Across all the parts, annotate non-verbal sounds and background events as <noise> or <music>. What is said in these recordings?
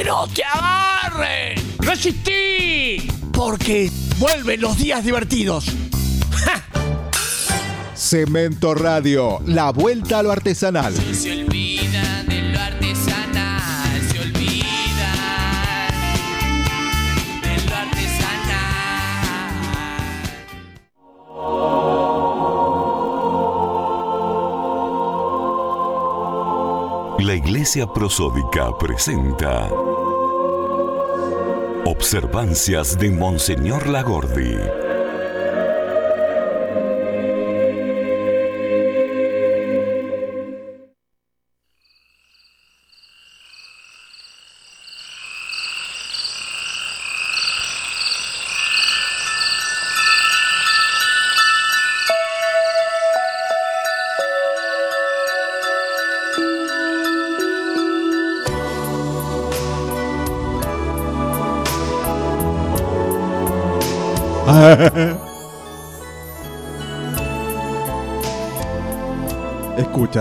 ¡Que no te agarren! ¡Resistí! Porque vuelven los días divertidos. Cemento Radio, la vuelta a lo artesanal. Iglesia Prosódica presenta Observancias de Monseñor Lagordi.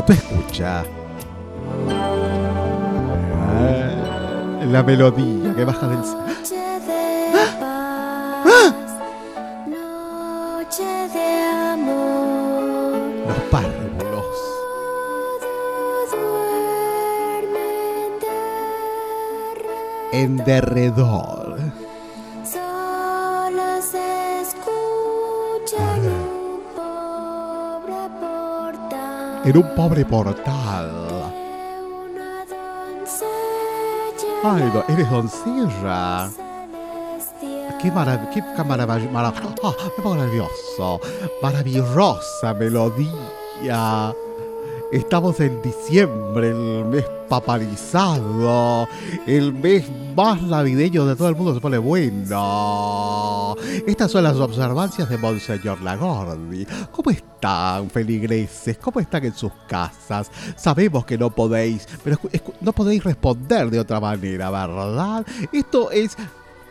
Tú escucha. Ah, La melodía que baja del... De ¡Ah! amor. Los párvulos. En derredor. En un pobre portal. Ay, do- eres doncella. Qué maravilla, qué <laughs> me pongo nervioso. Maravillosa melodía. Estamos en diciembre, el mes papalizado, el mes más navideño de todo el mundo se pone bueno. Estas son las observancias de Monseñor Lagordi. ¿Cómo están, feligreses? ¿Cómo están en sus casas? Sabemos que no podéis, pero no podéis responder de otra manera, ¿verdad? Esto es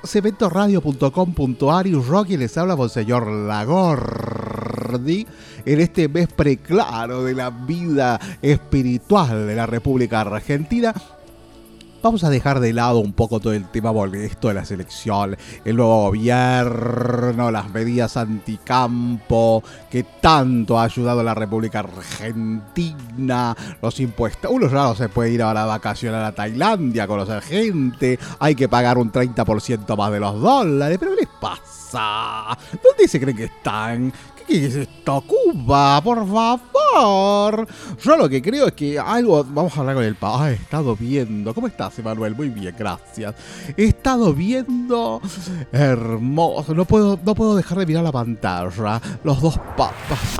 cementoradio.com.ar y Rocky les habla Monseñor Lagordi en este mes preclaro de la vida espiritual de la República Argentina. Vamos a dejar de lado un poco todo el tema molesto de la selección, el nuevo gobierno, las medidas anticampo que tanto ha ayudado a la República Argentina, los impuestos. Uno ya no se puede ir ahora a vacacionar a Tailandia, conocer gente, hay que pagar un 30% más de los dólares, pero ¿qué les pasa? ¿Dónde se creen que están? ¿Qué es esto? Cuba, por favor. Yo lo que creo es que algo. Vamos a hablar con el papá. Ah, he estado viendo. ¿Cómo estás, Emanuel? Muy bien, gracias. He estado viendo. Hermoso. No puedo, no puedo dejar de mirar la pantalla. Los dos papas.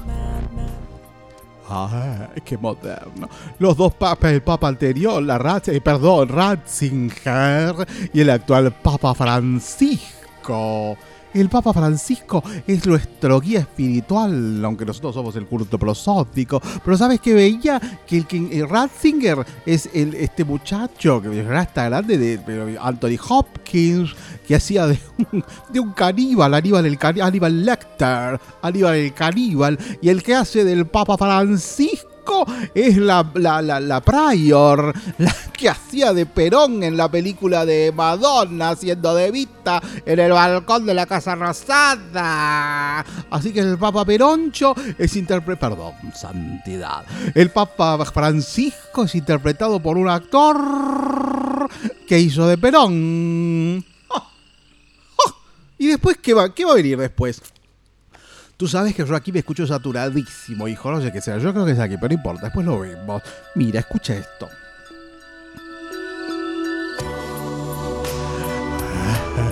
Ay, qué moderno. Los dos papas, el papa anterior, la Ratz- eh, perdón, Ratzinger y el actual papa Francisco. El Papa Francisco es nuestro guía espiritual, aunque nosotros somos el culto prosódico. Pero ¿sabes que veía? Que el, que el Ratzinger es el, este muchacho que ya está grande, de, Anthony Hopkins, que hacía de un, de un caníbal, Aníbal, el cani- Aníbal Lecter, Aníbal el caníbal, y el que hace del Papa Francisco es la, la, la, la Prior, la que hacía de Perón en la película de Madonna, haciendo de Vita en el balcón de la Casa Rosada. Así que el Papa Peroncho es interpretado, perdón, santidad. El Papa Francisco es interpretado por un actor que hizo de Perón. <laughs> ¿Y después qué va, qué va a venir después? Tú sabes que yo aquí me escucho saturadísimo, hijo. No sé qué sea. Yo creo que es aquí, pero no importa. Después lo vemos. Mira, escucha esto.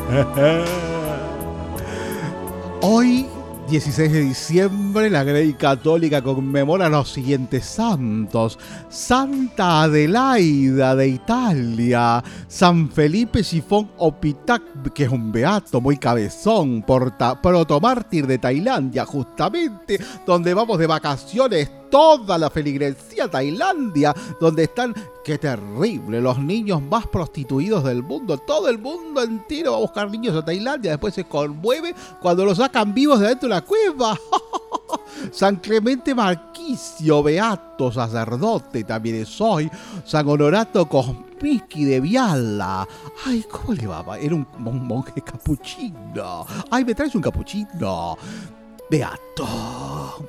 <laughs> Hoy, 16 de diciembre, la Grey Católica conmemora los siguientes santos. Santa Adelaida de Italia, San Felipe Sifón Opitac, que es un beato muy cabezón, porta, protomártir de Tailandia, justamente donde vamos de vacaciones toda la feligresía Tailandia, donde están, qué terrible, los niños más prostituidos del mundo. Todo el mundo entero va a buscar niños a Tailandia, después se conmueve cuando los sacan vivos de dentro de la cueva. <laughs> San Clemente Marquicio, beato sacerdote también es hoy. San Honorato Kospitsky de Viala. Ay, ¿cómo le va? Era un, un monje capuchino. Ay, ¿me traes un capuchino? Beato.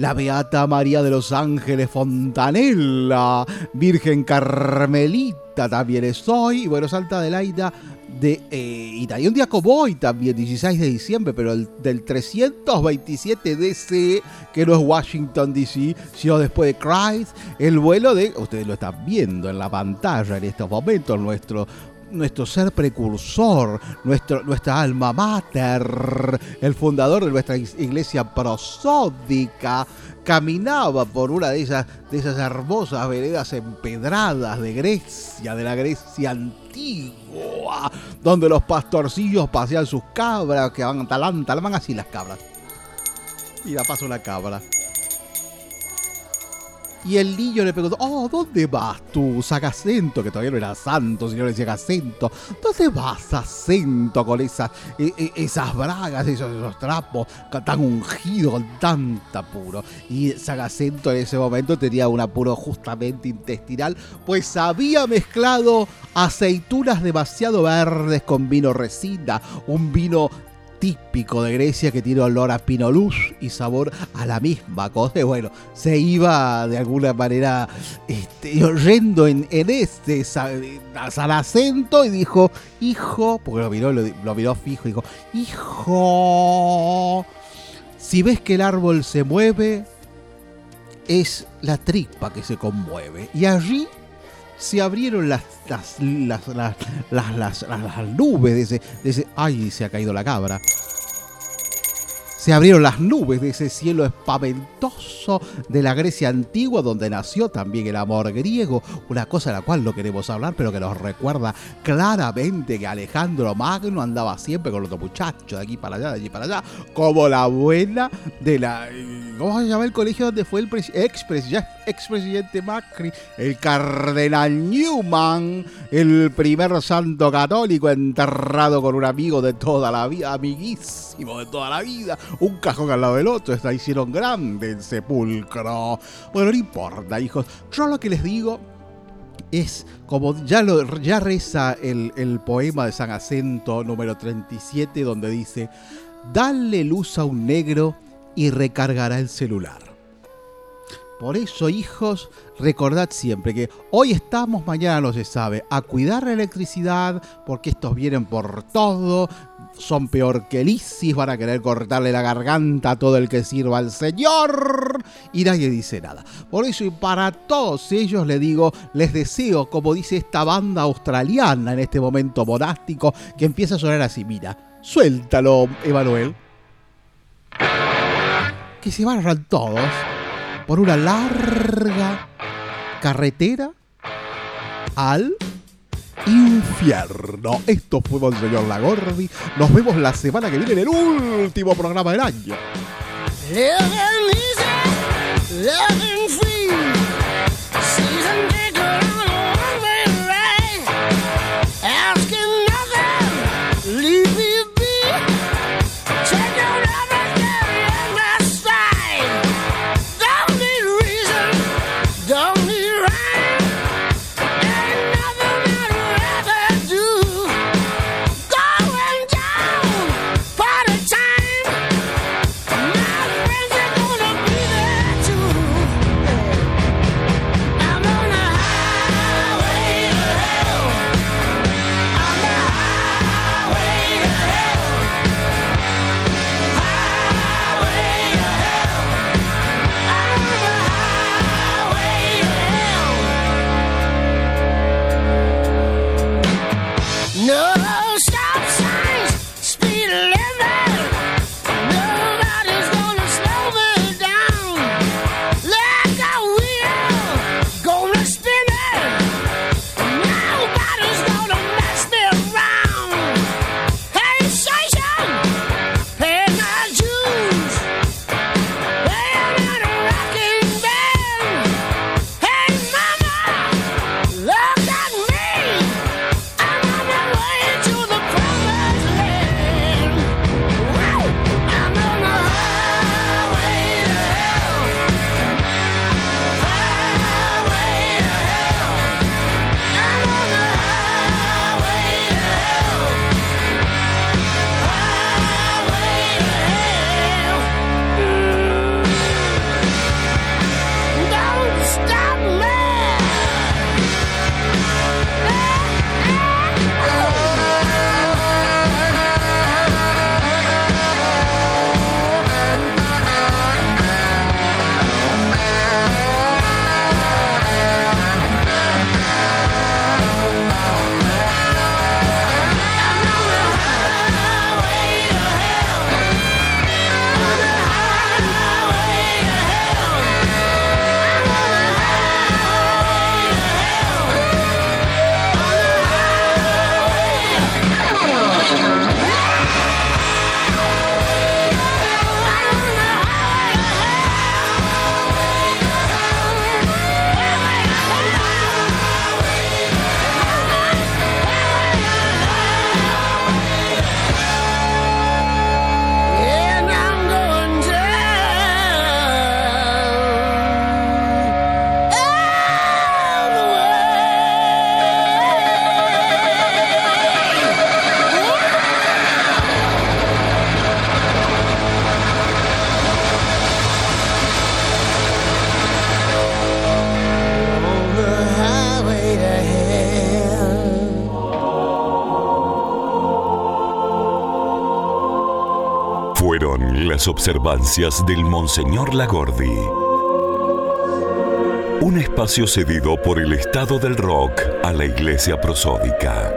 La Beata María de los Ángeles Fontanella, Virgen Carmelita también es hoy, y bueno, Santa Adelaida de eh, Italia. Un día como hoy también, 16 de diciembre, pero el, del 327 DC, que no es Washington DC, sino después de Christ, el vuelo de, ustedes lo están viendo en la pantalla en estos momentos, nuestro nuestro ser precursor, nuestro, nuestra alma mater, el fundador de nuestra iglesia prosódica, caminaba por una de esas, de esas hermosas veredas empedradas de Grecia, de la Grecia antigua, donde los pastorcillos pasean sus cabras, que van talán, talán así las cabras. Mira, pasó una cabra. Y el niño le preguntó, oh, ¿dónde vas tú, Sagacento? Que todavía no era santo, sino le decía Acento. ¿Dónde vas, Acento, con esas, e- e- esas bragas, esos, esos trapos tan ungidos, con tanta apuro? Y Sagacento en ese momento tenía un apuro justamente intestinal, pues había mezclado aceitunas demasiado verdes con vino resina, un vino típico de Grecia que tiene olor a pinoluz y sabor a la misma cosa. Bueno, se iba de alguna manera este, en, en este sa- al acento y dijo, hijo, porque lo miró, lo, lo miró fijo dijo, hijo, si ves que el árbol se mueve, es la tripa que se conmueve. Y allí se abrieron las, las, las, las, las, las- las- nubes de ese, de ese... ¡Ay! Se ha caído la cabra. Se abrieron las nubes de ese cielo espaventoso de la Grecia antigua, donde nació también el amor griego, una cosa de la cual no queremos hablar, pero que nos recuerda claramente que Alejandro Magno andaba siempre con los dos muchachos, de aquí para allá, de allí para allá, como la abuela de la... ¿Cómo se llama el colegio donde fue el presi- expres- ya expresidente Macri? El cardenal Newman, el primer santo católico enterrado con un amigo de toda la vida, amiguísimo de toda la vida, un cajón al lado del otro, esta hicieron grande el sepulcro. Bueno, no importa, hijos, yo lo que les digo es como ya, lo, ya reza el, el poema de San Acento número 37 donde dice, dale luz a un negro y recargará el celular. Por eso, hijos, recordad siempre que hoy estamos, mañana no se sabe, a cuidar la electricidad, porque estos vienen por todo, son peor que el ISIS, van a querer cortarle la garganta a todo el que sirva al Señor, y nadie dice nada. Por eso, y para todos ellos, les digo, les deseo, como dice esta banda australiana en este momento monástico, que empieza a sonar así, mira, suéltalo, Emanuel. Que se vayan todos por una larga carretera al infierno. Esto fue Monseñor Lagordi. Nos vemos la semana que viene en el último programa del año. Observancias del Monseñor Lagordi. Un espacio cedido por el Estado del Rock a la Iglesia Prosódica.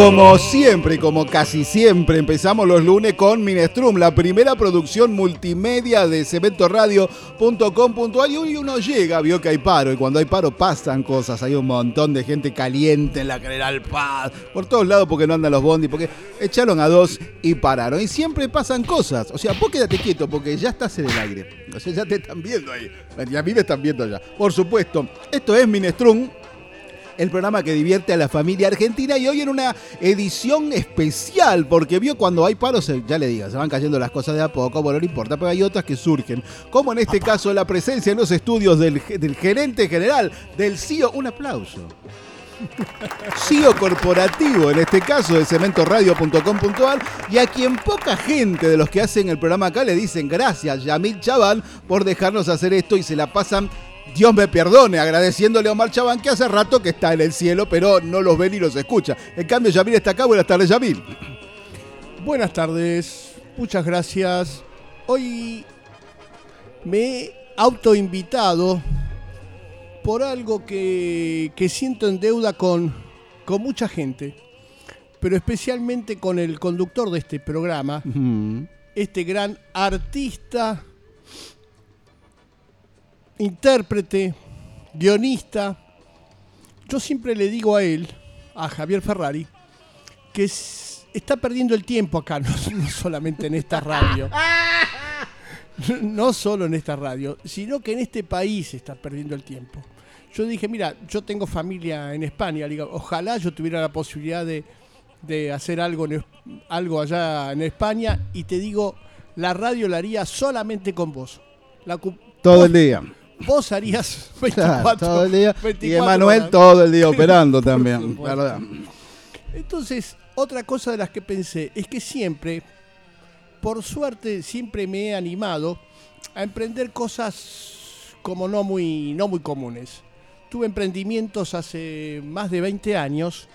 Como siempre y como casi siempre empezamos los lunes con Minestrum, la primera producción multimedia de y uno llega, vio que hay paro y cuando hay paro pasan cosas, hay un montón de gente caliente en la General Paz, por todos lados porque no andan los bondi, porque echaron a dos y pararon y siempre pasan cosas, o sea, vos quédate quieto porque ya estás en el aire, o sea, ya te están viendo ahí, y a mí me están viendo ya, por supuesto, esto es Minestrum, el programa que divierte a la familia argentina y hoy en una edición especial, porque vio cuando hay paros, eh, ya le digo, se van cayendo las cosas de a poco, bueno, no importa, pero hay otras que surgen, como en este caso la presencia en los estudios del, ge- del gerente general, del CEO, un aplauso. <laughs> CEO corporativo, en este caso de cementoradio.com.ar, y a quien poca gente de los que hacen el programa acá le dicen gracias, Yamil Chaval, por dejarnos hacer esto y se la pasan, Dios me perdone, agradeciéndole a Omar Chaban que hace rato que está en el cielo, pero no los ve ni los escucha. En cambio, Yamil está acá. Buenas tardes, Yamil. Buenas tardes, muchas gracias. Hoy me he autoinvitado por algo que, que siento en deuda con, con mucha gente, pero especialmente con el conductor de este programa, este gran artista, intérprete, guionista. Yo siempre le digo a él, a Javier Ferrari, que es- está perdiendo el tiempo acá, <laughs> no, solamente en esta radio. <laughs> No solo en esta radio, sino que en este país está perdiendo el tiempo. Yo dije, mira, yo tengo familia en España, digo, ojalá yo tuviera la posibilidad de, de hacer algo, en, algo allá en España y te digo, la radio la haría solamente con vos. Todo el día. Vos harías <laughs> Claro, 24, todo el día. Y 24 Emanuel horas. todo el día <laughs> operando también. ¿verdad? Entonces, otra cosa de las que pensé es que siempre, por suerte, siempre me he animado a emprender cosas como no muy, no muy comunes. Tuve emprendimientos hace más de 20 años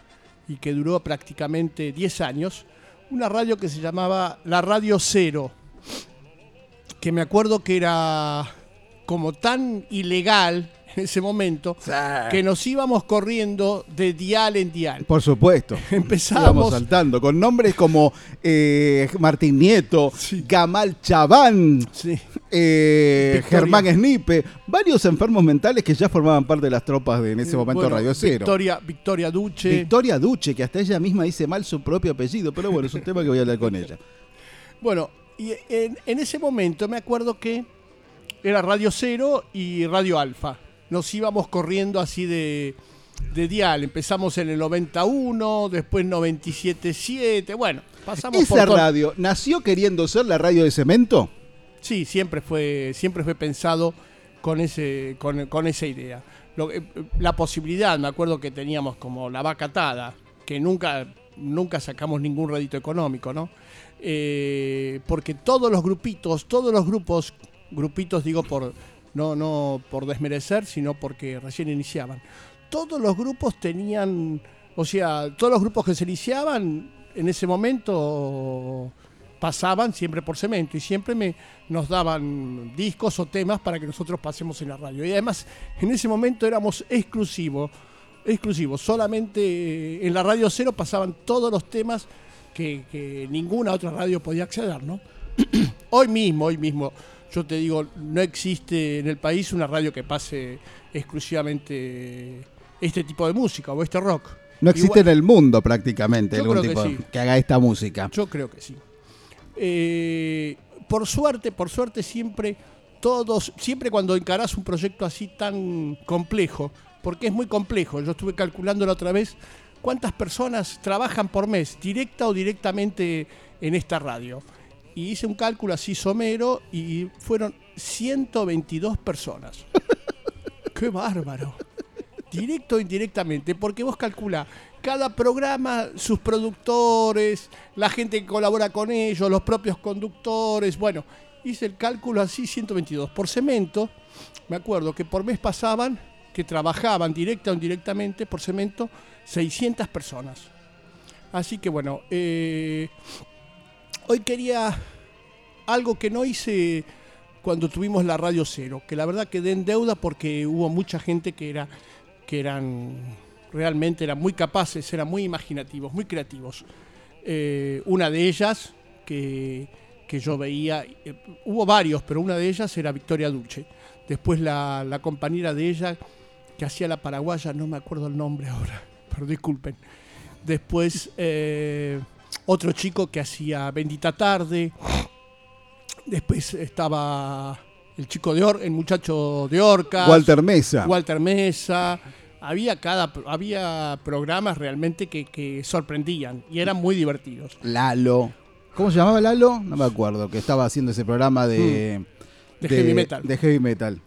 y que duró prácticamente 10 años. Una radio que se llamaba La Radio Cero, que me acuerdo que era como tan ilegal en ese momento que nos íbamos corriendo de dial en dial. Por supuesto. <laughs> Empezamos- Íbamos saltando con nombres como eh, Martín Nieto, Gamal Chabán, Sí. eh. Germán Snipe, varios enfermos mentales que ya formaban parte de las tropas de en ese momento Bueno, Radio Cero. Victoria, Victoria Duche. Victoria Duche, que hasta ella misma dice mal su propio apellido, pero bueno, es un <laughs> tema que voy a hablar con ella. Bueno, y en, en ese momento me acuerdo que era Radio Cero y Radio Alfa. Nos íbamos corriendo así de, de dial. Empezamos en el 91, después 97.7. Bueno, pasamos por ¿Esa todo. radio nació queriendo ser la radio de cemento? Sí, siempre fue, siempre fue pensado con, ese, con, con esa idea. Lo que- la posibilidad, me acuerdo que teníamos como la vaca atada, que nunca, nunca sacamos ningún rédito económico, ¿no? Eh, porque todos los grupitos, todos los grupos, grupitos digo por no, no por desmerecer, sino porque recién iniciaban. Todos los grupos tenían, o sea, todos los grupos que se iniciaban en ese momento pasaban siempre por cemento y siempre me, nos daban discos o temas para que nosotros pasemos en la radio. Y además, en ese momento éramos exclusivos, exclusivos. Solamente eh, en la radio cero pasaban todos los temas que, que ninguna otra radio podía acceder, ¿no? <clears throat> hoy mismo, hoy mismo, yo te digo, no existe en el país una radio que pase exclusivamente este tipo de música o este rock. No existe Igual- en el mundo prácticamente algún que tipo sí. que haga esta música. Yo creo que sí. Eh, por suerte, por suerte siempre todos, siempre cuando encarás un proyecto así tan complejo, porque es muy complejo, yo estuve calculando la otra vez cuántas personas trabajan por mes, directa o directamente en esta radio. Y hice un cálculo así somero y fueron 122 personas. <laughs> ¡Qué bárbaro! Directo o indirectamente, porque vos calculás cada programa, sus productores, la gente que colabora con ellos, los propios conductores, bueno, hice el cálculo así, 122. Por cemento, me acuerdo que por mes pasaban, que trabajaban directa o indirectamente por cemento, 600 personas. Así que bueno, eh, hoy quería algo que no hice cuando tuvimos la Radio Cero, que la verdad quedé en deuda porque hubo mucha gente que era que eran realmente eran muy capaces, eran muy imaginativos, muy creativos. Eh, una de ellas que, que yo veía, eh, hubo varios, pero una de ellas era Victoria Duche. Después la, la compañera de ella que hacía la paraguaya, no me acuerdo el nombre ahora, <laughs> pero disculpen. Después eh, otro chico que hacía Bendita Tarde. Después estaba el chico de Or, el muchacho de Orcas. Walter Mesa. Walter Mesa. Había cada había programas realmente que, que sorprendían y eran muy divertidos. Lalo. ¿Cómo se llamaba Lalo? No me acuerdo, que estaba haciendo ese programa de... Mm. De heavy metal. De heavy metal.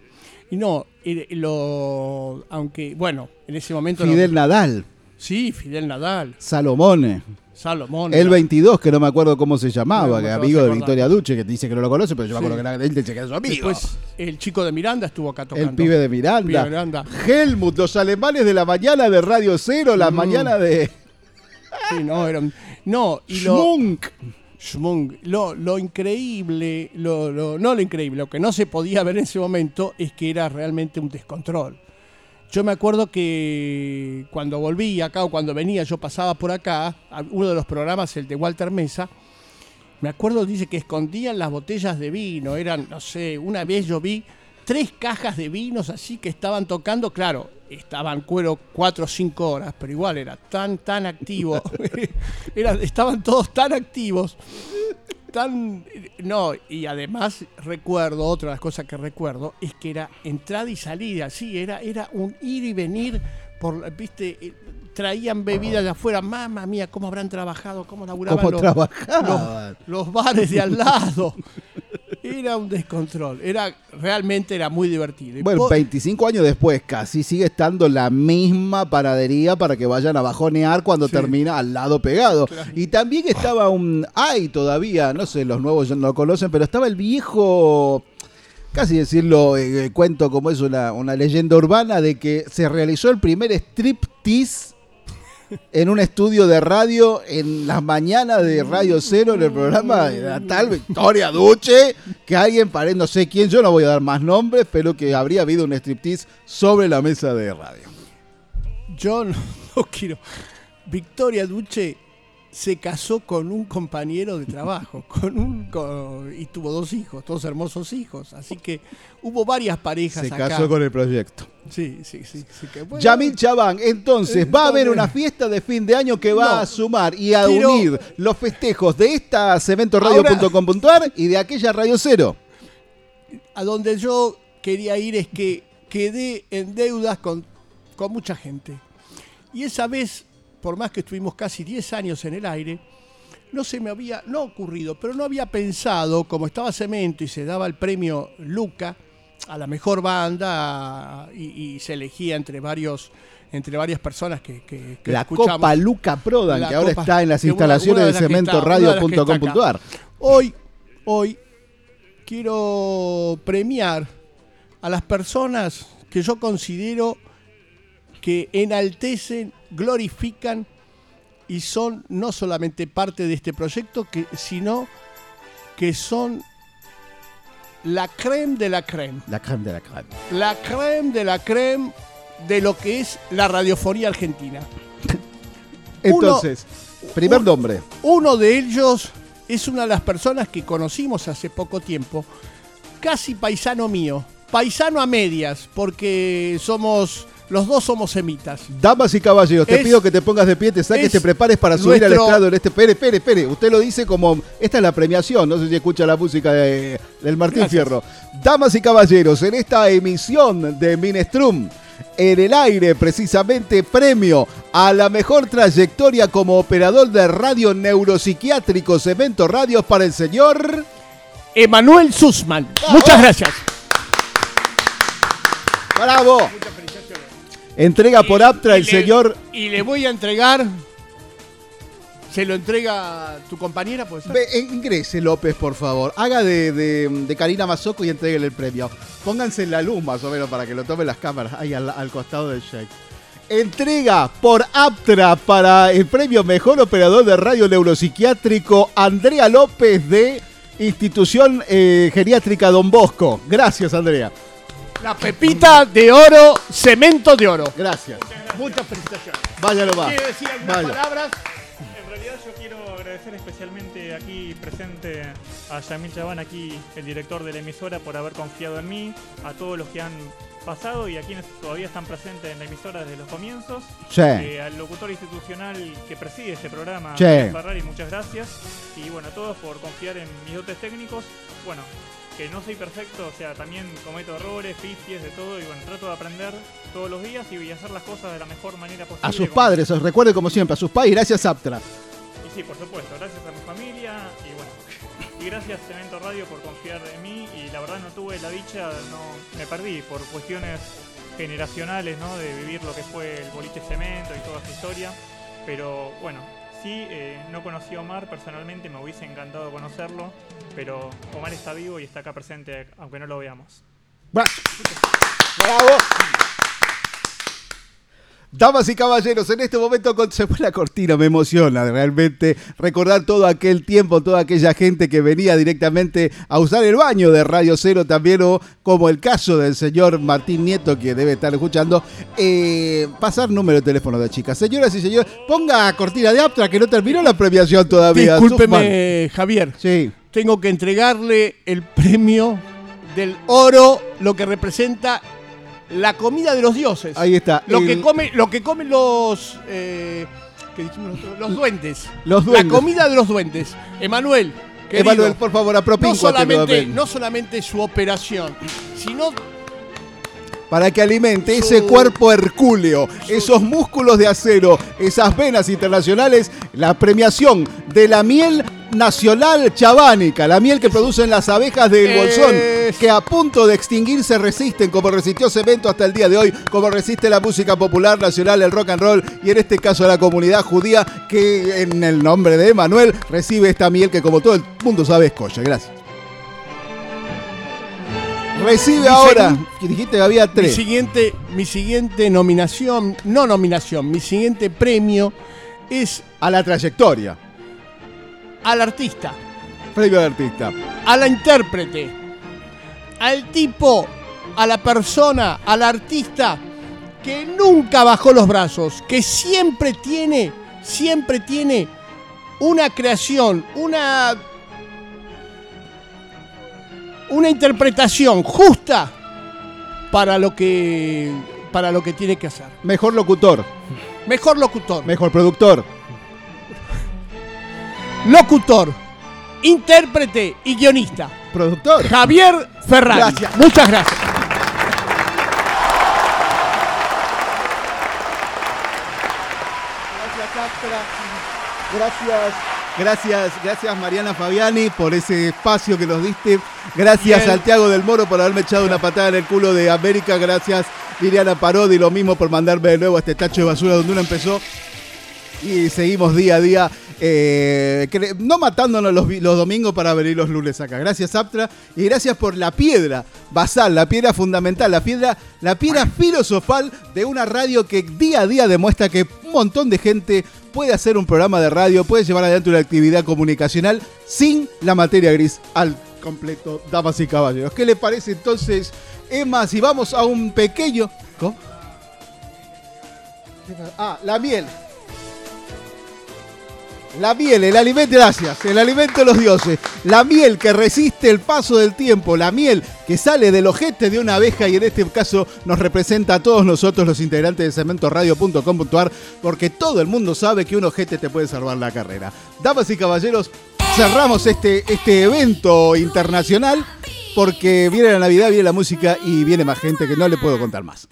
Y no, lo aunque bueno, en ese momento no- Fidel Nadal, Sí, Fidel Nadal, Salomone. Salomón. El 22, que no me acuerdo cómo se llamaba, que amigo de. Victoria Duche, que dice que no lo conoce, pero yo me acuerdo que era, él dice que era su amigo. Después el chico de Miranda estuvo acá tocando. el pibe de Miranda. Pibe de Miranda. Helmut, los alemanes de la mañana de Radio Cero, la Mm. mañana de Sí, no, era no, y lo. Schmung. Lo, lo increíble, lo, lo- no lo increíble, lo que no se podía ver en ese momento es que era realmente un descontrol. Yo me acuerdo que cuando volví acá o cuando venía, yo pasaba por acá, uno de los programas, el de Walter Mesa, me acuerdo, dice que escondían las botellas de vino, eran, no sé, una vez yo vi tres cajas de vinos así que estaban tocando, claro, estaban cuero cuatro o cinco horas, pero igual era tan, tan activo, <laughs> Era- estaban todos tan activos, tan, no, y además recuerdo, otra de las cosas que recuerdo, es que era entrada y salida, sí, era, era un ir y venir, por, viste, Eh, traían bebidas de afuera, mamá mía, cómo habrán trabajado, cómo laburaban ¿Cómo los- trabajaban? los, los bares de al lado. Era un descontrol. Era, realmente era muy divertido. Bueno, po- 25 años después, casi sigue estando la misma panadería para que vayan a bajonear cuando Sí. termina al lado pegado. Y también estaba un. Hay todavía, no sé, los nuevos ya no lo conocen, pero estaba el viejo. Casi decirlo, eh, eh, cuento como es una, una leyenda urbana de que se realizó el primer striptease en un estudio de radio en las mañanas de Radio Cero en el programa de la tal Victoria Duche, que alguien, pare, no sé quién, yo no voy a dar más nombres, pero que habría habido un striptease sobre la mesa de radio. yo no, no quiero. Victoria Duche se casó con un compañero de trabajo, <laughs> con un con- y tuvo dos hijos, dos hermosos hijos. Así que hubo varias parejas Se acá. casó con el proyecto. Sí, sí, sí. sí que, bueno, Yamil Chabán, entonces va a haber una fiesta de fin de año que va No. a sumar y a unir los festejos de esta cementoradio.com.ar y de aquella Radio Cero. a donde yo quería ir es que quedé en deudas con, con mucha gente. Y esa vez, por más que estuvimos casi 10 años en el aire, no se me había, no ocurrido, pero no había pensado, como estaba Cemento y se daba el premio Luca a la mejor banda y, y se elegía entre varios entre varias personas que, que, que La escuchamos. Copa Luca Prodan, La que ahora Copa- está en las una- instalaciones una de de cementoradio.com.ar. Hoy, hoy quiero premiar a las personas que yo considero que enaltecen, glorifican y son no solamente parte de este proyecto, que, sino que son la creme de la creme. La creme de la creme. La creme de la creme de lo que es la radiofonía argentina. <laughs> Entonces, primer nombre. Uno de ellos es una de las personas que conocimos hace poco tiempo, casi paisano mío, paisano a medias, porque somos, los dos somos semitas. Damas y caballeros, te Es- pido que te pongas de pie, te saques, es te prepares para subir al estrado en este. Espere, espere, espere. Usted lo dice como. Esta es la premiación, no sé si escucha la música de- del Martín Gracias. Fierro. Damas y caballeros, en esta emisión de Minestrum, en el aire, precisamente premio a la mejor trayectoria como operador de radio neuropsiquiátrico Cemento Radios para el señor. Emanuel Sussman. Muchas gracias. ¡Bravo! Entrega por Aptra el le- señor. Y le voy a entregar Se lo entrega tu compañera, pues. Ve, eh, ingrese, López, por favor. Haga de, de, de Karina Mazoco y entréguele el premio. Pónganse en la luz, más o menos, para que lo tomen las cámaras. Ahí al, al costado del shake. Entrega por Aptra para el premio Mejor Operador de Radio Neuropsiquiátrico Andrea López de Institución eh, Geriátrica Don Bosco. Gracias, Andrea. La pepita de oro, cemento de oro. Gracias. Muchas felicitaciones. Váyalo más. ¿Quiere decir algunas Vaya. palabras? En realidad yo quiero agradecer especialmente aquí presente a Yamil Chabán, aquí el director de la emisora, por haber confiado en mí, a todos los que han pasado y a quienes todavía están presentes en la emisora desde los comienzos, Sí. Eh, al locutor institucional que preside este programa, Sí. Ferrari, muchas gracias, y bueno, a todos por confiar en mis dotes técnicos, bueno, que no soy perfecto, o sea, también cometo errores, pifies, de todo, y bueno, trato de aprender todos los días y hacer las cosas de la mejor manera posible. A sus padres, os recuerde como siempre, a sus padres. Gracias, Aptra. y sí, por supuesto, gracias a mi familia y bueno. Y gracias Cemento Radio por confiar en mí y la verdad no tuve la dicha, no me perdí por cuestiones generacionales, ¿no? De vivir lo que fue el boliche cemento y toda esa historia. Pero bueno, sí, eh, no conocí a Omar personalmente, me hubiese encantado conocerlo, pero Omar está vivo y está acá presente, aunque no lo veamos. Bra- Bravo. Damas y caballeros, en este momento con- se fue la cortina, me emociona realmente recordar todo aquel tiempo, toda aquella gente que venía directamente a usar el baño de Radio Cero también, o como el caso del señor Martín Nieto que debe estar escuchando, eh, pasar número de teléfono de chicas. Señoras y señores, ponga cortina de Aptra que no terminó la premiación todavía. Discúlpeme, Javier. Sí. Tengo que entregarle el premio del oro, lo que representa la comida de los dioses. Ahí está. Lo El- que come, lo que comen los eh, ¿qué dijimos nosotros? los duendes. Los La duendes. comida de los duendes. Emanuel, Emanuel, por favor, no apropíncuate solamente, no solamente su operación, sino para que alimente ese cuerpo hercúleo, esos músculos de acero, esas venas internacionales, la premiación de la miel nacional chabánica, la miel que producen las abejas del bolsón, Es- que a punto de extinguirse resisten, como resistió Cemento hasta el día de hoy, como resiste la música popular nacional, el rock and roll, y en este caso la comunidad judía, que en el nombre de Emanuel recibe esta miel que como todo el mundo sabe es. Gracias. Recibe ahora, que dijiste que había mi tres. siguiente, mi siguiente nominación, no nominación, mi siguiente premio es a la trayectoria. al artista, Premio de artista. a la intérprete, al tipo, a la persona, al artista que nunca bajó los brazos, que siempre tiene, siempre tiene una creación, una una interpretación justa para lo que para lo que tiene que hacer. Mejor locutor. Mejor locutor, Mejor productor. locutor, intérprete y guionista. Productor. Javier Ferrari. Gracias. Muchas gracias. Gracias. Gracias, gracias Mariana Fabiani por ese espacio que nos diste. Gracias. Santiago del Moro por haberme echado una patada en el culo de América. Gracias Liliana Parodi, lo mismo por mandarme de nuevo a este tacho de basura donde uno empezó. Y seguimos día a día, eh, no matándonos los, los domingos para venir los lunes acá. Gracias, Aptra. Y gracias por la piedra basal, la piedra fundamental, la piedra, la piedra filosofal de una radio que día a día demuestra que un montón de gente puede hacer un programa de radio, puede llevar adelante una actividad comunicacional sin la materia gris al completo, damas y caballeros. ¿Qué le parece entonces, Emma, si vamos a un pequeño... ¿Cómo? Ah, la miel. La miel, el alimento, gracias, el alimento de los dioses. La miel que resiste el paso del tiempo, la miel que sale del ojete de una abeja y en este caso nos representa a todos nosotros los integrantes de cementoradio.com.ar porque todo el mundo sabe que un ojete te puede salvar la carrera. Damas y caballeros, cerramos este, este evento internacional porque viene la Navidad, viene la música y viene más gente que no le puedo contar más.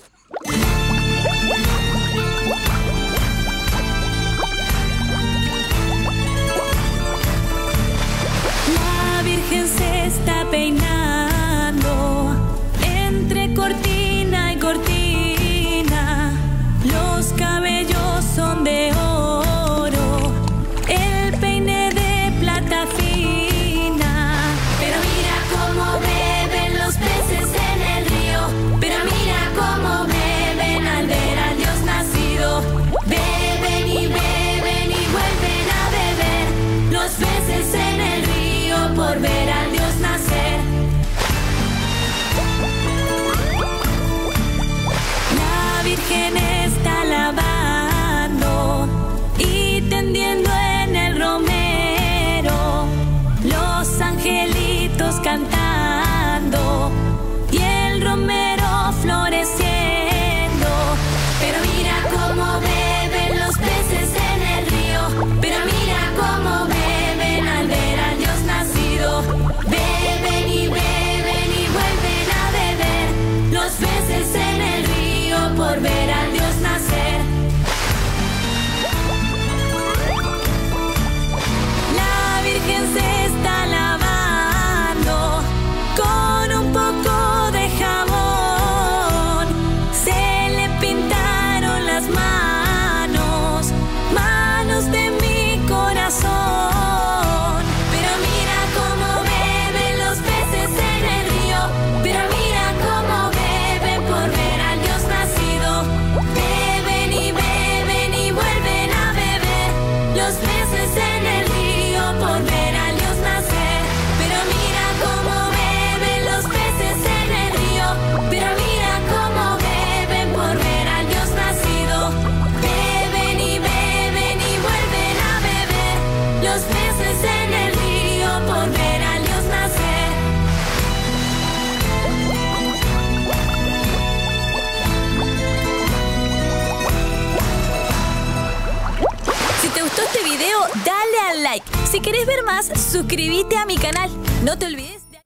Si querés ver más, suscríbete a mi canal. No te olvides de...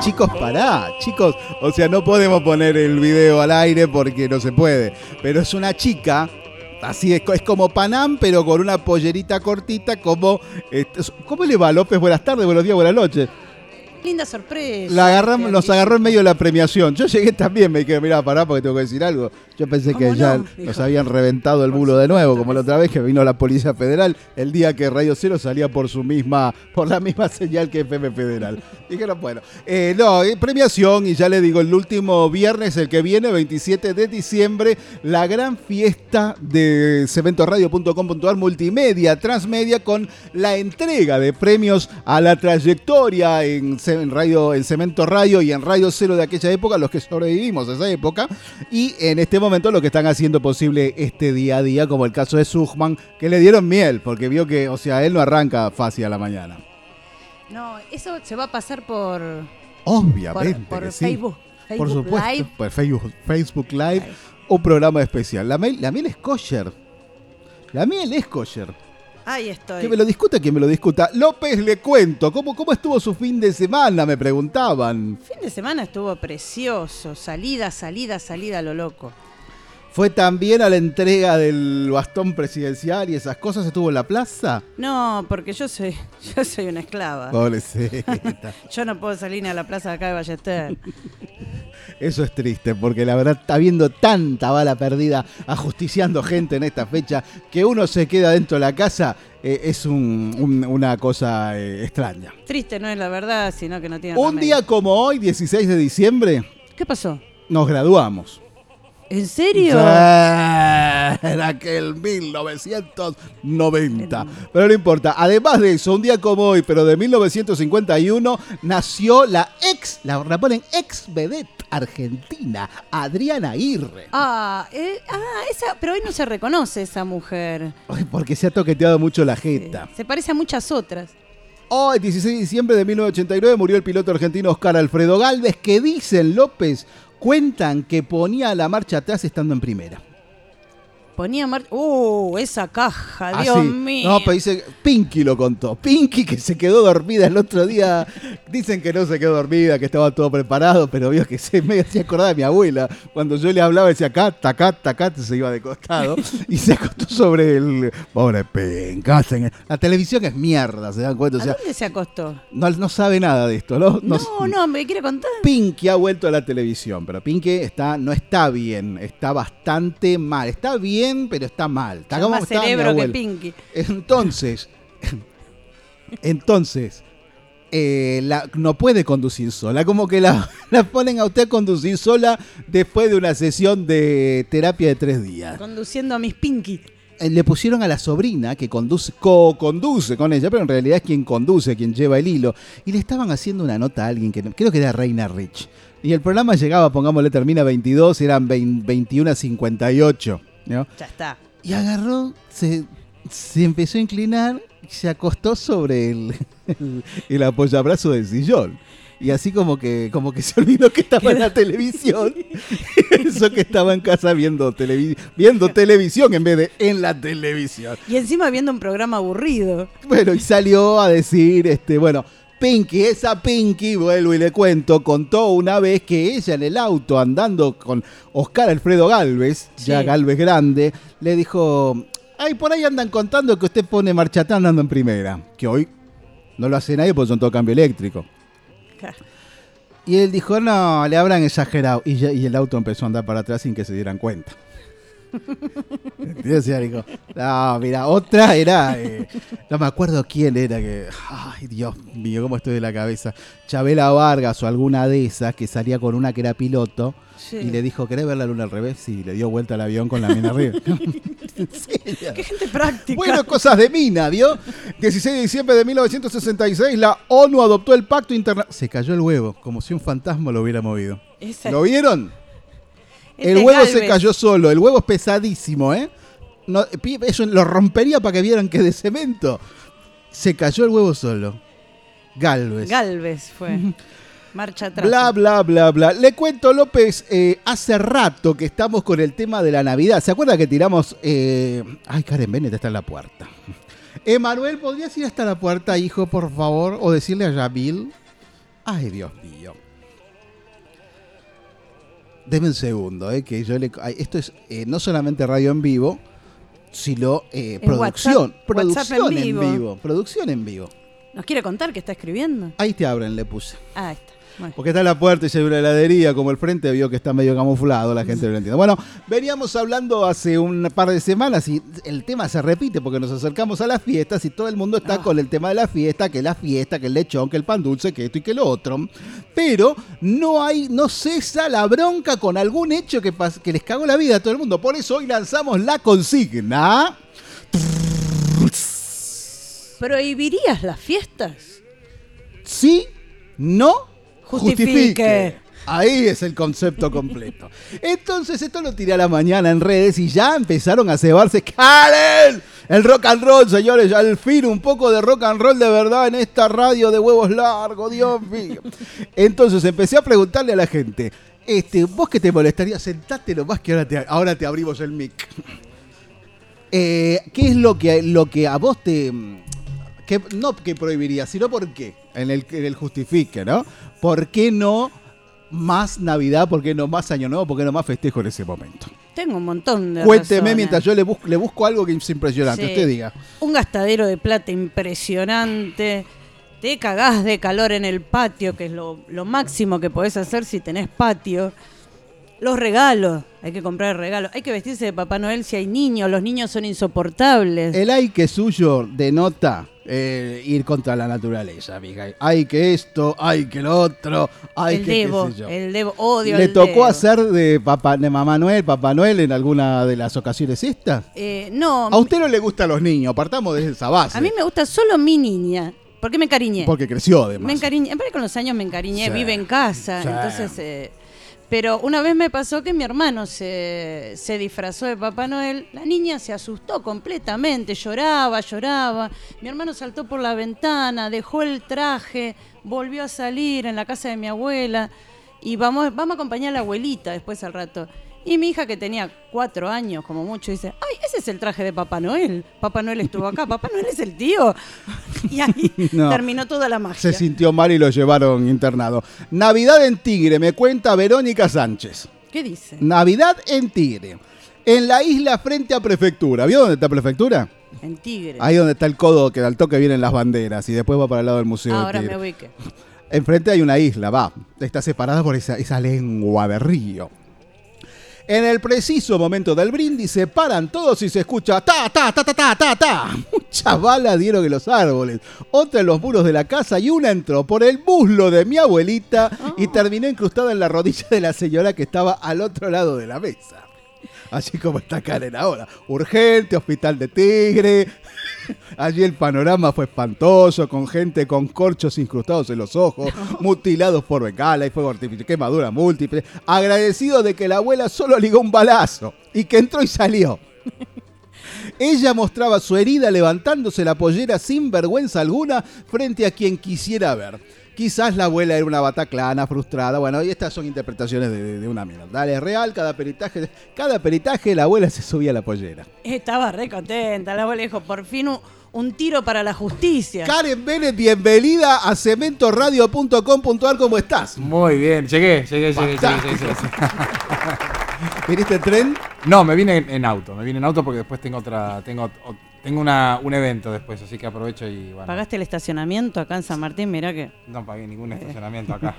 Chicos, pará, chicos. O sea, no podemos poner el video al aire porque no se puede. Pero es una chica. Así es, es como Panam, pero con una pollerita cortita, como. este, ¿Cómo le va, López? Buenas tardes, buenos días, buenas noches. Linda sorpresa. La agarramos, aviso. agarró en medio de la premiación. Yo llegué también, me quedé, mirá, pará porque tengo que decir algo. Yo pensé que ¿Cómo ya no? nos habían reventado el bulo de nuevo, como la otra vez que vino la Policía Federal el día que Radio Cero salía por su misma, por la misma señal que FM Federal. Dijeron, bueno, eh, no, eh, premiación, y ya le digo, el último viernes, el que viene, 27 de diciembre, la gran fiesta de cementoradio.com.ar multimedia, transmedia, con la entrega de premios a la trayectoria en, en radio, en Cemento Radio y en Radio Cero de aquella época, los que sobrevivimos a esa época, y en este momento lo que están haciendo posible este día a día, como el caso de Suchman, que le dieron miel, porque vio que, o sea, él no arranca fácil a la mañana. No, eso se va a pasar por, Obviamente. por, por que sí. Facebook. Por Facebook supuesto, Live. por Facebook, Facebook Live, Live. un programa especial. La, la miel es kosher. La miel es kosher. Ahí estoy. Que me lo discuta, que me lo discuta. López, le cuento, ¿cómo, ¿cómo estuvo su fin de semana? Me preguntaban. Fin de semana estuvo precioso. Salida, salida, salida a lo loco. ¿Fue también a la entrega del bastón presidencial y esas cosas? ¿Estuvo en la plaza? No, porque yo soy, <laughs> yo soy una esclava. Pobrecita. <laughs> Yo no puedo salir ni a la plaza de acá de Ballester. <laughs> Eso es triste, porque la verdad está viendo tanta bala perdida ajusticiando gente en esta fecha que uno se queda dentro de la casa. eh, es un- un- una cosa eh, extraña. Triste no es la verdad, sino que no tiene Un remedio. día como hoy, 16 de diciembre, ¿Qué pasó? nos graduamos. ¿En serio? Era aquel 1990. Pero no importa. Además de eso, un día como hoy, pero de 1951, nació la ex, la, la ponen ex vedette argentina, Adriana Irre. Ah, eh, ah, esa, pero hoy no se reconoce esa mujer. Porque se ha toqueteado mucho la jeta. Se parece a muchas otras. Hoy, 16 de diciembre de 1989, murió el piloto argentino Oscar Alfredo Galvez, que dicen López, cuentan que ponía la marcha atrás estando en primera. Ponía mar... ¡Uh! Esa caja, Ah, Dios sí. mío. No, pero dice, Pinky lo contó. Pinky que se quedó dormida el otro día. Dicen que no se quedó dormida, que estaba todo preparado, pero vio que se me hacía acordar de mi abuela. Cuando yo le hablaba, decía acá, tacá, tacá, se iba de costado y se acostó sobre el. Pobre Pinky. La televisión es mierda, se dan cuenta. O ¿A sea, dónde se acostó? no, no sabe nada de esto, ¿no? No, no, me quiere contar. Pinky ha vuelto a la televisión, pero Pinky está, no está bien, está bastante mal. Está bien, pero está mal. Está como más mi cerebro que. Pinky. Entonces, entonces, eh, la- no puede conducir sola. Como que la, <laughs> la ponen a usted a conducir sola después de una sesión de terapia de tres días. Conduciendo a mis Pinky. Eh, Le pusieron a la sobrina que conduce, co-conduce con ella, pero en realidad es quien conduce, quien lleva el hilo. Y le estaban haciendo una nota a alguien que creo que era Reina Rich. Y el programa llegaba, pongámosle, termina 22, eran 20 21 a 58. ¿No? Ya está. Y agarró, se, se empezó a inclinar, se acostó sobre el, el, el apoyabrazo del sillón. Y así como que, como que se olvidó que estaba en la televisión. <laughs> Eso que estaba en casa viendo, televi- viendo televisión en vez de en la televisión. Y encima viendo un programa aburrido. Bueno, y salió a decir, este, bueno, Pinky, esa Pinky, vuelvo y le cuento, contó una vez que ella en el auto andando con Oscar Alfredo Galvez, ya. Galvez grande, le dijo, ay, por ahí andan contando que usted pone marcha atrás andando en primera, que hoy no lo hace nadie porque son todo cambio eléctrico. Y él dijo, no, le habrán exagerado. Y, ya- y el auto empezó a andar para atrás sin que se dieran cuenta. <laughs> Ella dijo, no, mira, otra era, eh, no me acuerdo quién era que, ay Dios mío, cómo estoy de la cabeza, Chabela Vargas o alguna de esas que salía con una que era piloto Sí. y le dijo, ¿querés ver la luna al revés? Sí, le dio vuelta al avión con la mina arriba. <laughs> Qué gente práctica. Bueno, cosas de mina, ¿vio? 16 de diciembre de 1966, la ONU adoptó el pacto internacional. Se cayó el huevo, como si un fantasma lo hubiera movido. Esa- ¿Lo vieron? Este el huevo se cayó solo, el huevo es pesadísimo, ¿eh? No, eso lo rompería para que vieran que de cemento. Se cayó el huevo solo. Galvez. Galvez fue. Marcha atrás. Bla, bla, bla, bla. Le cuento, López, eh, hace rato que estamos con el tema de la Navidad. ¿Se acuerda que tiramos... eh, Ay, Karen Bennett está en la puerta. Emanuel, ¿podrías ir hasta la puerta, hijo, por favor? O decirle a Yamil. Ay, Dios mío. Deme un segundo, eh, que yo le... ay, esto es eh, no solamente radio en vivo, sino eh, producción. WhatsApp- WhatsApp producción en en vivo. vivo. Producción en vivo. ¿Nos quiere contar qué está escribiendo? Ahí te abren, le puse. Ah, está. Bueno. Porque está en la puerta y se ve una heladería, como el frente vio que está medio camuflado, la gente no lo entiende. Bueno, veníamos hablando hace un par de semanas y el tema se repite porque nos acercamos a las fiestas y todo el mundo está Ah. con el tema de la fiesta, que la fiesta, que el lechón, que el pan dulce, que esto y que lo otro. Pero no hay, no cesa la bronca con algún hecho que, que les cagó la vida a todo el mundo. Por eso hoy lanzamos la consigna. ¿Prohibirías las fiestas? Sí, no, Justifique. Ahí es el concepto completo. Entonces esto lo tiré a la mañana en redes y ya empezaron a cebarse. ¡Karen! El rock and roll, señores, al fin un poco de rock and roll de verdad en esta radio de huevos largos, Dios mío. Entonces empecé a preguntarle a la gente, este, vos que te molestaría, sentate nomás que ahora te, ahora te abrimos el mic. Eh, ¿Qué es lo que, lo que a vos te... Que, no que prohibiría, sino por qué, en el, en el justifique, ¿no? ¿Por qué no más Navidad? ¿Por qué no más Año Nuevo? ¿Por qué no más festejo en ese momento? Tengo un montón de Cuénteme razones. mientras yo le, bus- le busco algo que es impresionante. Sí. Usted diga. Un gastadero de plata impresionante. Te cagás de calor en el patio, que es lo, lo máximo que podés hacer si tenés patio. Los regalos, hay que comprar regalos. Hay que vestirse de Papá Noel si hay niños. Los niños son insoportables. El hay que suyo denota eh, ir contra la naturaleza, amiga. Hay que esto, hay que lo otro, hay el que qué debo, sé yo. el debo, odio ¿Le el tocó debo. hacer de, papá, de Mamá Noel, Papá Noel en alguna de las ocasiones estas? Eh, no, A usted no le gustan los niños, partamos de esa base. a mí me gusta solo mi niña. Porque me encariñé. Porque creció además. Me encariñé, aparte con los años me encariñé, Sí, vive en casa, sí. entonces... eh, pero una vez me pasó que mi hermano se, se disfrazó de Papá Noel, la niña se asustó completamente, lloraba, lloraba, mi hermano saltó por la ventana, dejó el traje, volvió a salir en la casa de mi abuela. Y vamos, vamos a acompañar a la abuelita después al rato. Y mi hija que tenía cuatro años como mucho dice, ay, ese es el traje de Papá Noel, Papá Noel estuvo acá, Papá Noel es el tío. <laughs> Y ahí <laughs> No. terminó toda la magia. Se sintió mal y lo llevaron internado. Navidad en Tigre, me cuenta Verónica Sánchez. ¿Qué dice? Navidad en Tigre. En la isla frente a prefectura. ¿Vio dónde está prefectura? En Tigre. Ahí donde está el codo que al toque vienen las banderas y después va para el lado del museo de Ahora Tigre. me ubiqué. Enfrente hay una isla, va. Está separada por esa, esa lengua de río. En el preciso momento del brindis se paran todos y se escucha ta, ta, ta, ta, ta, ta, ta. <laughs> Muchas balas dieron en los árboles, otra en los muros de la casa y una entró por el muslo de mi abuelita y terminó incrustada en la rodilla de la señora que estaba al otro lado de la mesa. Así como está Karen ahora. Urgente, hospital de Tigre. <laughs> Allí el panorama fue espantoso, con gente con corchos incrustados en los ojos, <laughs> mutilados por bengala y fuego artificial, quemadura múltiple. Agradecido de que la abuela solo ligó un balazo y que entró y salió. <laughs> Ella mostraba su herida levantándose la pollera sin vergüenza alguna frente a quien quisiera ver. Quizás la abuela era una bataclana frustrada. Bueno, y estas son interpretaciones de, de- de una mierda. Dale, es real, cada peritaje, cada peritaje la abuela se subía a la pollera. Estaba re contenta. La abuela dijo, por fin un, un tiro para la justicia. Karen Vélez, bienvenida a cementoradio.com.ar, ¿cómo estás? Muy bien, llegué, llegué, llegué, llegué, llegué, llegué. ¿Viniste en tren? No, me vine en, en auto, me vine en auto porque después tengo otra, tengo, tengo una, un evento después, así que aprovecho y bueno. ¿Pagaste el estacionamiento acá en San Martín? Mirá que... No pagué ningún estacionamiento acá.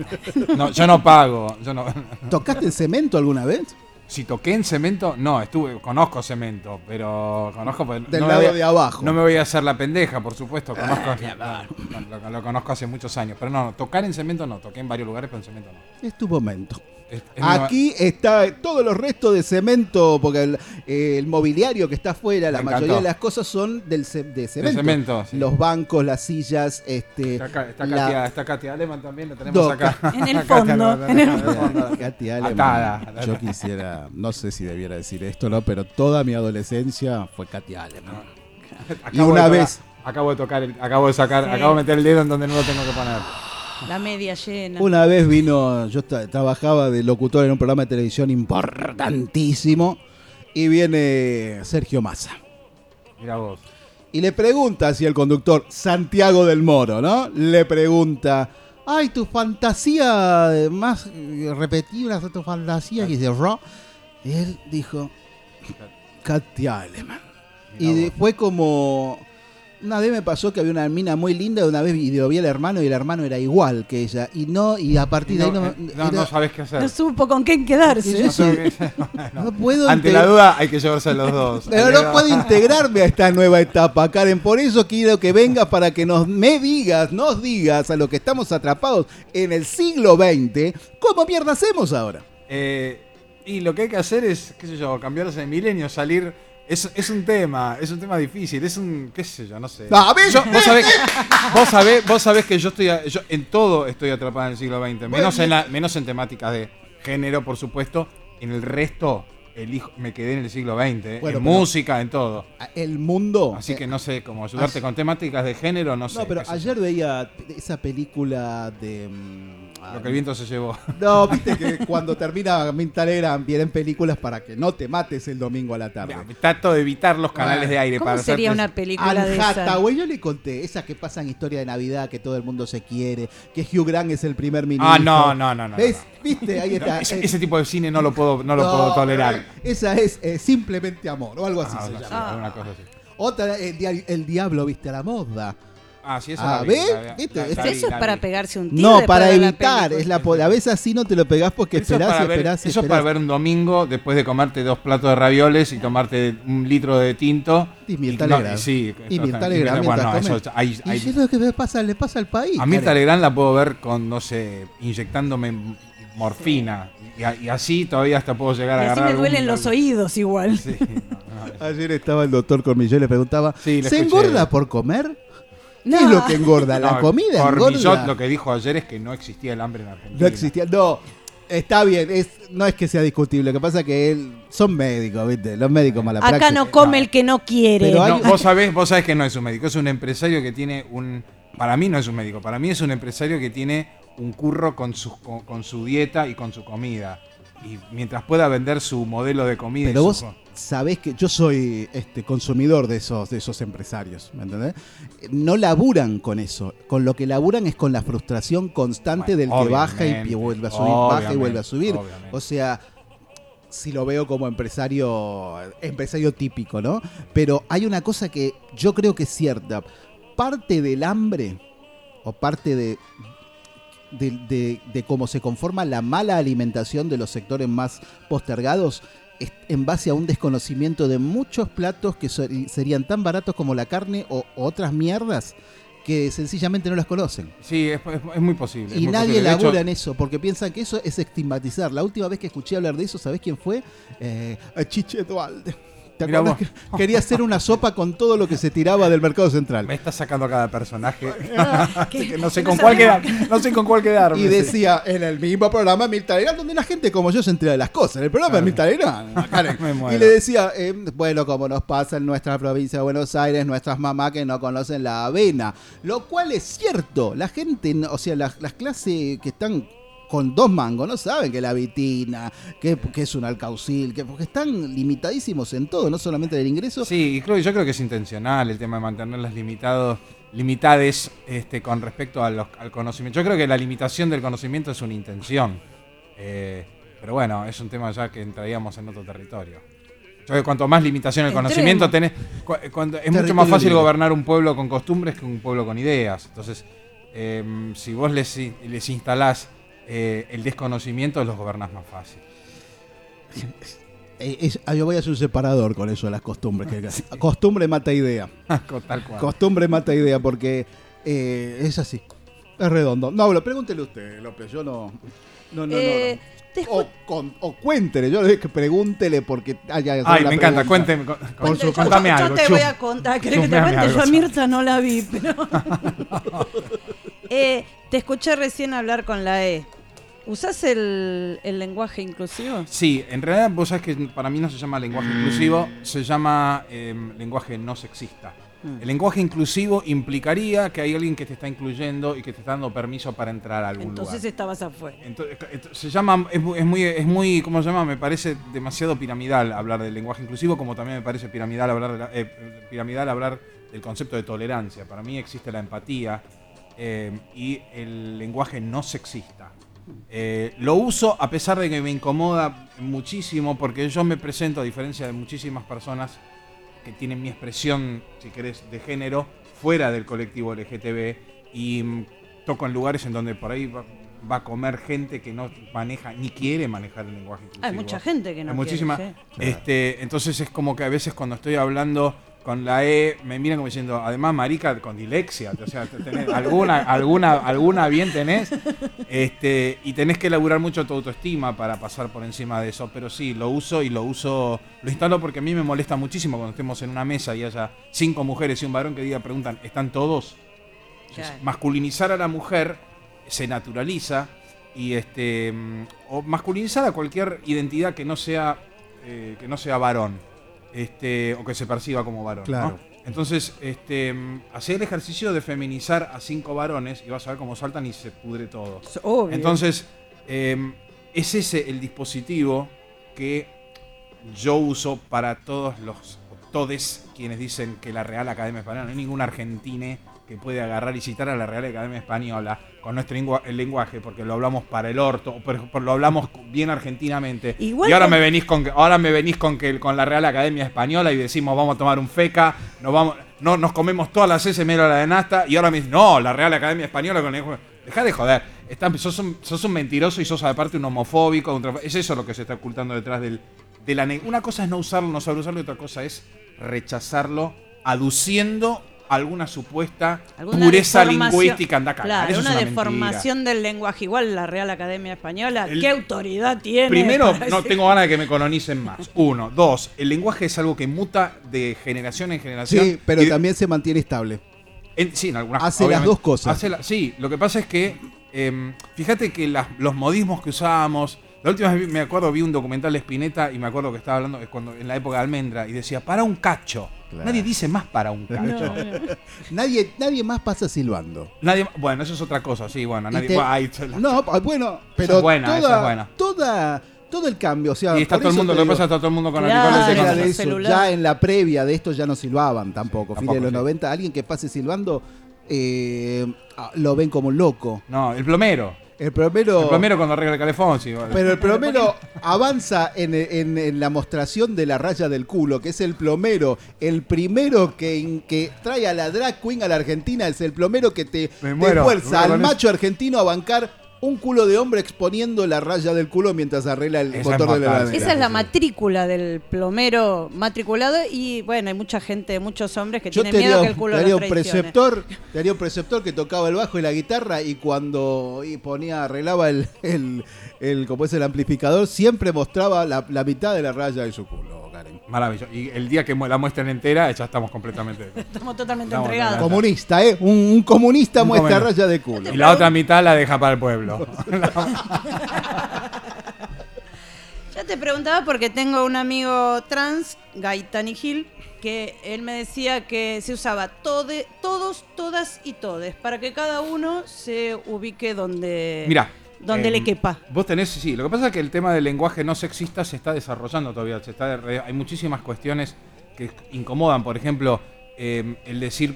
No, yo no pago, yo no. ¿Tocaste en cemento alguna vez? Si toqué en cemento, no, estuve, conozco cemento, pero conozco Del no lado voy de abajo. No me voy a hacer la pendeja, por supuesto, conozco, no, lo, lo conozco hace muchos años, pero no, no, tocar en cemento no, toqué en varios lugares, pero en cemento no. Es tu momento. Es- es mi- Aquí está todos los restos de cemento, porque el, eh, el mobiliario que está afuera, la mayoría de las cosas son del ce- de cemento. cemento, sí. Los bancos, las sillas, este. Está, acá- está la- Katia, está Katia Aleman también, la tenemos acá. En el <laughs> Katia fondo, en el. Katy Aleman. Atada. Yo quisiera, no sé si debiera decir esto, ¿no? Pero toda mi adolescencia fue Katy Aleman. <laughs> Y Acabo una de tocar- vez- Acabo de tocar, el- acabo de sacar, Sí. acabo de meter el dedo en donde no lo tengo que poner. La media llena. Una vez vino, yo tra- trabajaba de locutor en un programa de televisión importantísimo y viene Sergio Massa. Mira vos. Y le pregunta así el conductor, Santiago del Moro, ¿no? Le pregunta, ay, tu fantasía más repetida, tu fantasía, que dice, "Ro". Y él dijo, Katia Aleman. Y fue como, una vez me pasó que había una mina muy linda, una vez vi- lo vi al hermano y el hermano era igual que ella. Y no, y a partir de ahí No, no, eh, no, era- no sabes qué hacer. No supo con quién quedarse. No sé. <laughs> Bueno, no puedo Ante la duda hay que llevarse a los dos. Pero no puedo integrarme a esta nueva etapa, Karen. Por eso quiero que vengas para que nos me digas, nos digas a lo que estamos atrapados en el siglo XX, ¿cómo mierda hacemos ahora? Eh, y lo que hay que hacer es, qué sé yo, cambiarse de milenio, salir. Es, es un tema, es un tema difícil, es un, qué sé yo, no sé. A ver, Yo- vos, sabés, <laughs> vos, sabés, vos sabés que yo estoy, a- yo en todo estoy atrapado en el siglo XX, menos, en, la, menos en temáticas de género, por supuesto. En el resto, elijo, me quedé en el siglo XX, eh, Bueno, en música, en todo. El mundo. Así eh, que no sé cómo ayudarte con temáticas de género, no sé. No, pero ayer veía esa película de. Lo ah, que el viento se llevó. No, viste que <laughs> cuando termina Mint Telegram vienen películas para que no te mates el domingo a la tarde. Trato de evitar los canales de aire ¿Cómo para sería una película de esa? Hathaway, yo le conté, esas que pasan historia de Navidad, que todo el mundo se quiere, que Hugh Grant es el primer ministro. Ah, no, no, no, no. ¿Ves? no. ¿Viste? Ahí No, está. ese, Eh, ese tipo de cine no lo puedo, no lo no, puedo tolerar. Esa es eh, simplemente amor, o algo así Ah, se llama. alguna cosa así. Otra, el, dia- el diablo viste a la moda. Ah, sí, esa Ah, la vi, ¿ves? la vi, ¿Viste? la- la vi, Eso es para pegarse un tiro. No, para evitar. Es la, a veces así no te lo pegás porque Eso es esperás, para ver- esperás, Eso es esperás. para ver un domingo después de comerte dos platos de ravioles y tomarte un litro de tinto. Y Mirta no, Legrand. sí, Y Mirta Legrand bueno, eso, hay- Y hay- es lo que le pasa, le pasa al país. a Mirta. Legrand la puedo ver con, no sé, inyectándome morfina. Y, y así todavía hasta puedo llegar a Y así agarrar. me duelen los oídos igual. Sí, no, no, Ayer estaba el doctor Cormillot y le preguntaba, Sí, le ¿se escuché. engorda por comer? ¿Qué No. es lo que engorda? ¿La No, comida engorda? lo que dijo ayer es que no existía el hambre en Argentina. No existía. No, está bien. Es, no es que sea discutible. Lo que pasa es que él, son médicos, ¿viste? Los médicos mala Acá praxis. no come el que no quiere. Pero hay- No, vos sabés, vos sabés que no es un médico, es un empresario que tiene un. Para mí no es un médico, para mí es un empresario que tiene un curro con su, con, con su dieta y con su comida. Y mientras pueda vender su modelo de comida. y Pero su vos sabés que yo soy este consumidor de esos, de esos empresarios, ¿me entendés? No laburan con eso. Con lo que laburan es con la frustración constante Bueno, del que baja y vuelve a subir, baja y vuelve a subir. obviamente. O sea, si lo veo como empresario, empresario típico, ¿no? Pero hay una cosa que yo creo que es cierta. Parte del hambre, o parte de, de, de- de cómo se conforma la mala alimentación de los sectores más postergados, en base a un desconocimiento de muchos platos que ser- serían tan baratos como la carne o, otras mierdas que sencillamente no las conocen. Sí, es, es- es muy posible. Y muy nadie posible. Hecho, labura en eso, porque piensan que eso es estigmatizar. La última vez que escuché hablar de eso, ¿sabés quién fue? Eh, a Chiche Dualde. ¿Te Mirá acordás vos. que quería hacer una sopa con todo lo que se tiraba del mercado central? Me está sacando cada personaje. <laughs> <laughs> ¿Qué? no sé con cuál quedar. No sé con cuál quedarme. Y decía en el mismo programa Mirta Legrand, donde la gente como yo se entera de las cosas. En el programa de Mirta Legrand. <laughs> Me muero. y le decía, eh, bueno, como nos pasa en nuestra provincia de Buenos Aires, nuestras mamás que no conocen la avena. Lo cual es cierto. La gente, o sea, las, las clases que están con dos mangos no saben que la vitina, que, que es un alcaucil, que, porque están limitadísimos en todo, no solamente en el ingreso. Sí, y creo, yo creo que es intencional el tema de mantenerlas limitados, limitades este, con respecto a los- al conocimiento. Yo creo que la limitación del conocimiento es una intención. Eh, pero bueno, es un tema ya que entraríamos en otro territorio. Yo creo que cuanto más limitación del Entremos. conocimiento tenés, cu- cuando- es mucho más fácil libre. gobernar un pueblo con costumbres que un pueblo con ideas. Entonces, eh, si vos les, les instalás eh, el desconocimiento, los gobernás más fácil. Es- ah, yo voy a hacer un separador con eso de las costumbres. que- <laughs> Costumbre mata idea. <laughs> Tal cual. Costumbre mata idea porque eh, es así. Es redondo. No, lo pregúntele usted, López. Yo no. No, no, Eh, no. te no. O, escu- con- o cuéntele. Yo le dije que pregúntele porque Ay, me encanta, cuénteme. con- con- Cuente, yo- contame yo, te voy a contar. ¿Querés que te cuente? Yo a. Mirta no la vi, pero. <laughs> Eh, te escuché recién hablar con la E. ¿Usás el, el lenguaje inclusivo? Sí, en realidad vos sabés que para mí no se llama lenguaje inclusivo, se llama eh, lenguaje no sexista. Mm. El lenguaje inclusivo implicaría que hay alguien que te está incluyendo y que te está dando permiso para entrar a algún Entonces lugar. estabas afuera. Entonces, ent- se llama, es, es muy, es muy, ¿cómo se llama? Me parece demasiado piramidal hablar del lenguaje inclusivo, como también me parece piramidal hablar, de la- eh, piramidal hablar del concepto de tolerancia. Para mí existe la empatía eh, y el lenguaje no sexista. Eh, lo uso a pesar de que me incomoda muchísimo porque yo me presento, a diferencia de muchísimas personas que tienen mi expresión, si querés, de género, fuera del colectivo LGTB y mm, toco en lugares en donde por ahí va, va a comer gente que no maneja ni quiere manejar el lenguaje inclusivo. Hay mucha gente que no Hay quiere, muchísima. sí. este, entonces es como que a veces cuando estoy hablando con la E me miran como diciendo, además marica con dilexia, o sea, tenés alguna alguna alguna bien tenés. Este, y tenés que elaborar mucho tu autoestima para pasar por encima de eso, pero sí, lo uso y lo uso, lo instalo porque a mí me molesta muchísimo cuando estemos en una mesa y haya cinco mujeres y un varón que diga, preguntan, ¿están todos? Entonces, Claro. masculinizar a la mujer se naturaliza y este o masculinizar a cualquier identidad que no sea eh, que no sea varón este o que se perciba como varón ¿no? Entonces este hacer el ejercicio de feminizar a cinco varones y vas a ver cómo saltan y se pudre todo Obvio. entonces eh, es ese el dispositivo que yo uso para todos los todes quienes dicen que la Real Academia Española, no hay ningún argentine que puede agarrar y citar a la Real Academia Española con nuestro el lenguaje, porque lo hablamos para el orto, o por- por- lo hablamos bien argentinamente. Igual y ahora me venís con que- ahora me venís con que con la Real Academia Española y decimos vamos a tomar un feca, nos vamos, no, nos comemos todas las S menos la de Nasta, y ahora me dices, no, la Real Academia Española con el Deja de joder. Está- sos, un, sos un mentiroso y sos aparte un homofóbico. un es eso lo que se está ocultando detrás del, de la Una cosa es no usarlo, no saber usarlo, y otra cosa es rechazarlo, aduciendo alguna supuesta Alguna pureza lingüística. Anda a cagar. Claro, Eso es una, una deformación del lenguaje. Igual la Real Academia Española, El- ¿qué autoridad tiene? Primero, <laughs> no decir- tengo ganas de que me colonicen más. Uno. Dos, el lenguaje es algo que muta de generación en generación. Sí, pero Y- también se mantiene estable. En- sí, en algunas Hace las dos cosas. Hace la- sí, lo que pasa es que, em, fíjate que las- los modismos que usábamos, la última vez me acuerdo, vi un documental de Spinetta y me acuerdo que estaba hablando es cuando, en la época de Almendra y decía, para un cacho. Claro. Nadie dice más para un cacho. <laughs> Nadie, nadie más pasa silbando. Nadie, bueno, eso es otra cosa, sí, bueno, nadie, te- la- No, ah, bueno, pero es buena, toda, es buena. toda, todo el cambio, o sea, y está todo el mundo, lo pasa está todo el mundo con Claro, con- de el eso. Ya en la previa de esto ya no silbaban tampoco. Fin Tampoco, de los sí. 90, alguien que pase silbando eh, ah, lo ven como un loco. No, el plomero. El plomero, El plomero cuando arregla el calefón, sí. bueno. pero el plomero avanza en, en- en la mostración de la raya del culo, que es el plomero, el primero que, que trae a la drag queen a la Argentina, es el plomero que te, te muero, fuerza al macho argentino a bancar un culo de hombre exponiendo la raya del culo mientras arregla el Esa es motor de la heladera. Esa es la matrícula del plomero matriculado y bueno, hay mucha gente, muchos hombres que Yo tienen miedo que el culo te haría los un preceptor, te haría un preceptor que tocaba el bajo y la guitarra y cuando y ponía, arreglaba el, el, el, como es el amplificador, siempre mostraba la, la mitad de la raya de su culo. Maravilloso. Y el día que la muestren entera, ya estamos completamente. <laughs> Estamos totalmente Estamos entregados. totalmente- Comunista, ¿eh? Un, un comunista Un muestra comunista. raya de culo. Y la otra mitad la deja para el pueblo. <laughs> Ya te preguntaba porque tengo un amigo trans, Gaitani Gil, que él me decía que se usaba tode, todos, todas y todes, para que cada uno se ubique donde, Mira. Donde eh, le quepa. Vos tenés, sí, lo que pasa es que el tema del lenguaje no sexista se está desarrollando todavía. Se está, hay muchísimas cuestiones que incomodan. Por ejemplo, eh, el decir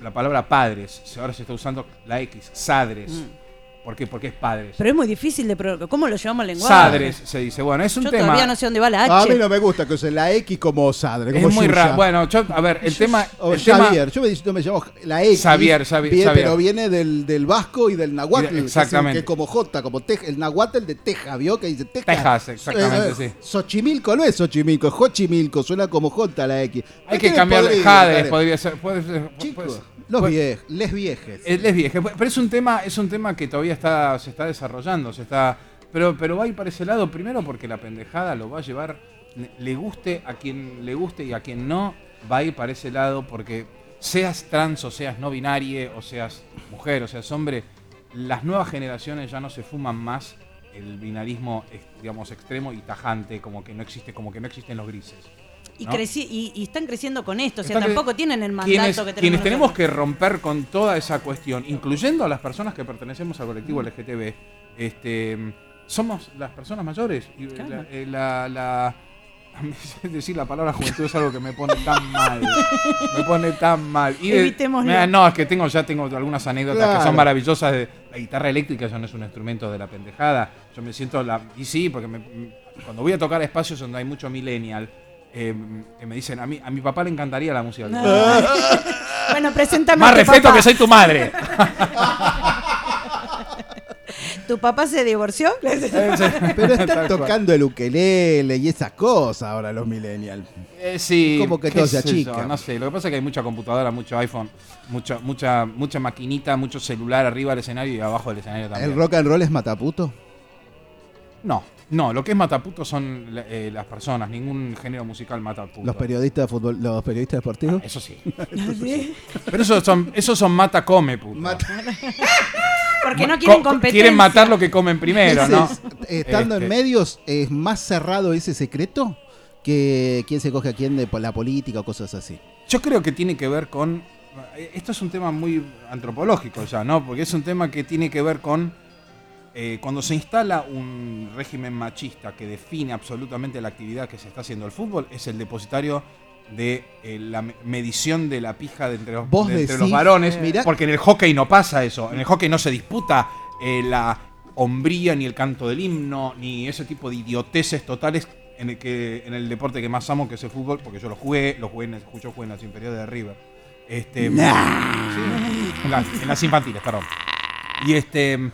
la palabra padres. Ahora se está usando la X, sadres. Mm. ¿Por qué? Porque es padres. Pero es muy difícil de... pro- ¿Cómo lo llevamos al lenguaje? Sadres se dice. Bueno, es un Yo tema. todavía no sé dónde va la H. A mí no me gusta que use la X como Sadre, como es muy raro. Bueno, yo, a ver, el tema. O el tema- Xavier, yo me, yo me llamo la X. Xavier, Xavier. Pero viene del, del vasco y del nahuatl. Y de- que es el- exactamente. Que es como J, como Teja, el nahuatl de Teja, ¿vio? Que dice Teja. Tejas, exactamente, Eh, eh, sí. Xochimilco no es Xochimilco, es Xochimilco, suena como J la X. Hay ¿Por que cambiar de podría, Jades, podría ser. Puede ser Chicos, puede- los puede- viejos, les viejes. Es lesbiana, pero es un tema, es un tema que todavía está, se está desarrollando, se está, pero, pero va a ir para ese lado primero porque la pendejada lo va a llevar, le- guste a quien le guste y a quien no, va a ir para ese lado porque seas trans o seas no binario o seas mujer o seas hombre, las nuevas generaciones ya no se fuman más el binarismo, digamos, extremo y tajante, como que no existe, como que no existen los grises. Y, ¿no? creci- y, y están creciendo con esto, o sea, tampoco tienen el mandato quienes, que tenemos quienes tenemos nosotros. que romper con toda esa cuestión, incluyendo a las personas que pertenecemos al colectivo LGTB, este, somos las personas mayores. Y Claro. la, eh, la- la- a <laughs> mí decir la palabra juventud es algo que me pone tan mal. me pone tan mal. Y de- no, es que tengo, ya tengo algunas anécdotas que son maravillosas. De, la guitarra eléctrica ya no es un instrumento de la pendejada. Yo me siento la. Y sí, porque me- cuando voy a tocar espacios donde hay mucho millennial. Eh, me dicen, a mí, a mi papá le encantaría la música. <laughs> Bueno, preséntame Más a tu respeto papá. que soy tu madre. ¿Tu papá se divorció? <laughs> Pero están tocando el ukelele y esas cosas ahora los millennials. Eh, sí. Como que todo se achica. No sé, lo que pasa es que hay mucha computadora, mucho iPhone, mucha, mucha, mucha maquinita, mucho celular arriba del escenario y abajo del escenario también. ¿El rock and roll es mataputo? No, no, lo que es mataputo son eh, las personas, ningún género musical mataputo. ¿Los periodistas de fútbol, los periodistas deportivos? Eso sí. <laughs> Pero esos son, esos son mata come, puto. <laughs> Porque no quieren Co- competencia. Quieren matar lo que comen primero, Ese ¿no? es, estando en Este. medios, ¿es más cerrado ese secreto que quién se coge a quién de la política o cosas así? Yo creo que tiene que ver con. eh, Esto es un tema muy antropológico ya, ¿no? Porque es un tema que tiene que ver con. Eh, cuando se instala un régimen machista que define absolutamente la actividad que se está haciendo el fútbol, es el depositario de eh, la me- medición de la pija de entre los, Vos de entre decís, los varones. mirá- Porque en el hockey no pasa eso. En el hockey no se disputa eh, la hombría, ni el canto del himno, ni ese tipo de idioteces totales en el, que, en el deporte que más amo, que es el fútbol, porque yo lo jugué, lo jugué en, yo jugué en las inferiores de River. Este, sí, en, las, en las infantiles, perdón. Y este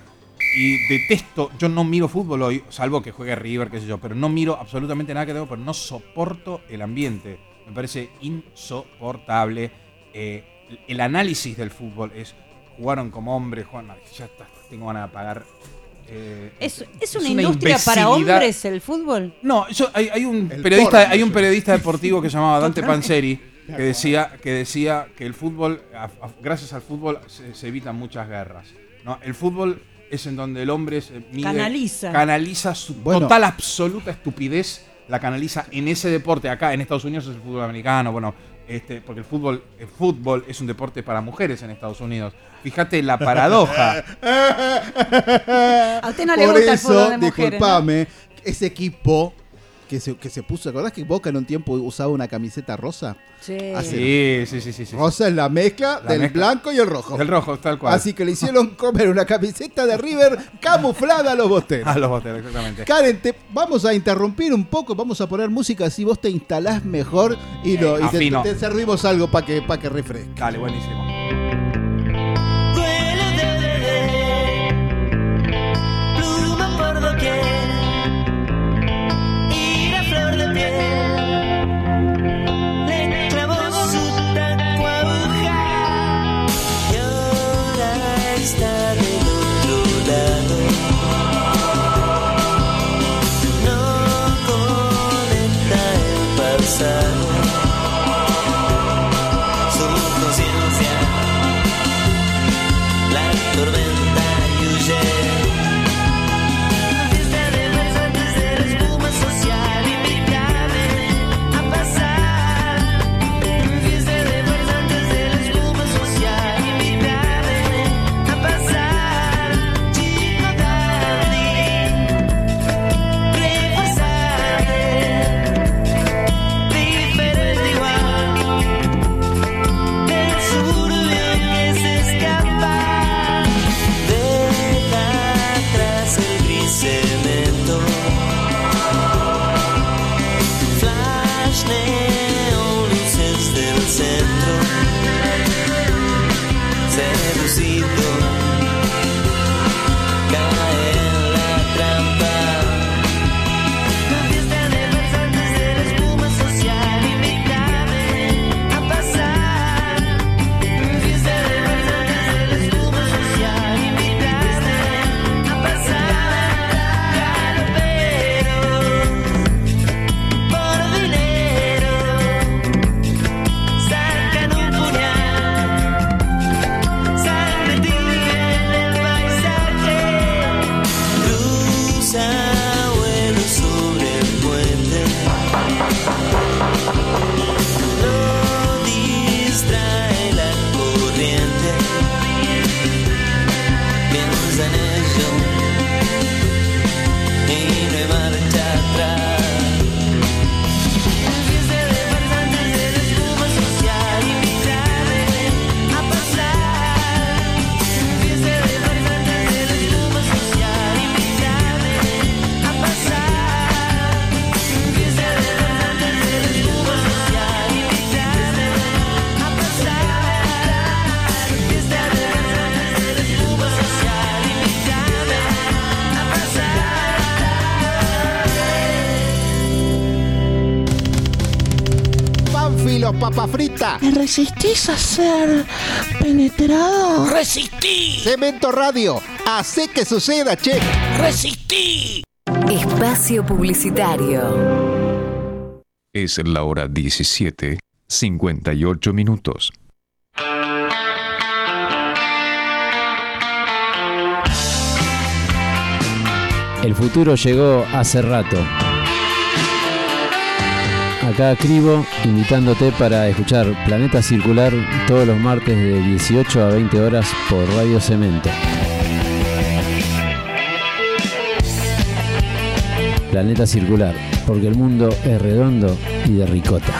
y detesto, yo no miro fútbol hoy, salvo que juegue River, qué sé yo, pero no miro absolutamente nada que tengo, pero no soporto el ambiente. Me parece insoportable. Eh, el análisis del fútbol es jugaron como hombres, jugaron, ya está, tengo ganas de apagar. eh, ¿Es, es una industria para hombres el fútbol? No, yo, hay, hay un El periodista, porno, hay un periodista deportivo que se llamaba Dante. Panzeri que decía que decía que el fútbol, a- a- gracias al fútbol, se, se evitan muchas guerras. ¿no? El fútbol es en donde el hombre se mide- Canaliza. canaliza su Bueno. total absoluta estupidez, la canaliza en ese deporte. Acá en Estados Unidos es el fútbol americano, bueno, este, porque el fútbol, el fútbol es un deporte para mujeres en Estados Unidos. Fíjate la paradoja. <laughs> A usted no le Por gusta el eso, fútbol de mujeres. ¿no? disculpame, ese equipo que se, que se puso, ¿te acordás que Boca en un tiempo usaba una camiseta rosa? Sí. Hace- Sí, sí, sí, sí. sí. Rosa es la mezcla La del mezcla. blanco y el rojo. El rojo, tal cual. Así que le hicieron <laughs> comer una camiseta de River camuflada a los bosteros. A los boteros, exactamente. Karen, te vamos a interrumpir un poco, vamos a poner música así vos te instalás mejor y, lo, y te, te servimos algo para que, pa' que refresque. Dale, buenísimo. Resistís a ser penetrado? ¡Resistí! Cemento Radio, hace que suceda, che. ¡Resistí! Espacio Publicitario. Es la hora 17, 58 minutos. El futuro llegó hace rato. Acá Cribo invitándote para escuchar Planeta Circular todos los martes de 18 a 20 horas por Radio Cemento. Planeta Circular, porque el mundo es redondo y de ricota.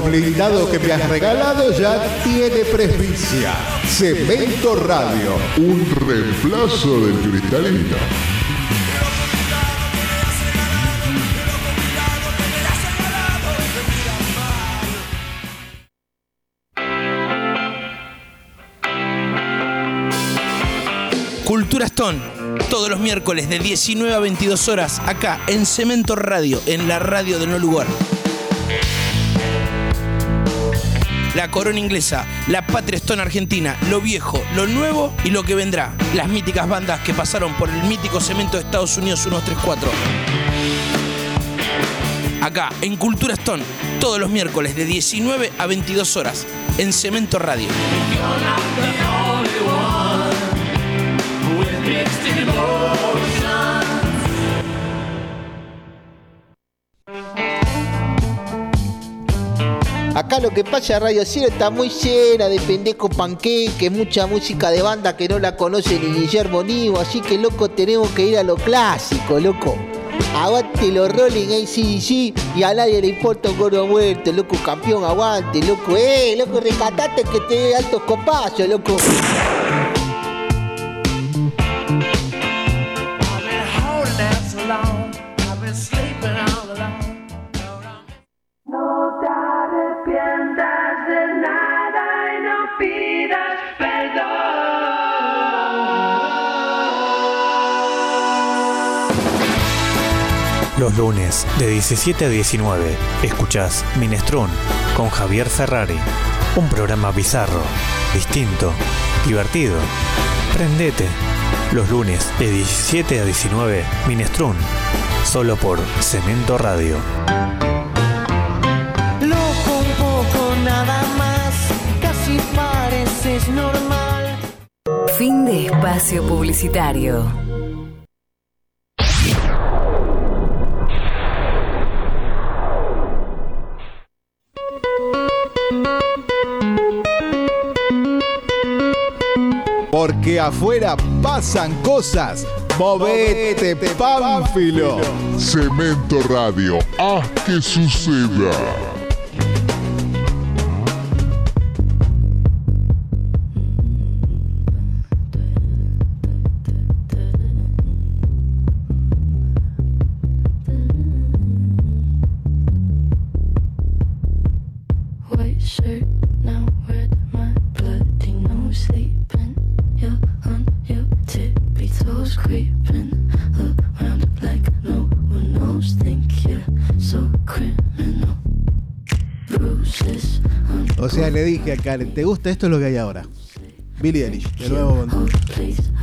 Blindado que me has regalado ya tiene presbicia. Cemento Radio. Un reemplazo del cristalino. Cultura Stone, todos los miércoles de 19 a 22 horas, acá en Cemento Radio, en la radio de No Lugar. La corona inglesa, la patria Stone argentina, lo viejo, lo nuevo y lo que vendrá. Las míticas bandas que pasaron por el mítico cemento de Estados Unidos 134. Acá, en Cultura Stone, todos los miércoles de 19 a 22 horas, en Cemento Radio. Acá lo que pasa, Radio Cero está muy llena de pendejo panqueque, mucha música de banda que no la conoce ni Guillermo Nivo, así que loco tenemos que ir a lo clásico, loco. Aguante los Rolling ACDC y a nadie le importa un gordo muerto, loco campeón, aguante, loco, eh, loco, rescatate que te dé altos copazos, loco. Los lunes de 17 a 19 escuchás Minestrón con Javier Ferrari. Un programa bizarro, distinto, divertido. Prendete. Los lunes de 17 a 19 Minestrón. Solo por Cemento Radio. Loco un poco nada más, casi pareces normal. Fin de espacio publicitario. Porque afuera pasan cosas. Movete, Pánfilo. Cemento Radio, haz que suceda. Le dije a Karen, ¿te gusta esto es lo que hay ahora? Billy Eilish, de nuevo con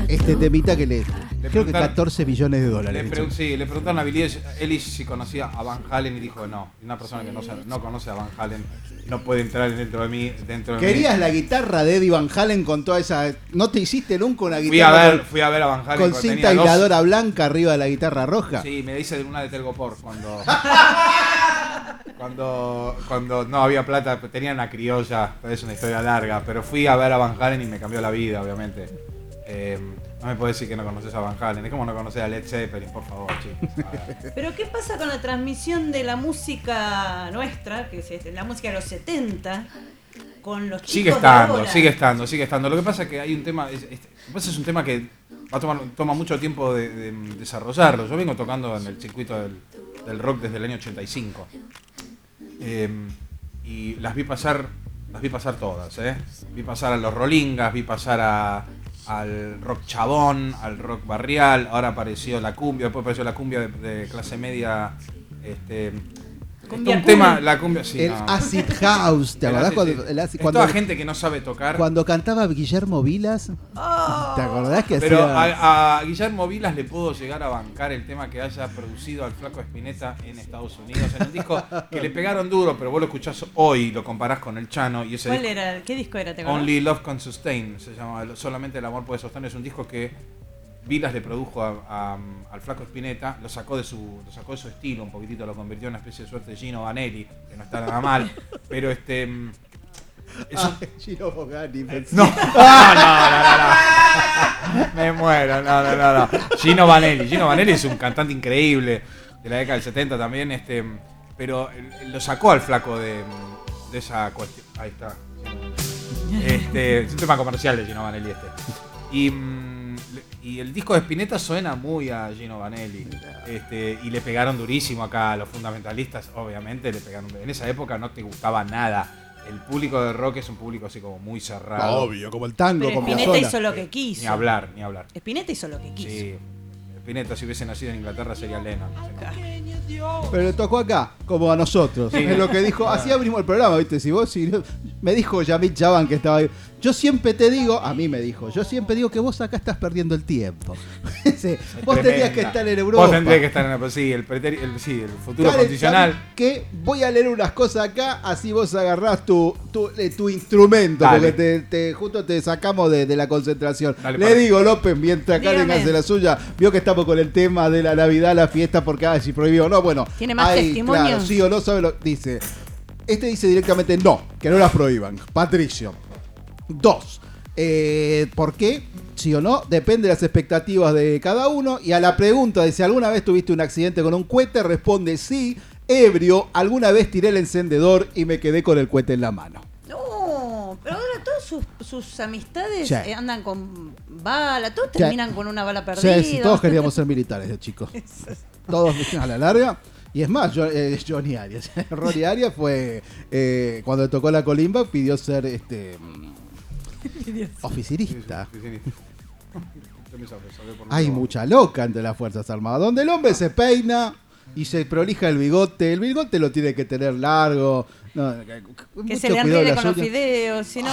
este temita que le... Creo que preguntaron- 14 millones de Le, dólares. pregun- sí, le preguntaron a Billie Eilish si conocía a Van Halen y dijo no. Una persona que no, no conoce a Van Halen no puede entrar dentro de mí. Dentro de mí. ¿Querías la guitarra de Eddie Van Halen con toda esa... ¿No te hiciste nunca una Fui a guitarra ver, con, fui a ver a Van Halen con cinta dos- aisladora blanca arriba de la guitarra roja? Sí, me hice una de Telgopor cuando. <laughs> cuando. Cuando no había plata, tenía una criolla, es una historia larga. Pero fui a ver a Van Halen y me cambió la vida, obviamente. Eh, no me puedes decir que no conoces a Van Halen. Es como no conocer a Led Zeppelin, por favor, chicos. Pero ¿qué pasa con la transmisión de la música nuestra, que es este, la música de los 70, con los chicos Sigue de estando, ahora? sigue estando, sigue estando. Lo que pasa es que hay un tema, es, un tema que va a tomar, toma mucho tiempo de, de desarrollarlo. Yo vengo tocando en el circuito del, del rock desde el año 85. Eh, y las vi pasar las vi pasar todas, ¿eh? Vi pasar a los Rolingas, vi pasar a, al rock chabón, al rock barrial, ahora apareció la cumbia, después apareció la cumbia de, de clase media, este... Cumbia un tema, la cumbia, sí, el no. acid house, ¿te acordás cuando, el acid- cuando- toda gente que no sabe tocar. cuando cantaba Guillermo Vilas? ¿Te acordás que Pero hacía a, a Guillermo Vilas le puedo llegar a bancar el tema que haya producido al Flaco Espineta en Estados Unidos, en un disco que le pegaron duro, pero vos lo escuchás hoy y lo comparás con el Chano y ese ¿Cuál disco, era? ¿Qué disco era? Only Love Can Sustain, se llama Solamente el amor puede sostener, es un disco que Vilas le produjo a- a- al Flaco Espineta, lo sacó de su lo sacó de su estilo, un poquitito lo convirtió en una especie de suerte de Gino Vanelli, que no está nada mal, <laughs> pero este mm, es un- Ah, Gino Bogani, pensé. no, <laughs> no, no, no, no. Me muero, no, no, no, no. Gino Vanelli. Gino Vanelli es un cantante increíble de la década del 70 también, este, pero lo sacó al flaco de, de esa cuestión. Ahí está. Este, es un tema comercial de Gino Vanelli este. Y, mm, y el disco de Spinetta suena muy a Gino Vanelli. Este, y le pegaron durísimo acá a los fundamentalistas, obviamente le pegaron. En esa época no te gustaba nada. El público de rock es un público así como muy cerrado. Obvio, como el tango Pero con Spinetta Piazzolla. hizo lo que quiso. Ni hablar, ni hablar. Spinetta hizo lo que quiso. Sí. Spinetta, si hubiese nacido en Inglaterra, sería Lennon. Pero le tocó acá, como a nosotros. Sí. Es lo que dijo. Así abrimos el programa, ¿viste? Si vos, si no- me dijo Yamit Chaban que estaba ahí. Yo siempre te digo, a mí me dijo, yo siempre digo que vos acá estás perdiendo el tiempo. <laughs> Sí, vos Tremenda. tendrías que estar en Europa. Vos tendrías que estar en Europa. Sí, el, el- sí, el futuro Karen, condicional. ¿sabes qué? Voy a leer unas cosas acá, así vos agarrás tu, tu, eh, tu instrumento, Dale. porque te, te- justo te sacamos de, de la concentración. Dale, Le para. digo, López, mientras Karen hace la suya, vio que estamos con el tema de la Navidad, la fiesta, porque ay, si prohibió o no, bueno. ¿Tiene más hay, testimonios? Claro, sí o no, sabe lo dice. Este dice directamente no, que no las prohíban. Patricio. Dos. Eh, ¿Por qué? Sí o no, depende de las expectativas de cada uno. Y a la pregunta de si alguna vez tuviste un accidente con un cohete, responde sí. Ebrio, alguna vez tiré el encendedor y me quedé con el cohete en la mano. No, pero ahora todas sus, sus amistades Sí. eh, andan con bala, todos Sí. terminan con una bala perdida. Sí, sí, todos queríamos <laughs> ser militares de chicos. Todos a la larga. Y es más, yo, eh, Johnny Arias. <laughs> Ronnie Arias fue, eh, cuando le tocó la colimba, pidió ser este oficinista. Hay mucha loca entre las Fuerzas Armadas, donde el hombre se peina y se prolija el bigote. El bigote lo tiene que tener largo. No, Que se le las con los fideos, si no...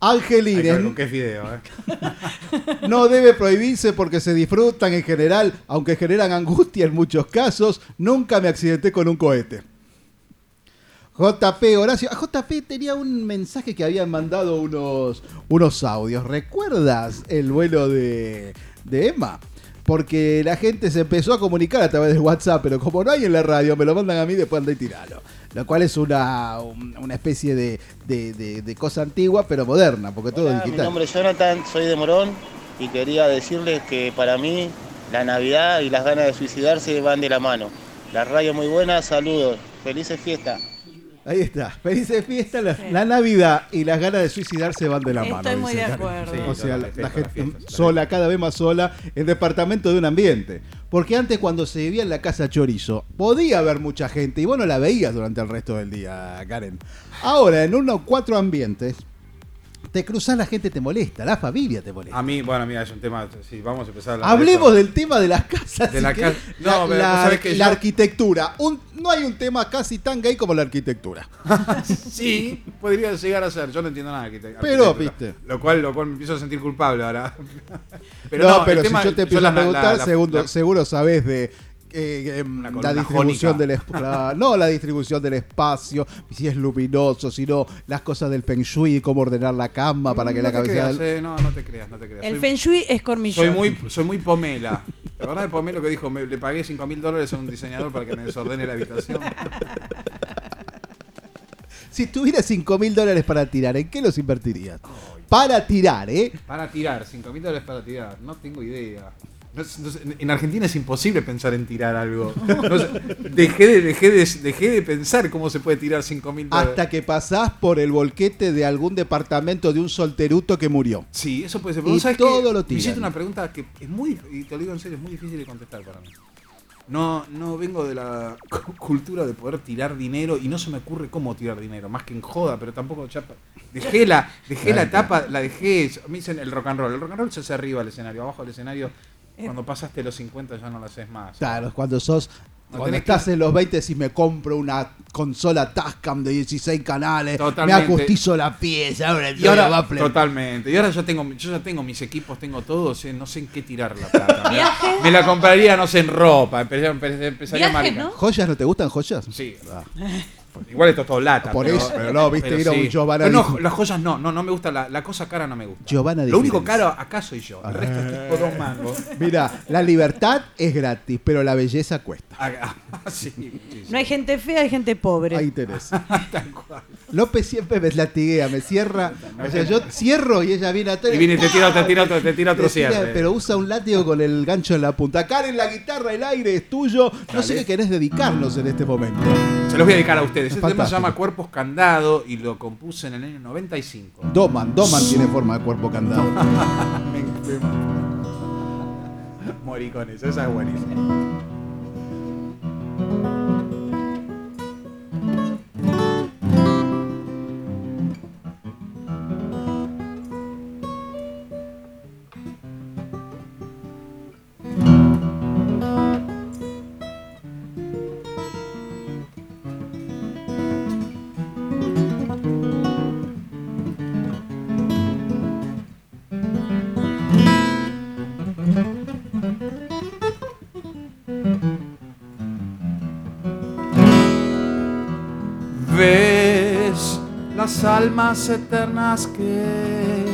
Angelines. Con qué fideo, eh. <laughs> No debe prohibirse porque se disfrutan en general, aunque generan angustia en muchos casos. Nunca me accidenté con un cohete. JP Horacio. Ah, JP tenía un mensaje que habían mandado unos, unos audios. ¿Recuerdas el vuelo de, de Emma? Porque la gente se empezó a comunicar a través del WhatsApp, pero como no hay en la radio, me lo mandan a mí después anda y tiralo. Lo cual es una, un- una especie de, de- de- de cosa antigua, pero moderna, porque todo es Hola, mi digital. nombre es Jonathan, soy de Morón y quería decirles que para mí la Navidad y las ganas de suicidarse van de la mano. La radio muy buena, saludos, felices fiestas. Ahí está. Felices fiestas. La, la Navidad y las ganas de suicidarse van de la Estoy mano. muy dice de acuerdo. Sí, o sea, la, gente sola, cada vez más sola, en departamento de un ambiente. Porque antes cuando se vivía en la casa chorizo, podía haber mucha gente y vos no la veías durante el resto del día, Karen. Ahora, en uno o cuatro ambientes, te cruzás, la gente te molesta, la familia te molesta. A mí, bueno, mira, es un tema. Sí, vamos a empezar a hablar Hablemos del tema de las casas. De la querés. casa- La, No, pero la- vos sabés que la yo- arquitectura. Un- no hay un tema casi tan gay como la arquitectura. <laughs> Sí, podría llegar a ser. Yo no entiendo nada de arquite- Pero, arquitectura. viste. Lo cual, lo cual me empiezo a sentir culpable ahora. <laughs> no, el pero tema- si yo te empiezo a preguntar, seguro sabes de eh, em, la distribución jónica. del es- la- no la distribución del espacio, si es luminoso, sino las cosas del feng shui, cómo ordenar la cama para que no la cabeza creas, eh, no, no te creas, no te creas. El Soy- Feng Shui es cormillón. Soy muy, soy muy pomela. ¿Te acordás de Pomelo que dijo, me, le pagué 5 mil dólares a un diseñador para que me desordene la habitación? <laughs> Si tuvieras 5 mil dólares para tirar, ¿en qué los invertirías? Para tirar, ¿eh? Para tirar, 5 mil dólares para tirar, no tengo idea. No en Argentina es imposible pensar en tirar algo. No dejé, de, dejé, de, dejé de pensar cómo se puede tirar 5 mil dólares. Hasta que pasás por el volquete de algún departamento de un solteruto que murió. Sí, eso puede ser. Pero Y vos sabés todo que lo me hiciste tiran. una pregunta que es muy, y te lo digo en serio, es muy difícil de contestar para mí. No, no vengo de la cu- cultura de poder tirar dinero y no se me ocurre cómo tirar dinero, más que en joda, pero tampoco Dejé la, dejé la etapa, la dejé. Me dicen el rock and roll. El rock and roll se hace arriba del escenario, abajo del escenario. <laughs> Cuando pasaste los 50 ya no lo haces más. Claro, cuando sos. No, cuando estás que- en los 20 y me compro una consola Tascam de 16 canales, Totalmente. me ajustizo la pieza, ahora Y ahora, todo va a ple- totalmente. Y ahora yo tengo, yo ya tengo mis equipos, tengo todos, eh, no sé en qué tirar la plata. Me la- Me la compraría, no sé, en ropa. Empezaría, empezaría a marcar. ¿Joyas no te gustan joyas? Sí. <laughs> Igual esto es todo lata. Por eso, pero no, viste, a un Giovanna Pero no, las joyas no, no, no me gusta, la, la cosa cara no me gusta. Giovanna Lo único caro acá soy yo. El resto es tipo dos mangos. Mira, la libertad es gratis, pero la belleza cuesta. Ah, <laughs> sí, sí, sí. No hay gente fea, hay gente pobre. Ahí tenés. <laughs> López siempre me latiguea, me cierra. O sea, yo cierro y ella viene atrás. Y viene y te tira, te tira otro, te tira otro Te tira, cierre. Pero usa un látigo con el gancho en la punta. Karen, la guitarra, el aire es tuyo. No sé Dale. qué querés dedicarnos en este momento. Se los voy a dedicar a ustedes. Este tema se llama Cuerpos Candado y lo compuse en el año 95. Doman, Doman tiene forma de cuerpo candado. <laughs> Me- me- Morí con eso, esa es buenísima. Almas eternas que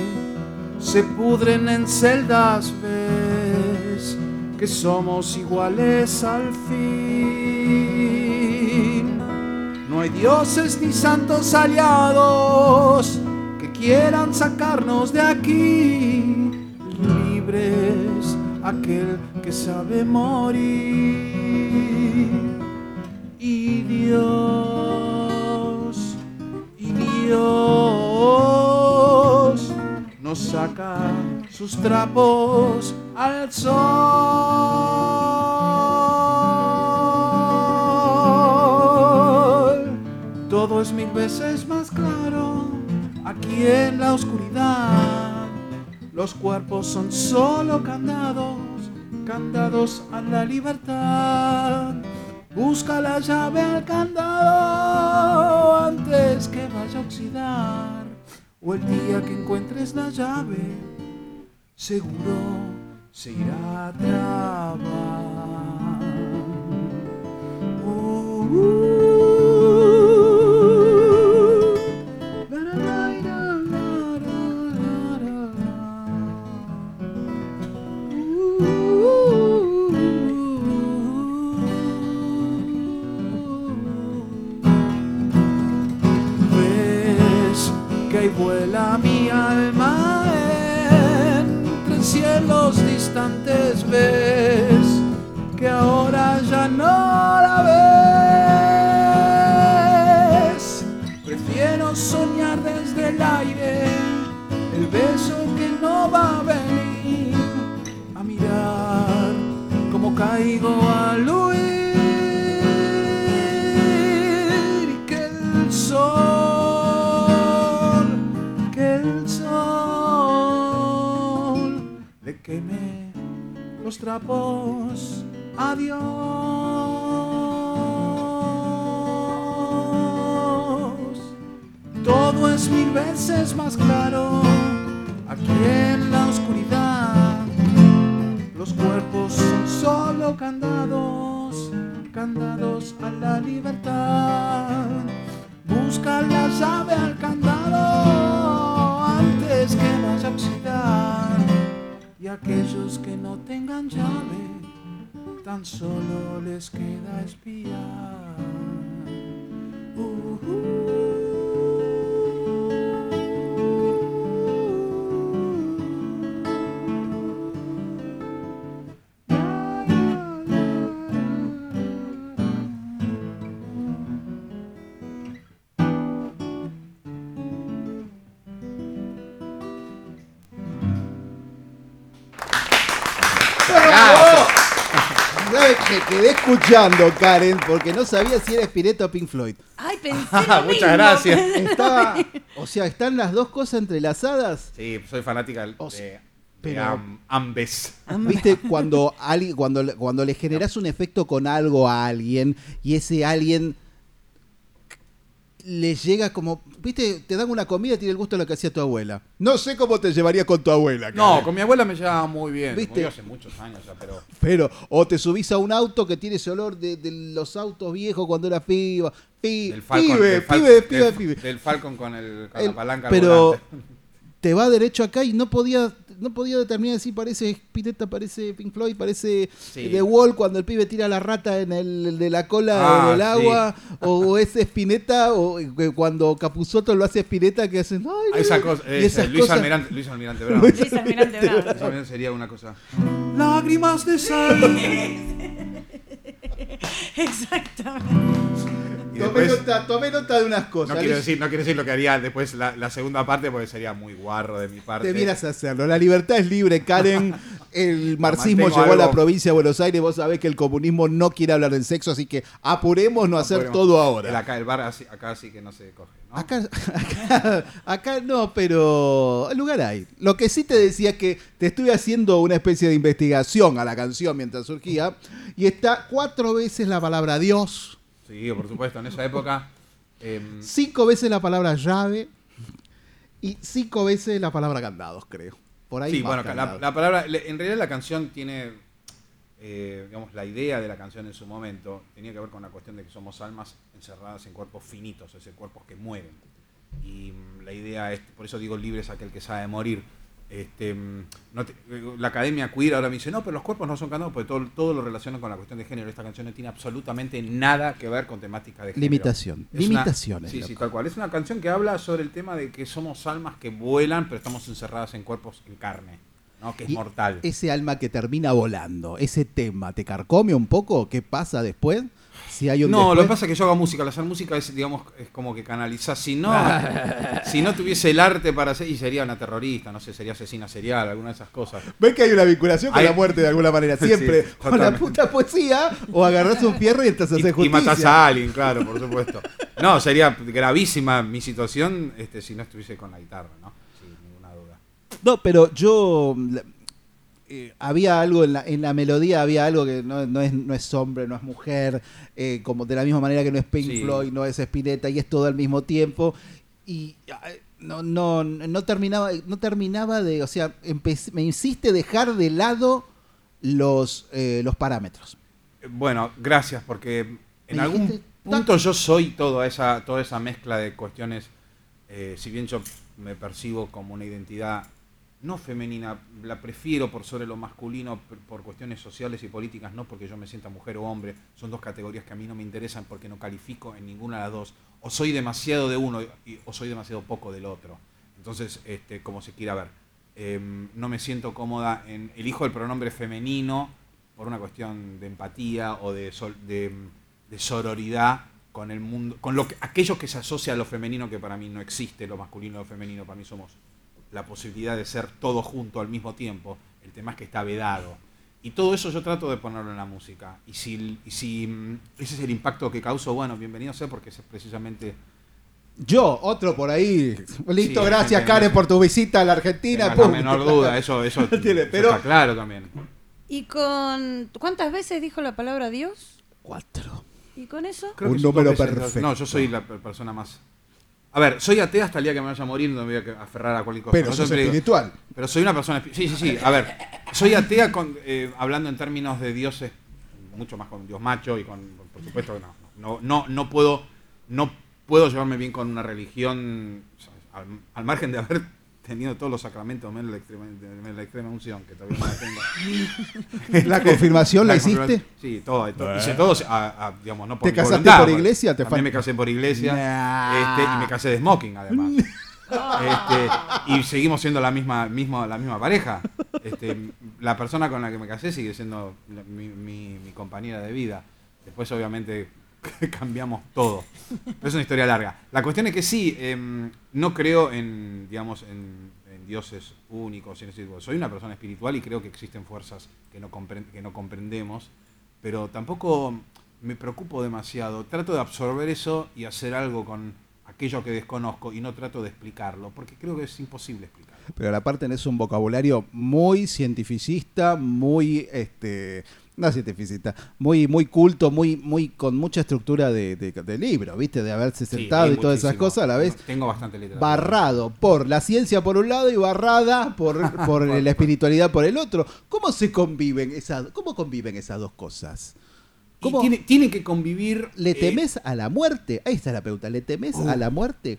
se pudren en celdas, ves que somos iguales al fin. No hay dioses ni santos aliados que quieran sacarnos de aquí. Libres aquel que sabe morir. Y Dios, y Dios saca sus trapos al sol. Todo es mil veces más claro aquí en la oscuridad. Los cuerpos son solo candados, candados a la libertad. Busca la llave al candado antes que vaya a oxidar. O el día que encuentres la llave, seguro se irá a trabar. Uh, escuchando, Karen, porque no sabía si era Spinetta o Pink Floyd. Ay, pensé <laughs> Ah, lo muchas mismo. gracias. Estaba, <laughs> o sea, ¿están las dos cosas entrelazadas? Sí, soy fanática del- de, de pero- am- ambes. ¿Viste? Cuando, alguien- cuando, le- cuando le generas un efecto con algo a alguien y ese alguien le llega como, viste, te dan una comida y tiene el gusto de lo que hacía tu abuela. No sé cómo te llevaría con tu abuela. No, con mi abuela me llevaba muy bien. ¿Viste? Murió hace muchos años ya, pero. Pero, o te subís a un auto que tiene ese olor de, de los autos viejos cuando era piba. Pi- Del Falcon, pibe, del Fal- pibe, pibe, del- pibe. del Falcon con, el, con El- la palanca al pero volante. te va derecho acá y no podía no podía determinar si parece Spinetta, parece Pink Floyd, parece Sí. The Wall cuando el pibe tira la rata en el de la cola Ah, del agua o es Spinetta o eh, cuando Capuzoto lo hace Spinetta que hacen ay, Ah, Esa no". cosa, y esa, esas Luis cosas- Almirante, Luis Almirante <laughs> Brown. Luis Luis Almirante Brown. Luis Almirante sería una cosa. Lágrimas de sal. <laughs> Exactamente. Y después- nota, tomé nota de unas cosas. No quiero, decir, no quiero decir lo que haría después la, la segunda parte porque sería muy guarro de mi parte. Debieras hacerlo. La libertad es libre, Karen. <laughs> El marxismo llegó a la provincia de Buenos Aires. Vos sabés que el comunismo no quiere hablar del sexo, así que apurémonos a hacer todo el ahora. acá, el bar así- acá sí que no se coge. ¿no? Acá, acá, <laughs> acá no, pero lugar hay. Lo que sí te decía es que te estuve haciendo una especie de investigación a la canción mientras surgía y está cuatro veces la palabra Dios, Sí, por supuesto, en esa época. em, cinco veces la palabra llave y cinco veces la palabra candados, creo. Por ahí sí, más bueno, la, la palabra. En realidad la canción tiene. eh, digamos, la idea de la canción en su momento tenía que ver con la cuestión de que somos almas encerradas en cuerpos finitos, es decir, cuerpos que mueren. Y mm, la idea es, por eso digo libre es aquel que sabe morir. Este, mm, no te- eh, la academia queer ahora me dice, no, pero los cuerpos no son candados porque todo, todo lo relaciona con la cuestión de género. Esta canción no tiene absolutamente nada que ver con temática de género. Limitación, Es una- limitaciones, sí, loco. sí, tal cual. Es una canción que habla sobre el tema de que somos almas que vuelan, pero estamos encerradas en cuerpos en carne, ¿no? que es Y mortal. Ese alma que termina volando, ese tema, ¿te carcome un poco? ¿Qué pasa después? Si hay un No, después. lo que pasa es que yo hago música. Al hacer música es, digamos, es como que canalizar. Si no, <laughs> si no tuviese el arte para hacer, y sería una terrorista, no sé, sería asesina serial, alguna de esas cosas. ¿Ves que hay una vinculación con Hay- la muerte de alguna manera? <laughs> Sí, Siempre. <laughs> con la puta poesía, o agarrás un fierro y estás a Y, hacer y justicia. matás a alguien, claro, por supuesto. No, sería gravísima mi situación este, si no estuviese con la guitarra, ¿no? Sin ninguna duda. No, pero yo. Eh, había algo en la, en la melodía, había algo que no, no es, no es hombre, no es mujer, eh, como de la misma manera que no es Pink Sí. Floyd, no es Spinetta, y es todo al mismo tiempo. Y no, no, no terminaba, no terminaba de. O sea, me hiciste dejar de lado los, eh, los parámetros. Bueno, gracias, porque en algún punto yo soy toda esa, toda esa mezcla de cuestiones, si bien yo me percibo como una identidad no femenina, la prefiero por sobre lo masculino por cuestiones sociales y políticas, no porque yo me sienta mujer o hombre, son dos categorías que a mí no me interesan porque no califico en ninguna de las dos, o soy demasiado de uno y- o soy demasiado poco del otro. Entonces, este, como se quiera ver, Em, no me siento cómoda en elijo el pronombre femenino por una cuestión de empatía o de, sol- de, de sororidad con el mundo, con lo que, aquello que se asocia a lo femenino que para mí no existe, lo masculino y lo femenino, para mí somos la posibilidad de ser todo junto al mismo tiempo, el tema es que está vedado. Y todo eso yo trato de ponerlo en la música. Y si, y si mm, ese es el impacto que causo, bueno, bienvenido sea porque ese es precisamente... Yo, otro por ahí. Listo, Sí, gracias sí, Karen por tu visita a la Argentina. La pum. menor duda, eso, eso, <laughs> Tiene, eso pero- está claro también. ¿Y con cuántas veces dijo la palabra Dios? Cuatro. ¿Y con eso? Creo Un número perfecto. No, yo soy la per- persona más. A ver, soy atea hasta el día que me vaya a morir, no me voy a aferrar a cualquier cosa. Pero sos digo- espiritual. pero soy una persona. espi- Sí, sí, sí. A ver, soy atea con, eh, hablando en términos de dioses, mucho más con Dios macho y con. Por supuesto, no. No, no, no puedo. No puedo llevarme bien con una religión al, al margen de haber tenido todos los sacramentos, menos la extrema, menos la extrema unción, que todavía no la tengo. <laughs> ¿La confirmación la hiciste? Sí, todo. todo. Bueno. Hice todo, a- a, digamos, no por ¿Te mi casaste voluntad, por iglesia? Te También fal- me casé por iglesia. Nah. este, y me casé de smoking, además. <laughs> Este, y seguimos siendo la misma, mismo, la misma pareja. Este, la persona con la que me casé sigue siendo la- mi, mi- mi compañera de vida. Después, obviamente, <laughs> cambiamos todo. Es una historia larga. La cuestión es que sí, em, no creo en, digamos, en, en dioses únicos. en ese. Soy una persona espiritual y creo que existen fuerzas que no, compren- que no comprendemos. pero tampoco me preocupo demasiado. Trato de absorber eso y hacer algo con aquello que desconozco y no trato de explicarlo, porque creo que es imposible explicarlo. Pero la parte es un vocabulario muy cientificista, muy este no cientificista, muy muy culto, muy muy con mucha estructura de, de- de libro, ¿viste? De haberse sentado y todas esas cosas a la vez. Tengo bastante literatura. Barrado por la ciencia por un lado y barrada por, <laughs> por la espiritualidad por el otro. ¿Cómo se conviven esas cómo conviven esas dos cosas? Y tiene, tiene que convivir. ¿Le eh, temes a la muerte? Ahí está la pregunta. ¿Le temes Uh. a la muerte?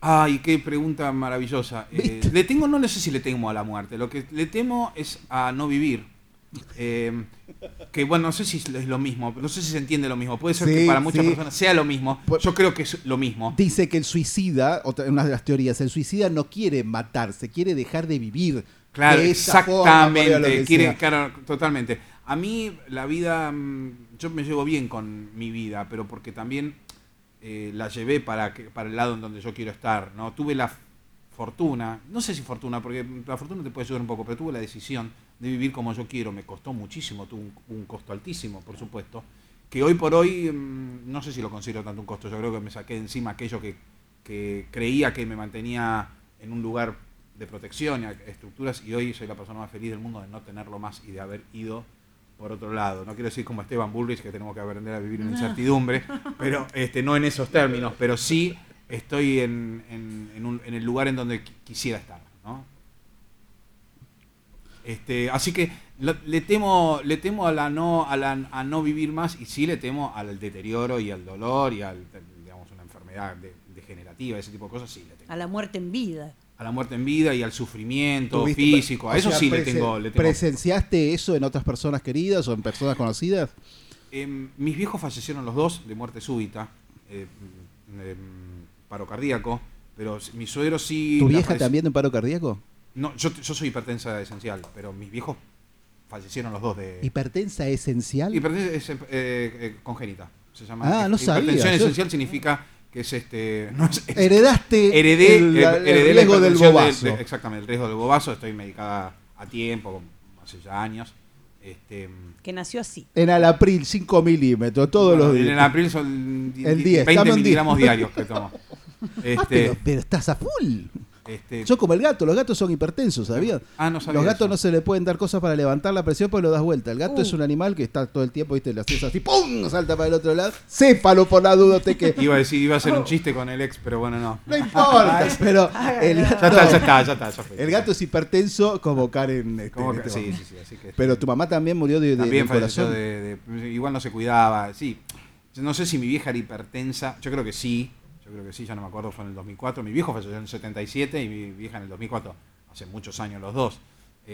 Ay, qué pregunta maravillosa. Eh, le tengo, no, no sé si le temo a la muerte. Lo que le temo es a no vivir. Eh, que bueno, no sé si es lo mismo, no sé si se entiende lo mismo. Puede ser Sí, que para muchas sí. personas sea lo mismo. Yo creo que es lo mismo. Dice que el suicida, otra, una de las teorías, el suicida no quiere matarse, quiere dejar de vivir. Claro, de exactamente. Quiere, claro, totalmente. A mí la vida, mm, yo me llevo bien con mi vida, pero porque también eh, la llevé para, que, para el lado en donde yo quiero estar. ¿no? Tuve la fortuna, no sé si fortuna, porque la fortuna te puede ayudar un poco, pero tuve la decisión de vivir como yo quiero. Me costó muchísimo, tuvo un, un costo altísimo, por supuesto. Que hoy por hoy, mm, no sé si lo considero tanto un costo, yo creo que me saqué de encima aquello que, que creía que me mantenía en un lugar de protección y estructuras y hoy soy la persona más feliz del mundo de no tenerlo más y de haber ido por otro lado. No quiero decir como Esteban Bullrich que tenemos que aprender a vivir en No. incertidumbre, <laughs> pero este, no en esos términos, pero sí estoy en, en- en un- en el lugar en donde qui- quisiera estar. Este, así que lo- le temo, le temo a la no, a la a no vivir más y sí le temo al deterioro y al dolor y al digamos una enfermedad de- degenerativa, ese tipo de cosas, sí le temo. A la muerte en vida. A la muerte en vida y al sufrimiento ¿Tuviste- físico, a eso sea, sí le tengo, le tengo. ¿Presenciaste eso en otras personas queridas o en personas conocidas? Em, mis viejos fallecieron los dos de muerte súbita, eh, em, paro cardíaco, pero mi suegro sí. ¿Tu vieja también de un paro cardíaco? No, yo, yo soy hipertensa esencial, pero mis viejos fallecieron los dos de. ¿Hipertensa esencial? Hipertensa es, eh, eh, congénita. Se llama. Ah, no sabía. Hipertensión Yo- esencial significa que es este. no es- es- Heredaste heredé, el- eh, el heredé riesgo del bobazo. de- exactamente, el riesgo del bobazo. Estoy medicada a tiempo, hace ya años. Este, Que nació así. En Alapril, 5 milímetros, todos Bueno, los días. En el abril son El di- 10, 20 dame un 10. miligramos diarios que tomo. <laughs> Ah, Este, pero, pero estás a full. Este- Yo como el gato, los gatos son hipertensos, ¿sabías? Ah, no sabía Los gatos eso. no se le pueden dar cosas para levantar la presión porque lo das vuelta. El gato Uh. es un animal que está todo el tiempo, ¿viste? Le haces así, ¡pum! Salta para el otro lado. Céfalo por la duda, te que. Iba a decir, iba a hacer un <laughs> chiste con el ex, pero bueno, no. No importa, pero el Ya gato, está, ya está, ya está, ya fue. el gato es hipertenso como Karen. este, Como este sí, sí, sí, así que- Pero tu mamá también murió de, de, También corazón. de, de- Igual no se cuidaba, sí. Yo No sé si mi vieja era hipertensa, yo creo que sí. Yo creo que sí, ya no me acuerdo, fue en el 2004. Mi viejo falleció en el 77 y mi vieja en el 2004. Hace muchos años los dos.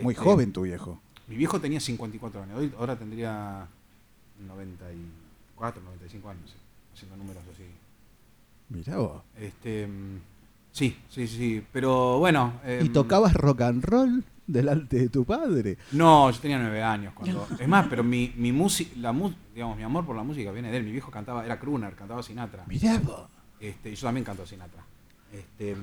Muy Este, joven tu viejo. Mi viejo tenía 54 años, hoy, ahora tendría 94, 95 años, haciendo números así. Mirá vos. Este, mm, sí, sí, sí, pero bueno. ¿Y em, tocabas rock and roll delante de tu padre? No, yo tenía nueve años cuando. Es más, pero mi, mi música, la digamos, mi amor por la música viene de él. Mi viejo cantaba, era crooner, cantaba Sinatra. Mirá vos. Este, y yo también canto Sinatra. Este,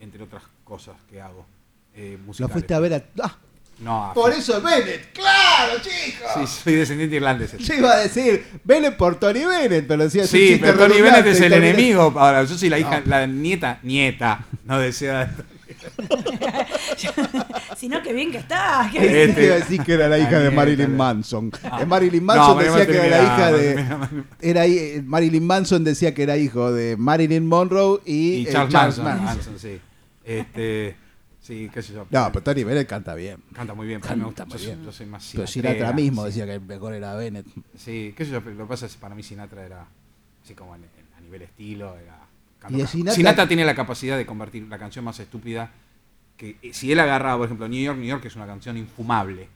entre otras cosas que hago. Eh, Lo fuiste a ver a. ¡Ah! No, a- Por eso es Bennett, claro, chicos. Sí, soy descendiente irlandés. Yo iba a decir Bennett por Tony Bennett, pero decía Sí, pero Tony Bennett es el enemigo. Ahora, yo soy la hija, No. la nieta, nieta, no desea. <laughs> Sino que bien que está. que- Este- que iba a decir que era la hija de Marilyn Manson. Ah. Eh, Marilyn No, Manson Marilyn decía que era la hija de. Marilyn- Era, eh, Marilyn Manson decía que era hijo de Marilyn Monroe y, Y eh, Charles, Charles Manson, Manson. Manson, sí. Este, sí, qué sé yo. No, pero Tony Bennett canta bien. Canta muy bien, pero a mí me Canta gusta. muy Yo, bien. yo soy más Pero sinatrera, Sinatra mismo sí. decía que el mejor era Bennett. Sí, qué sé yo, pero lo que pasa es que para mí Sinatra era así como en- en- a nivel estilo, era Y de Sinatra- Sinatra tiene la capacidad de convertir la canción más estúpida que eh, si él agarraba, por ejemplo, New York, New York es una canción infumable.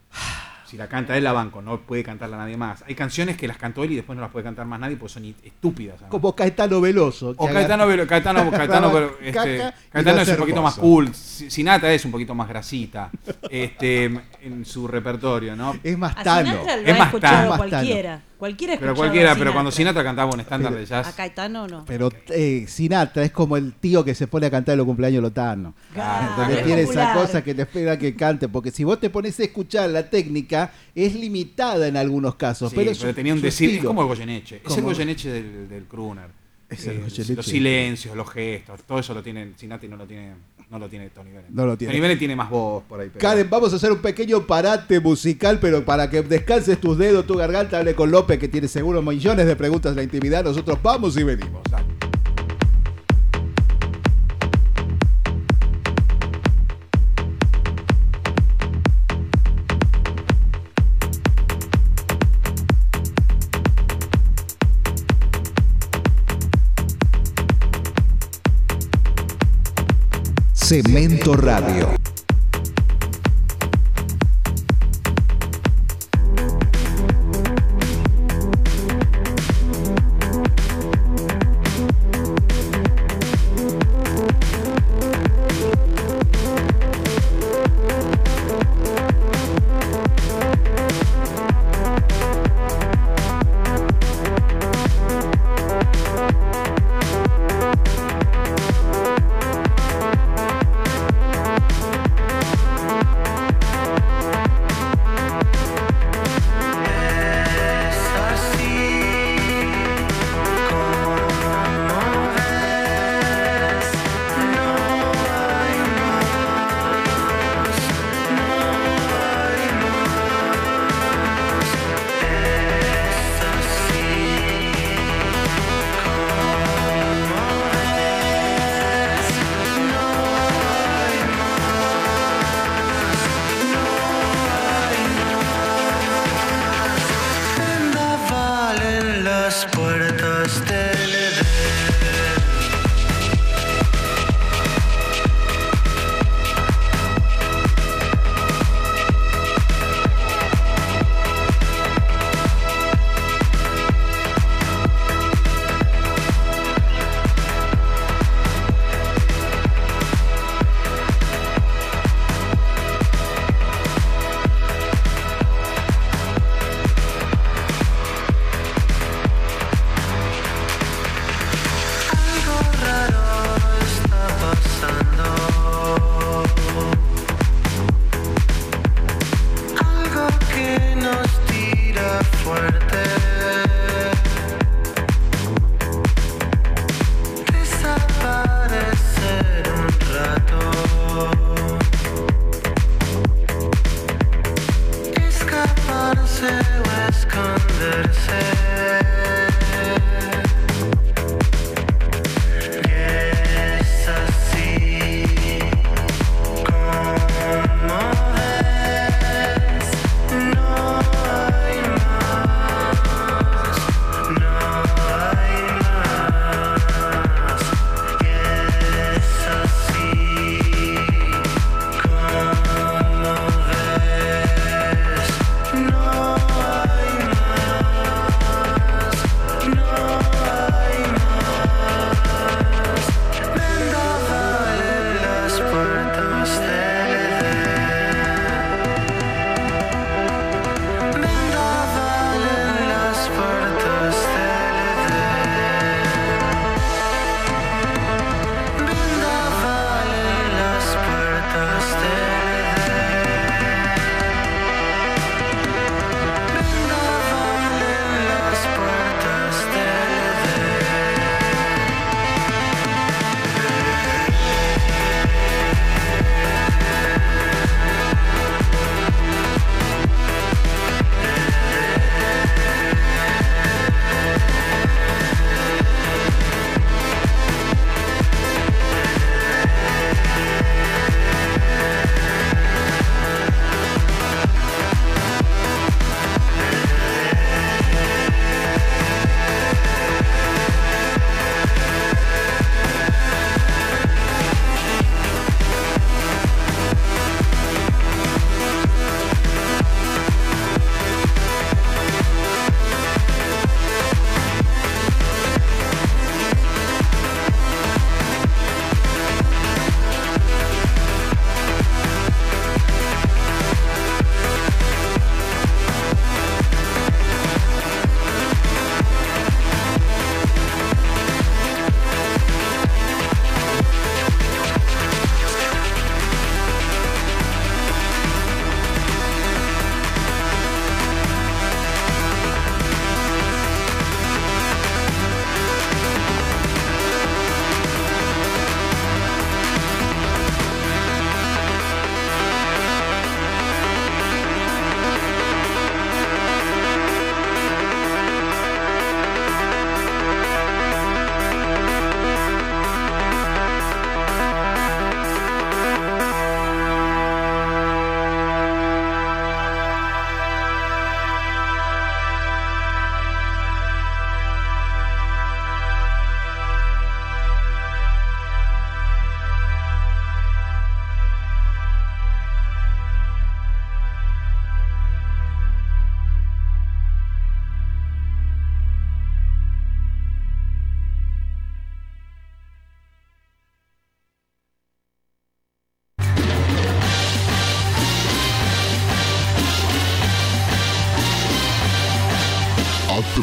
Si la canta él, la banco, no puede cantarla nadie más. Hay canciones que las cantó él y después no las puede cantar más nadie porque son estúpidas. Como Caetano Veloso. O que Caetano, agarra- Velo- Caetano, <laughs> Caetano, pero, este, Caetano es un poquito más cool. Si- Sinatra es un poquito más grasita este, en su repertorio, ¿no? Es más tano. Es. Más tano. cualquiera. Cualquiera Pero cualquiera, a pero cuando Sinatra. Cantaba un estándar de A jazz. Caetano no. Pero eh, Sinatra es como el tío que se pone a cantar en los cumpleaños Lotano. Claro, Entonces es tiene esa cosa que te espera que cante. Porque si vos te pones a escuchar la técnica, es limitada en algunos casos. Sí, pero, tenía un decir, es como el Goyeneche. Es el Goyeneche del, del crooner. Es el Eh. Los silencios, los gestos, todo eso lo tiene Sinatra y no lo tiene, no lo tiene Tony Bennett. No lo tiene. Tony Bennett tiene más voz por ahí. pero- Karen, vamos a hacer un pequeño parate musical, pero para que descanses tus dedos, tu garganta, hable con López, que tiene seguro millones de preguntas en la intimidad. Nosotros vamos y venimos. Dale. Cemento Radio.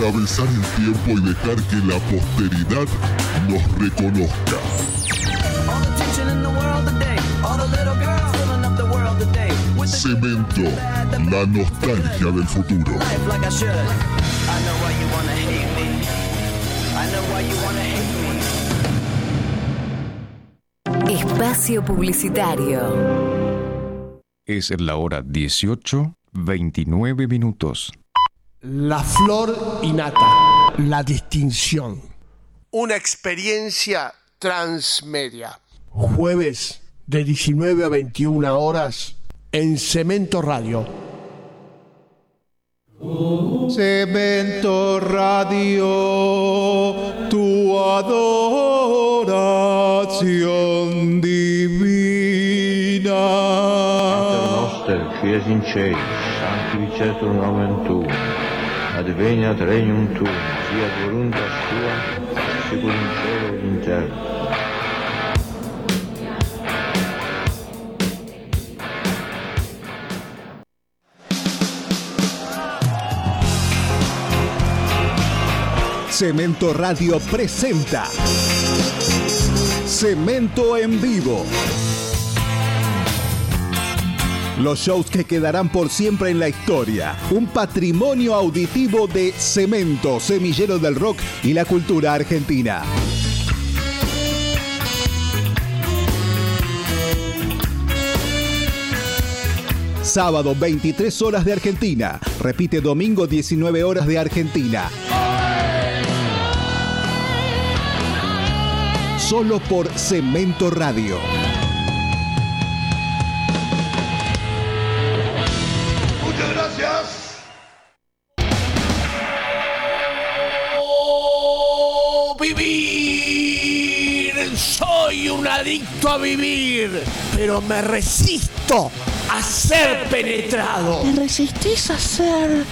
Atravesar el tiempo y dejar que la posteridad nos reconozca. Cemento, la nostalgia del futuro. Espacio Publicitario. Es la hora 18, 29 minutos. La flor innata, la distinción. Una experiencia transmedia. Jueves de 19 a 21 horas en Cemento Radio. Cemento Radio, tu adoración divina. Noster, qui es in cieli, sanctificetur nomen tuum, adveniat regnum tuum, fiat voluntas tua, sicur in cielo in terra. Cemento Radio presenta Cemento en vivo. Los shows que quedarán por siempre en la historia. Un patrimonio auditivo de Cemento, semillero del rock y la cultura argentina. Sábado 23 horas de Argentina. Repite domingo 19 horas de Argentina. Solo por Cemento Radio. Adicto a vivir, pero me resisto a ser penetrado. ¿Te resistís a ser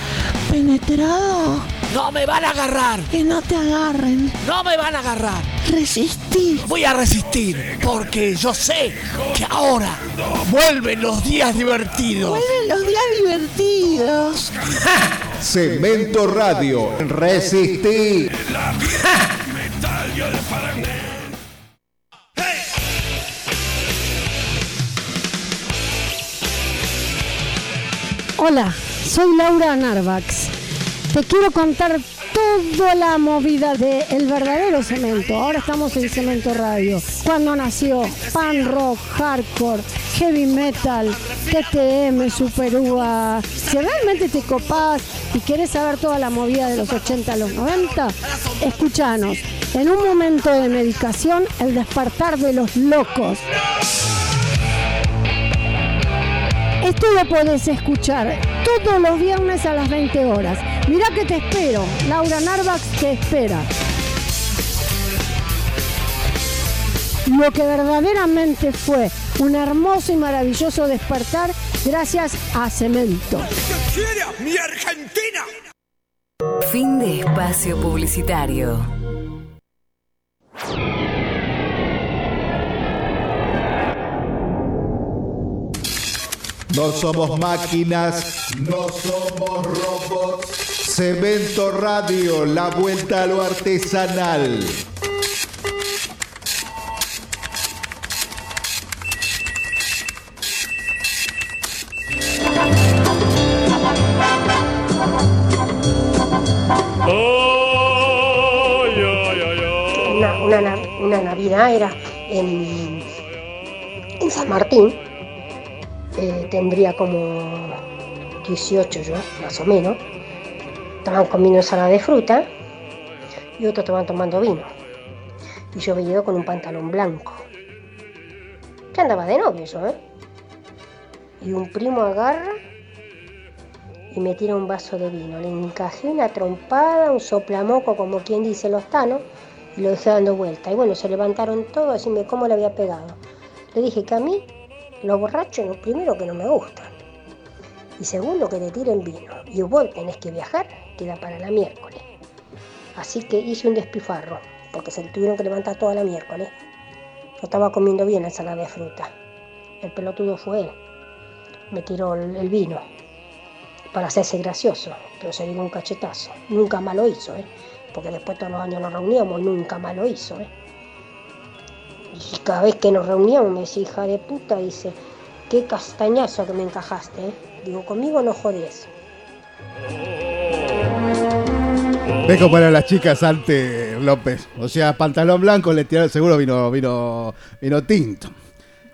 penetrado? No me van a agarrar. Que no te agarren. No me van a agarrar. Resistí. Voy a resistir porque yo sé que ahora vuelven los días divertidos. Vuelven los días divertidos. <laughs> Cemento Radio. Resistí. <laughs> Hola, soy Laura Narvax. Te quiero contar toda la movida de El verdadero cemento. Ahora estamos en Cemento Radio. Cuando nació, pan rock, hardcore, heavy metal, TTM, super uva. Si realmente te copás y querés saber toda la movida de los 80 a los 90, escuchanos. En un momento de medicación, el despertar de los locos. Esto lo podés escuchar todos los viernes a las 20 horas. Mirá que te espero. Laura Narvax te espera. Lo que verdaderamente fue un hermoso y maravilloso despertar gracias a Cemento. ¡Mi Argentina! Fin de espacio publicitario. No somos máquinas, no somos robots. Cemento Radio, la vuelta a lo artesanal. una, una, na- una Navidad era en, en San Martín, eh, tendría como 18 yo, más o menos. Estaban comiendo ensalada de fruta y otros estaban tomando vino. Y yo había ido con un pantalón blanco. Ya andaba de novio yo, ¿eh? Y un primo agarra y me tira un vaso de vino. Le encajé una trompada, un soplamoco, como quien dice los tanos, y lo dejé dando vuelta. Y bueno, se levantaron todos a decirme cómo le había pegado. Le dije que a mí, los borrachos, primero que no me gustan. Y segundo, que te tiren vino. Y vos tenés que viajar, queda para la miércoles. Así que hice un despifarro, porque se tuvieron que levantar toda la miércoles. Yo estaba comiendo bien la ensalada de fruta. El pelotudo fue él. Me tiró el, vino. para hacerse gracioso, pero se dio un cachetazo. Nunca más lo hizo, ¿eh? porque después todos los años nos reuníamos nunca más lo hizo. ¿eh? Y cada vez que nos reuníamos me decía, hija de puta, dice, qué castañazo que me encajaste. ¿eh? Digo, conmigo no jodés. Ve cómo eran las chicas antes, López. O sea, pantalón blanco, le tiraron, seguro vino, vino, vino tinto.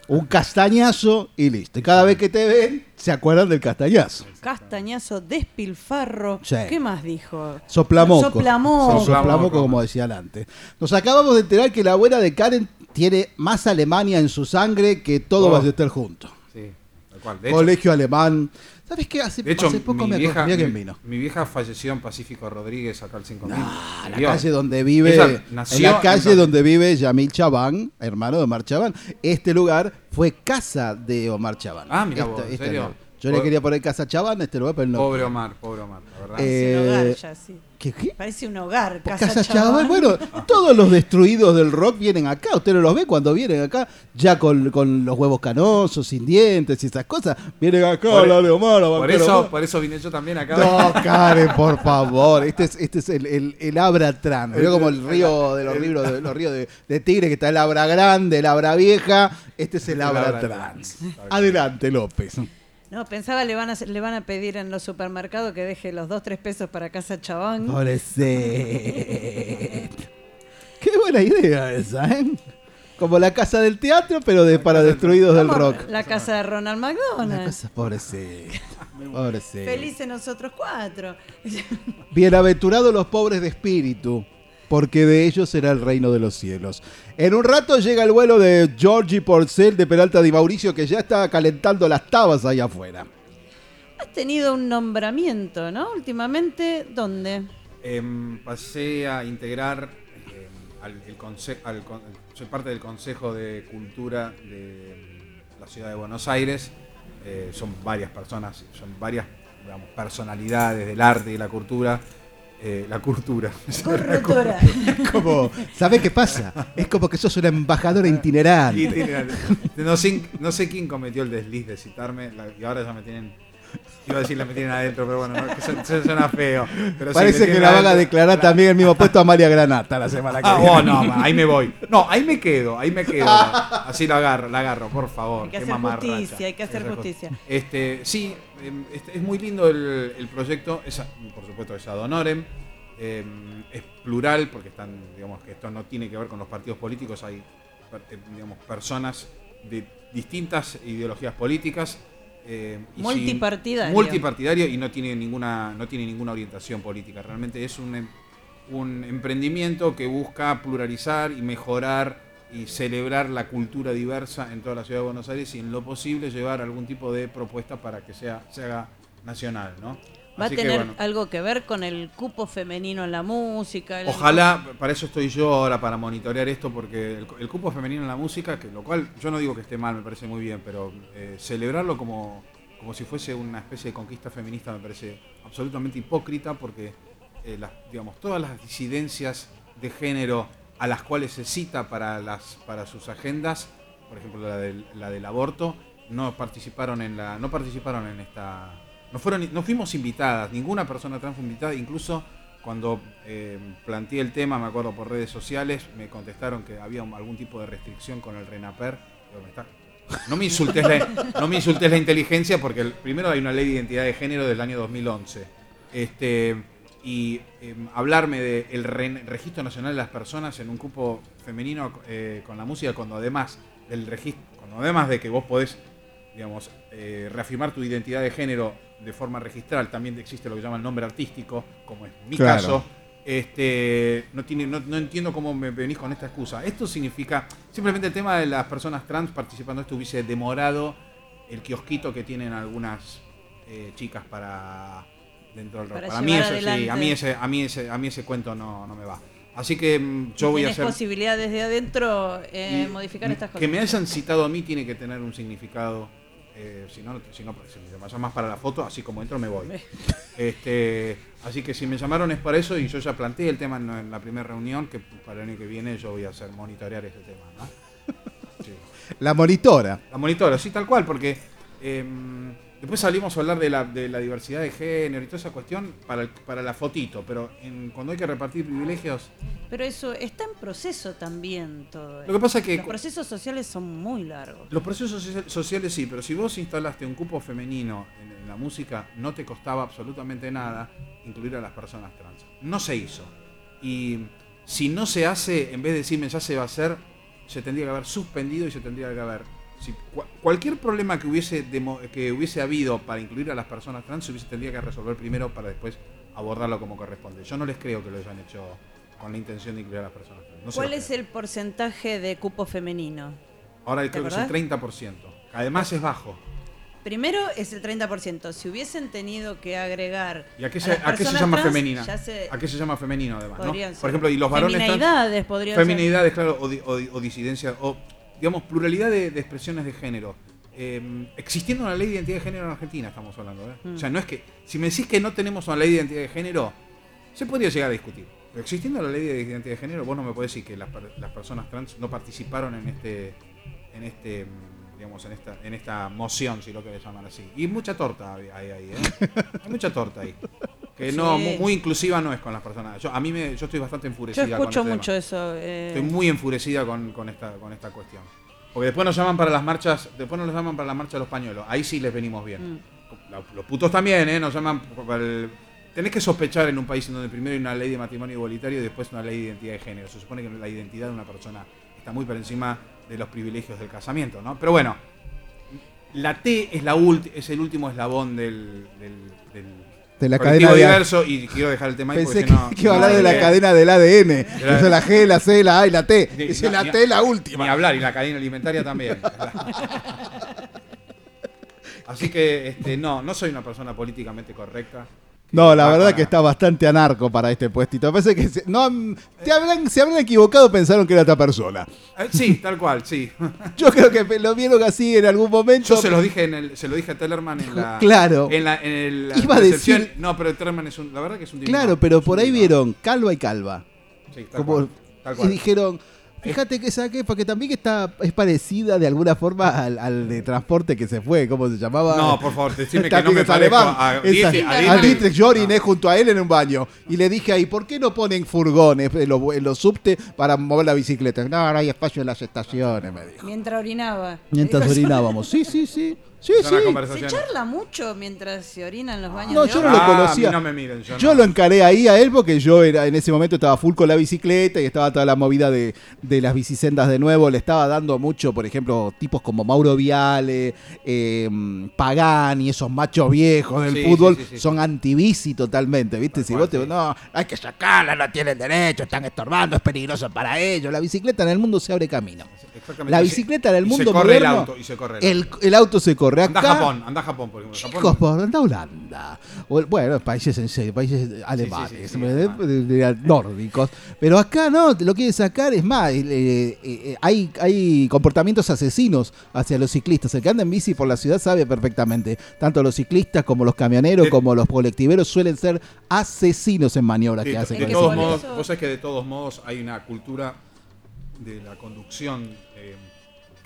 Un castañazo y listo. Y cada vez que te ven, se acuerdan del castañazo. Castañazo, despilfarro. Sí. ¿Qué más dijo? Soplamoco. Soplamoco. Soplamoco, como decían antes. Nos acabamos de enterar que la abuela de Karen tiene más Alemania en su sangre que todo Oh. Ballester junto. Sí, tal cual. De hecho- Colegio alemán. ¿Sabes qué? Hace, De hecho, hace poco mi, me vieja, mi- vino. mi vieja falleció en Pacífico Rodríguez, acá al 5000. A la calle donde vive, Ella en nació la calle en- donde vive Yamil Chabán, hermano de Omar Chabán. Este lugar fue casa de Omar Chabán. Ah, mira Este- vos, ¿en este serio? lugar. Yo le quería poner casa Chabán a este lugar, pero no. Pobre Omar, pobre Omar, la verdad. Eh, Parece un hogar ya, sí. ¿Qué, qué? Parece un hogar, Casa, Casa Chabán. Chabán, bueno, todos los destruidos del rock vienen acá. Usted no los ve cuando vienen acá, ya con, con los huevos canosos, sin dientes y esas cosas. Vienen acá, Por- la de Omar, a por, eso, Omar. por eso vine yo también acá. No, <laughs> Karen, por favor. Este es, este es el, el, el Abra-Tran. Veo como el río de los ríos de, los ríos de, de Tigre, que está el Abra Grande, el Abra Vieja. Este es el El Abra Abra Trans. Adelante, López. No, pensaba le van a le van a pedir en los supermercados que deje los 2 3 pesos para Casa Chabán. Pobrecito. Qué buena idea esa, ¿eh? Como la casa del teatro, pero de para destruidos del Como rock. La casa de Ronald Una McDonald. cosa, pobrecito. Pobrecito. Felices nosotros cuatro. Bienaventurados los pobres de espíritu, porque de ellos será el reino de los cielos. En un rato llega el vuelo de Georgie Porcel de Peralta Di Mauricio, que ya está calentando las tabas ahí afuera. Has tenido un nombramiento, ¿no? Últimamente, ¿dónde? Em, pasé a integrar em, al, el conse- al con- soy parte del Consejo de Cultura de em, la Ciudad de Buenos Aires. Eh, son varias personas, son varias digamos, personalidades del arte y la cultura. Eh, la cultura. <laughs> Cultura. Como, ¿Sabe qué pasa? Es como que sos una embajadora itinerante. Itinerante. No, sé, no sé quién cometió el desliz de citarme la- y ahora ya me tienen. Iba a decir la me tienen adentro, pero bueno, no, que su- su- suena feo. Pero Parece que la van a declarar también el mismo puesto a María Granata la semana que Ah, viene. oh, no, ahí me voy. No, ahí me quedo, ahí me quedo. Así lo agarro, la agarro, por favor. Hay que Qué hacer justicia, hay que hacer justicia. Este, sí, em, este, es muy lindo el, el proyecto. Es, por supuesto, es ad honorem. em, es plural, porque están, digamos, que esto no tiene que ver con los partidos políticos. Hay, eh, digamos, personas de distintas ideologías políticas. Eh, y sin- Multipartidario. multipartidario y no tiene ninguna, no tiene ninguna orientación política. Realmente es un, em- un emprendimiento que busca pluralizar y mejorar y celebrar la cultura diversa en toda la ciudad de Buenos Aires y en lo posible llevar algún tipo de propuesta para que sea, se haga nacional, ¿no? ¿Va Así a que, tener bueno, algo que ver con el cupo femenino en la música? el- Ojalá, para eso estoy yo ahora, para monitorear esto, porque el, el cupo femenino en la música, que lo cual yo no digo que esté mal, me parece muy bien, pero eh, celebrarlo como, como si fuese una especie de conquista feminista me parece absolutamente hipócrita, porque eh, las, digamos, todas las disidencias de género a las cuales se cita para, las, para sus agendas, por ejemplo la del, la del aborto, no participaron en la, no participaron en esta, no fueron, fuimos invitadas, ninguna persona trans fue invitada, incluso cuando eh, planteé el tema, me acuerdo por redes sociales, me contestaron que había algún tipo de restricción con el RENAPER. No me insultes la, no me insultes la inteligencia porque primero hay una ley de identidad de género del año 2011. Este, y eh, hablarme del registro nacional de las personas en un cupo femenino eh, con la música, cuando además del registro, cuando además de que vos podés, digamos, eh, reafirmar tu identidad de género de forma registral, también existe lo que llaman nombre artístico, como es mi Claro. caso. Este, no, tiene, no, no entiendo cómo me venís con esta excusa. Esto significa, simplemente el tema de las personas trans participando de esto hubiese demorado el kiosquito que tienen algunas eh, chicas para dentro del rock. Para Para, mí eso sí, a mí ese, a mí ese, a mí ese cuento no, no me va. Así que mm, yo voy a ¿Tienes hacer posibilidad desde adentro eh, modificar estas cosas? que me hayan citado a mí tiene que tener un significado. Eh, si no, si no, si me llamas para la foto, así como entro me voy. Este, así que si me llamaron es para eso y yo ya planteé el tema en, la primera reunión que para el año que viene yo voy a hacer monitorear este tema. ¿no? <laughs> Sí. La monitora. La monitora, sí, tal cual, porque em, Después salimos a hablar de la, de la diversidad de género y toda esa cuestión para, el- para la fotito, pero en- cuando hay que repartir privilegios, Pero eso está en proceso también todo. Lo que pasa es que los procesos sociales son muy largos. los procesos socia- sociales sí, pero si vos instalaste un cupo femenino en, en la música, no te costaba absolutamente nada incluir a las personas trans. No se hizo. Y si no se hace, en vez de decirme ya se va a hacer, se tendría que haber suspendido y se tendría que haber... Si cua- cualquier problema que hubiese, que hubiese habido para incluir a las personas trans se hubiese tendría que resolver primero para después abordarlo como corresponde. Yo no les creo que lo hayan hecho con la intención de incluir a las personas trans. No ¿Cuál es el porcentaje de cupo femenino? Ahora ¿Te creo que es el 30%. Además es bajo. Primero es el 30%. Si hubiesen tenido que agregar. ¿Y a qué a se, las a qué se llama trans, femenina? se- ¿A qué se llama femenino además? Por ejemplo, y los varones trans- Feminidades podrían ser. Feminidades, claro, o, di- o di- o disidencia, o digamos, pluralidad de, de expresiones de género. Eh, existiendo una ley de identidad de género en Argentina, estamos hablando. ¿eh? Mm. O sea, no es que. Si me decís que no tenemos una ley de identidad de género, se podría llegar a discutir. Pero existiendo la ley de identidad de género, vos no me podés decir que las, las personas trans no participaron en este. En este digamos, en esta, en esta moción, si lo querés llamar así. Y mucha torta hay ahí, ¿eh? Hay mucha torta ahí. Que no, Sí. muy inclusiva no es con las personas. Yo, a mí me, yo estoy bastante Yo enfurecida con escucho este tema. mucho eso. eh, Estoy muy enfurecida con, con esta, con esta cuestión. Porque después nos llaman para las marchas, después nos llaman para la marcha de los pañuelos. Ahí sí les venimos bien. Mm. Los putos también, ¿eh? Nos llaman para el... Tenés que sospechar en un país en donde primero hay una ley de matrimonio igualitario y después una ley de identidad de género. Se supone que la identidad de una persona está muy por encima de los privilegios del casamiento, ¿no? Pero bueno, la T es, la ulti- es el último eslabón del, del, del De la colectivo cadena de- y quiero dejar el tema ahí Pensé porque que, si no- que iba a hablar de la cadena del ADN. Eso es la G, la C, la A y la T. Ni- Es no, la T la última. Ni hablar, y la cadena alimentaria también. <laughs> Así que este, no, no soy una persona políticamente correcta. No, la Ah, verdad que está bastante anarco para este puestito. Parece que se, no, te habrán, se habrán equivocado, pensaron que era otra persona. Eh, Sí, <laughs> tal cual, sí. Yo creo que lo vieron así en algún momento. Yo se lo dije en el, se lo dije a Tellerman en la. <laughs> Claro. En la, en el, la Iba a decir- No, pero Tellerman es un. La verdad que es un divino. Claro, pero por ahí vieron calva y calva. Sí, tal Como- cual, tal cual. Y dijeron, fíjate que saqué, porque también está, es parecida de alguna forma al, al de transporte que se fue, ¿cómo se llamaba? No, por favor, decime <laughs> que no me parezco a Esa- Dietrich- a a Dietrich. Dietrich. Yo oriné junto a él en un baño. Y le dije ahí, ¿por qué no ponen furgones en los, en los subte para mover la bicicleta? No, ahora hay espacio en las estaciones, me dijo. Mientras orinaba. Mientras <laughs> orinábamos. Sí, sí, sí. Sí, sí. Se charla mucho mientras se orina en los baños. No, de yo no lo Ah, conocía. no me miren, yo yo no. lo encaré ahí a él porque yo era en ese momento estaba full con la bicicleta y estaba toda la movida de, de las bicisendas de nuevo. Le estaba dando mucho, por ejemplo, tipos como Mauro Viale, eh, Pagani, esos machos viejos del Sí, fútbol, sí, sí, sí. son antibici totalmente, ¿viste? si vos te no, hay que sacarla, no tienen derecho, están estorbando, es peligroso para ellos. La bicicleta en el mundo se abre camino. Exactamente. La bicicleta en el y se mundo corre el auto, y se corre el el, el auto se corre Anda acá. a Japón, anda a Japón, por ejemplo. Japón- por anda a Holanda. O, bueno, países en serio, países alemanes, sí, de- de- de- nórdicos. Pero acá no, lo quieren sacar. Es más, eh, eh, eh, hay, hay comportamientos asesinos hacia los ciclistas. El que anda en bici por la ciudad sabe perfectamente. Tanto los ciclistas como los camioneros, De- como los colectiveros suelen ser asesinos en maniobras que hacen. de todos modos, vos sabés que de todos modos hay una cultura de la conducción eh,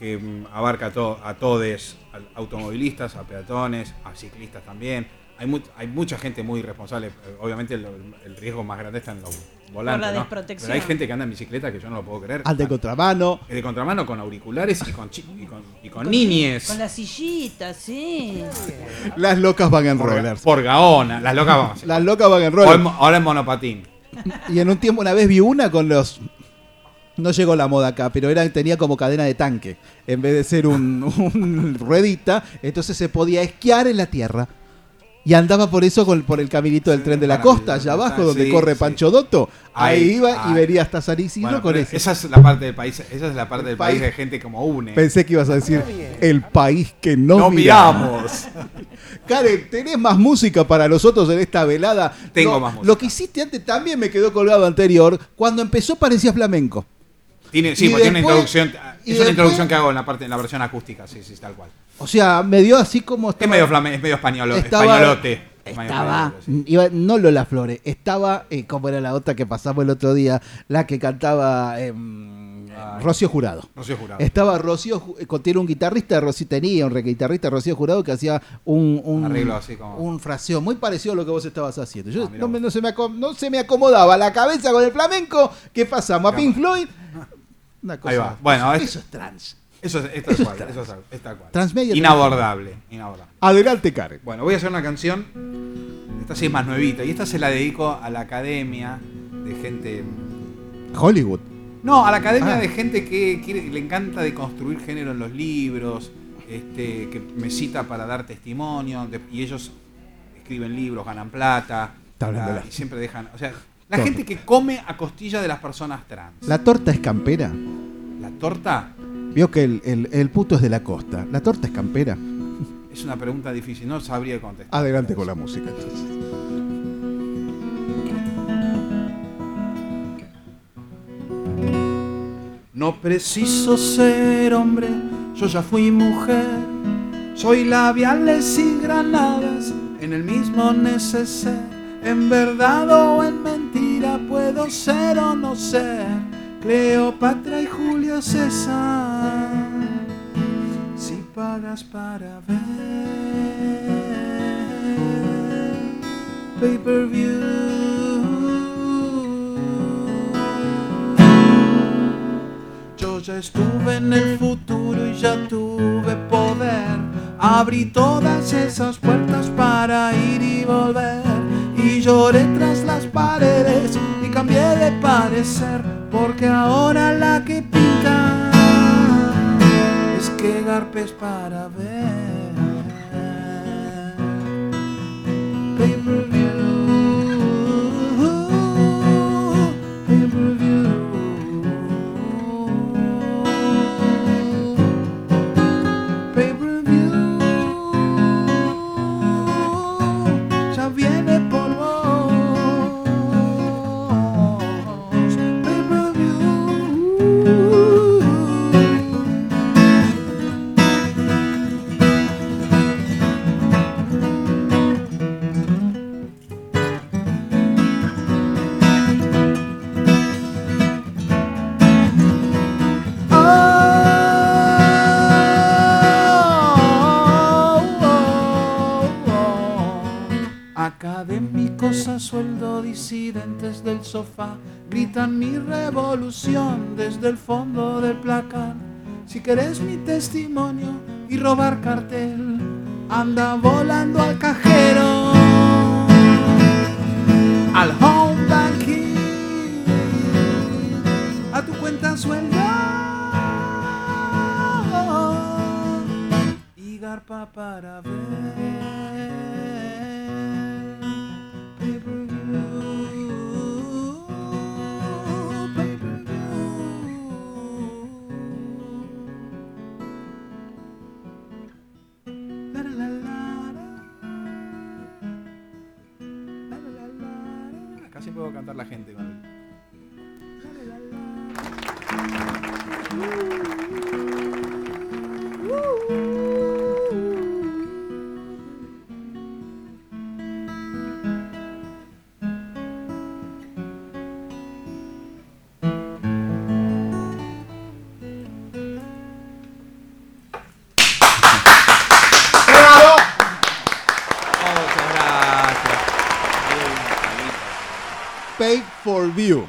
que mm, abarca a, to- a todos, a automovilistas, a peatones, a ciclistas también. Hay, mu- hay mucha gente muy responsable. Eh, Obviamente el, el riesgo más grande está en los volantes. la ¿no? desprotección. Pero hay gente que anda en bicicleta que yo no lo puedo creer. Al de contramano. De contramano con auriculares y con, chi- y con, y con niñes. Con la sillita, sí. Las locas van en Por, rollers. por Gaona, las locas vamos. Las locas van en rollers. en ahora en monopatín. Y en un tiempo, una vez vi una con los. No llegó la moda acá, pero era, tenía como cadena de tanque. En vez de ser un, <laughs> un ruedita, entonces se podía esquiar en la tierra. Y andaba por eso con- por el caminito del tren de la costa, allá abajo, donde Sí, corre sí. Pancho Dotto. Ahí, Ahí, iba y ahí. venía hasta San Isidro Bueno, con ese. esa es la parte del país, esa es la parte del país- país de gente como une. Pensé que ibas a decir el país que no, No miramos. <laughs> Karen, ¿tenés más música para nosotros en esta velada? Tengo más música. Lo que hiciste antes también me quedó colgado anterior. Cuando empezó parecía flamenco. Tiene, sí, porque tiene una introducción. Es una introducción que hago en la parte, en la versión acústica, sí, sí, tal cual. O sea, me dio así como Es estaba- medio flamenco, es medio españolo, Estaba- españolote. Estaba, iba, no Lola Flores, estaba, eh, como era la otra que pasamos el otro día, la que cantaba em, Rocío Jurado. Rocío Jurado. Estaba Rocío, eh, tiene un guitarrista, Rocío tenía un guitarrista, Rocío Jurado, que hacía un, un, Arreglo así como- un fraseo muy parecido a lo que vos estabas haciendo. Yo Ah, no, me- no se me no se me acomodaba la cabeza con el flamenco. ¿Qué pasamos? ¿A Pink Floyd? Una cosa. Ahí va. Bueno, eso, es- eso es trans. Eso es, es tal cual, eso es, es tal cual. Transmedia. Inabordable, inabordable. Adelante, Karen. Bueno, voy a hacer una canción. Esta sí es más nuevita. Y esta se la dedico a la academia de gente. Hollywood. No, a la academia Ah. de gente que quiere, le encanta de construir género en los libros, este, que me cita para dar testimonio, de- y ellos escriben libros, ganan plata, Está hablando la- la- y siempre dejan. O sea, la Torta. gente que come a costilla de las personas trans. ¿La torta es campera? La torta Vio que el, el- el puto es de la costa. ¿La torta es campera? es una pregunta difícil, no sabría contestar. Adelante con la música. entonces. No preciso ser hombre, yo ya fui mujer. Soy labiales y granadas en el mismo neceser. En verdad o en ser o no ser. Cleopatra y Julio César. Si pagas para ver. Pay per Yo ya estuve en el futuro y ya tuve poder. Abrí todas esas puertas para ir y volver. Y lloré tras las paredes cambié de parecer. Porque ahora la que pinta es que garpes para ver. Sueldo, disidentes del sofá, gritan mi revolución desde el fondo del placar. Si querés mi testimonio y robar cartel, anda volando al cajero, al home banking, a tu cuenta suelda y garpa para ver.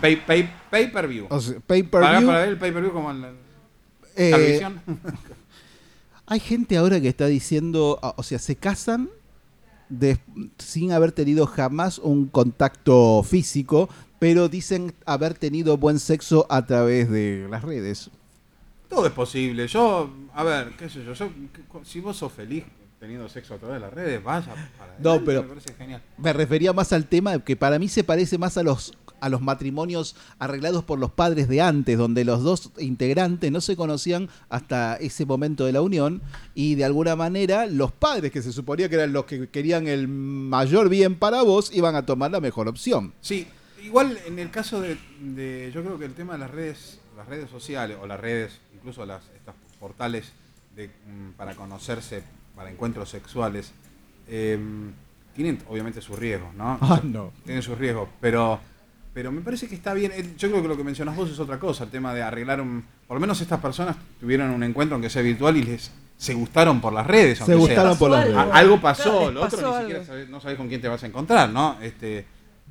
Pay, pay, pay per view. O sea, pay per Pagar view. para ver el pay per view como en la Eh, televisión. <laughs> Hay gente ahora que está diciendo, ah, o sea, se casan de- sin haber tenido jamás un contacto físico, pero dicen haber tenido buen sexo a través de las redes. Todo es posible. Yo, a ver, qué sé yo, yo si vos sos feliz teniendo sexo a través de las redes, vaya para No, adelante, pero me parece genial. me refería más al tema que para mí se parece más a los a los matrimonios arreglados por los padres de antes, donde los dos integrantes no se conocían hasta ese momento de la unión y de alguna manera los padres que se suponía que eran los que querían el mayor bien para vos iban a tomar la mejor opción. Sí, igual en el caso de, de- yo creo que el tema de las redes, las redes sociales o las redes, incluso las estos portales de, mm, para conocerse, para encuentros sexuales, em, tienen obviamente sus riesgos, ¿no? Ah, no. Tienen sus riesgos, pero pero me parece que está bien. Yo creo que lo que mencionás vos es otra cosa, el tema de arreglar un. Por lo menos estas personas tuvieron un encuentro, aunque sea virtual, y les se gustaron por las redes. Se aunque sea. gustaron por las A- redes. Algo pasó, lo otro ni siquiera sabés- no sabés con quién te vas a encontrar, ¿no? Este,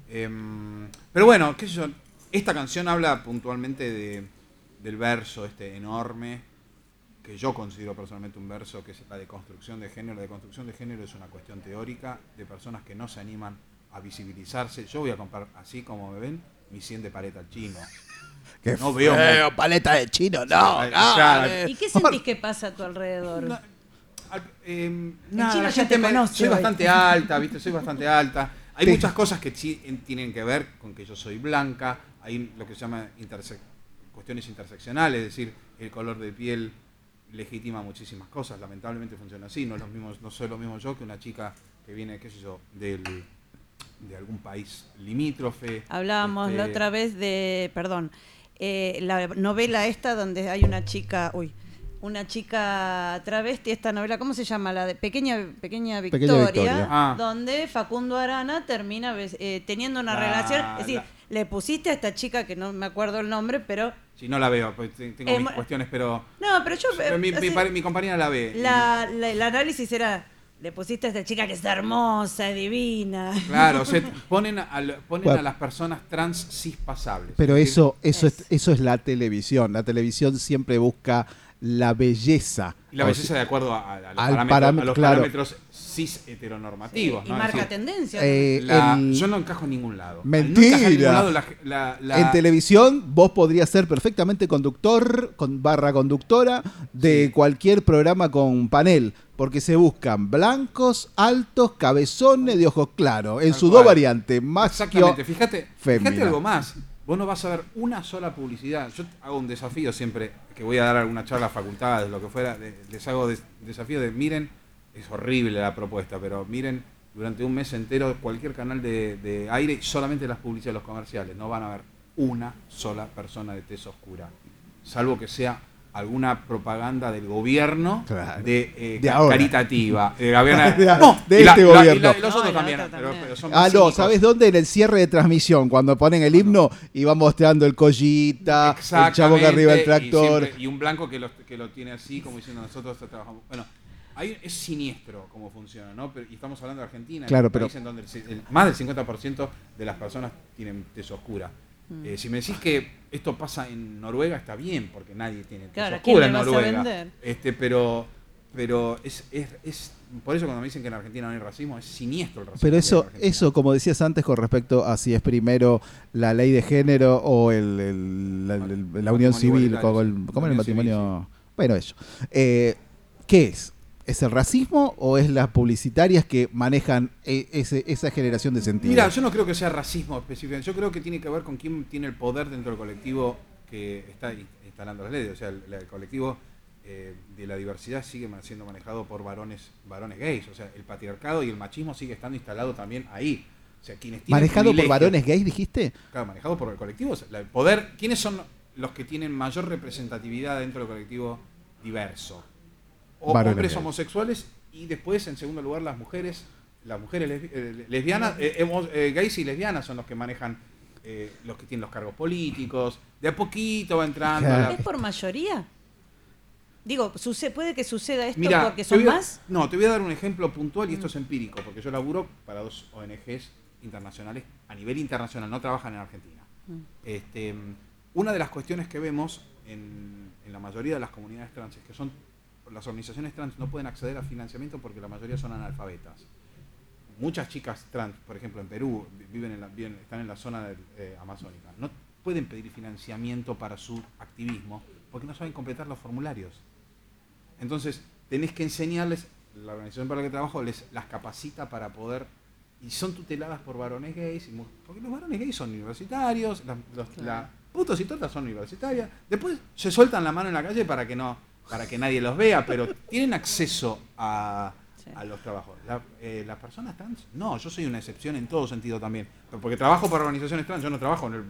em, pero bueno, qué sé yo. Esta canción habla puntualmente de, del verso este enorme que yo considero personalmente un verso que es la de construcción de género. La de construcción de género es una cuestión teórica de personas que no se animan a visibilizarse. Yo voy a comprar, así como me ven, mi 100 de paleta al chino. Qué no veo feo, paleta de chino, no, no, eh. ¿Y qué sentís <laughs> que pasa a tu alrededor? Eh, El nada, chino la ya gente te me- conoce soy hoy. bastante <laughs> alta, ¿viste? Soy bastante alta. Hay muchas cosas que sí tienen que ver con que yo soy blanca. Hay lo que se llama interse- cuestiones interseccionales, es decir, el color de piel legitima muchísimas cosas. Lamentablemente funciona así. No, es lo mismo, no soy lo mismo yo que una chica que viene, qué sé yo, del, de algún país limítrofe. Hablábamos la Este, otra vez de, perdón, eh, la novela esta donde hay una chica, uy, una chica travesti, esta novela, ¿cómo se llama? La de Pequeña, Pequeña Victoria, Victoria. Ah. donde Facundo Arana termina eh, teniendo una La- relación, es decir, la- le pusiste a esta chica que no me acuerdo el nombre, pero Si no la veo, pues te- tengo Eh, mis cuestiones, pero, no, pero yo pero mi, eh, mi así, pare- mi compañera la ve. la, la- el análisis era le pusiste a esta chica que es hermosa, es divina. Claro, o sea, <laughs> ponen, a, lo- ponen Bueno. a las personas trans cispasables. Pero eso, eso es, eso es la televisión. La televisión siempre busca la belleza. Y la O belleza sea, de acuerdo a, a los, al parámetros, parámetro- a los claro. parámetros cis heteronormativos. y ¿no? Es marca decir, tendencia. Eh, la- el- yo no encajo en ningún lado. Mentira. No en ningún lado, la- la- la- En televisión vos podrías ser perfectamente conductor con barra conductora de cualquier programa con panel, porque se buscan blancos, altos, cabezones de ojos claros, en Tal su cual. dos variantes, más Exactamente, fíjate, fíjate algo más. Vos no vas a ver una sola publicidad. Yo hago un desafío siempre, que voy a dar alguna charla a facultades, lo que fuera, les hago des- desafío de miren, es horrible la propuesta, pero miren durante un mes entero cualquier canal de, de aire, solamente las publicidades, los comerciales, no van a ver una sola persona de tez oscura, salvo que sea alguna propaganda del gobierno Claro. de, eh, De caritativa. Había- De- <laughs> no, de la- este la- y gobierno. la- y los No, otros también, otra pero- también. pero son Ah, no. ¿sabes dónde? En el cierre de transmisión, cuando ponen el himno y van mostrando el collita, el chavo que arriba el y tractor. siempre- Y, un blanco que lo, que lo tiene así, como diciendo nosotros trabajamos. Bueno, ahí es siniestro cómo funciona, ¿no? Pero- y estamos hablando de Argentina, Claro, un pero- país en donde el más del 50% de las personas tienen tez oscura. Mm. Eh, si me decís que esto pasa en Noruega, está bien, porque nadie tiene tez Claro, ¿a quién oscura en vas a Noruega. vender? Este, pero pero es, es, es- por eso cuando me dicen que en Argentina no hay racismo, es siniestro el racismo. Pero hay eso, eso, como decías antes, con respecto a si es primero la ley de género o el, el- la, el- la unión civil, como el. ¿cómo La el civil, matrimonio. Bueno, eso. Eh, ¿Qué es? ¿Es el racismo o es las publicitarias que manejan e- ese- esa generación de sentido? Mira, yo no creo que sea racismo específicamente. Yo creo que tiene que ver con quién tiene el poder dentro del colectivo que está in- instalando las leyes. O sea, el, el colectivo eh, de la diversidad sigue siendo manejado por varones, varones gays. O sea, el patriarcado y el machismo sigue estando instalado también ahí. O sea, quienes tienen ¿Manejado por varones gays, dijiste? Claro, manejado por el colectivo. O sea, la- el poder, ¿quiénes son los que tienen mayor representatividad dentro del colectivo diverso? O Varones hombres gays. homosexuales y después, en segundo lugar, las mujeres, las mujeres eh, lesbianas, eh, hemos- eh, gays y lesbianas son los que manejan, eh, los que tienen los cargos políticos. De a poquito va entrando. la- ¿Es por mayoría? Digo, puede que suceda esto Mira, porque son a- más. No, te voy a dar un ejemplo puntual y esto es empírico, porque yo laburo para dos ONGs internacionales a nivel internacional, no trabajan en Argentina. Este, una de las cuestiones que vemos en, en la mayoría de las comunidades trans es que son las organizaciones trans no pueden acceder a financiamiento porque la mayoría son analfabetas. Muchas chicas trans, por ejemplo en Perú, vi- viven en la- viven- están en la zona del, eh, amazónica, no pueden pedir financiamiento para su activismo porque no saben completar los formularios. Entonces, tenés que enseñarles, la organización para la que trabajo les las capacita para poder, y son tuteladas por varones gays, porque los varones gays son universitarios, las, los- la- putos y totas son universitarias, después se sueltan la mano en la calle para que no, para que nadie los vea, pero <laughs> tienen acceso a, a los trabajos. La- eh, las personas trans, no, yo soy una excepción en todo sentido también, pero porque trabajo para organizaciones trans, yo no trabajo en, el-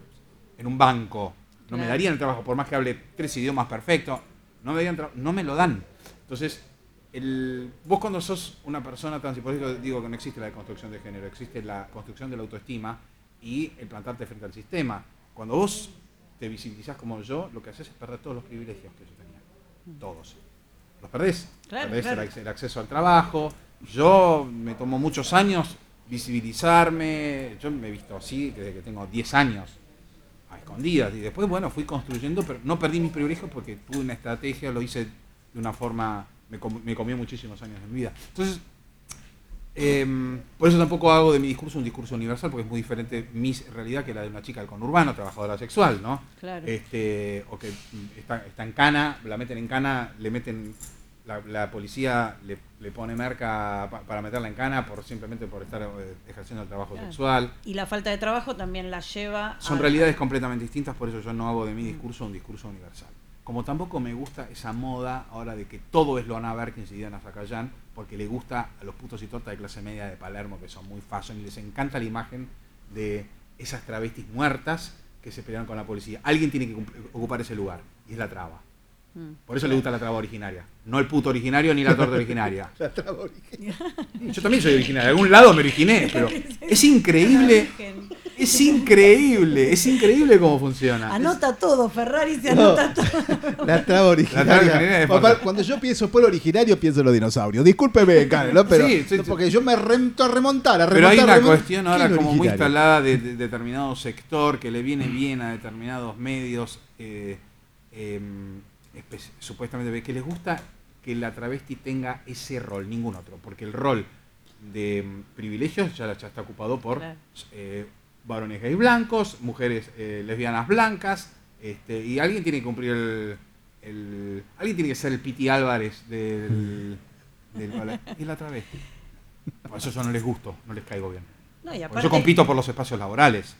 en un banco, no me darían el trabajo, por más que hable tres idiomas perfectos, no me, no me lo dan. Entonces, el, vos cuando sos una persona trans, y por eso digo que no existe la deconstrucción de género, existe la construcción de la autoestima, y el plantarte frente al sistema. Cuando vos te visibilizás como yo, lo que haces es perder todos los privilegios que yo. Todos. Los perdés. Claro, perdés claro. El, ac- el acceso al trabajo. Yo me tomó muchos años visibilizarme. Yo me he visto así desde que tengo 10 años a escondidas. Y después, bueno, fui construyendo, pero no perdí mis privilegios porque tuve una estrategia, lo hice de una forma, me, com- me comió muchísimos años de mi vida. Entonces, em, por eso tampoco hago de mi discurso un discurso universal, porque es muy diferente mi realidad que la de una chica del conurbano, trabajadora sexual, ¿no? Claro. Este, o que mm, está, está en cana, la meten en cana, le meten, la, la policía le, le pone merca pa- para meterla en cana por simplemente por estar eh, ejerciendo el trabajo Claro. sexual. Y la falta de trabajo también la lleva Son a- realidades completamente distintas, por eso yo no hago de mi discurso un discurso universal. Como tampoco me gusta esa moda ahora de que todo es Loana Berkins y Diana Zacayán, porque le gusta a los putos y tortas de clase media de Palermo, que son muy fashion, y les encanta la imagen de esas travestis muertas que se pelearon con la policía. Alguien tiene que ocupar ese lugar, y es la traba. Mm. Por eso le gusta la traba originaria. No el puto originario ni la torta originaria. <laughs> La traba original. Sí, Yo también soy originario. De algún lado me originé, <laughs> pero es increíble. Es increíble. Es increíble cómo funciona. Anota todo, Ferrari se No. anota todo. <laughs> La traba originaria. La traba originaria Papá, cuando yo pienso pueblo originario, pienso en los dinosaurios. Discúlpeme, ¿no? Pero, Sí, sí, sí. porque yo me rento a remontar, a Pero hay remontar, una remontar. cuestión ¿Qué ahora como muy instalada de, de determinado sector que le viene bien a determinados medios, eh, em, supuestamente que les gusta que la travesti tenga ese rol, ningún otro, porque el rol de em, privilegios ya, ya está ocupado por Claro. eh, varones gays blancos, mujeres eh, lesbianas blancas, este, y alguien tiene que cumplir el, el- alguien tiene que ser el Piti Álvarez del, del y la travesti. Por eso yo no les gusto, no les caigo bien. No, y Porque aparte yo compito por los espacios laborales.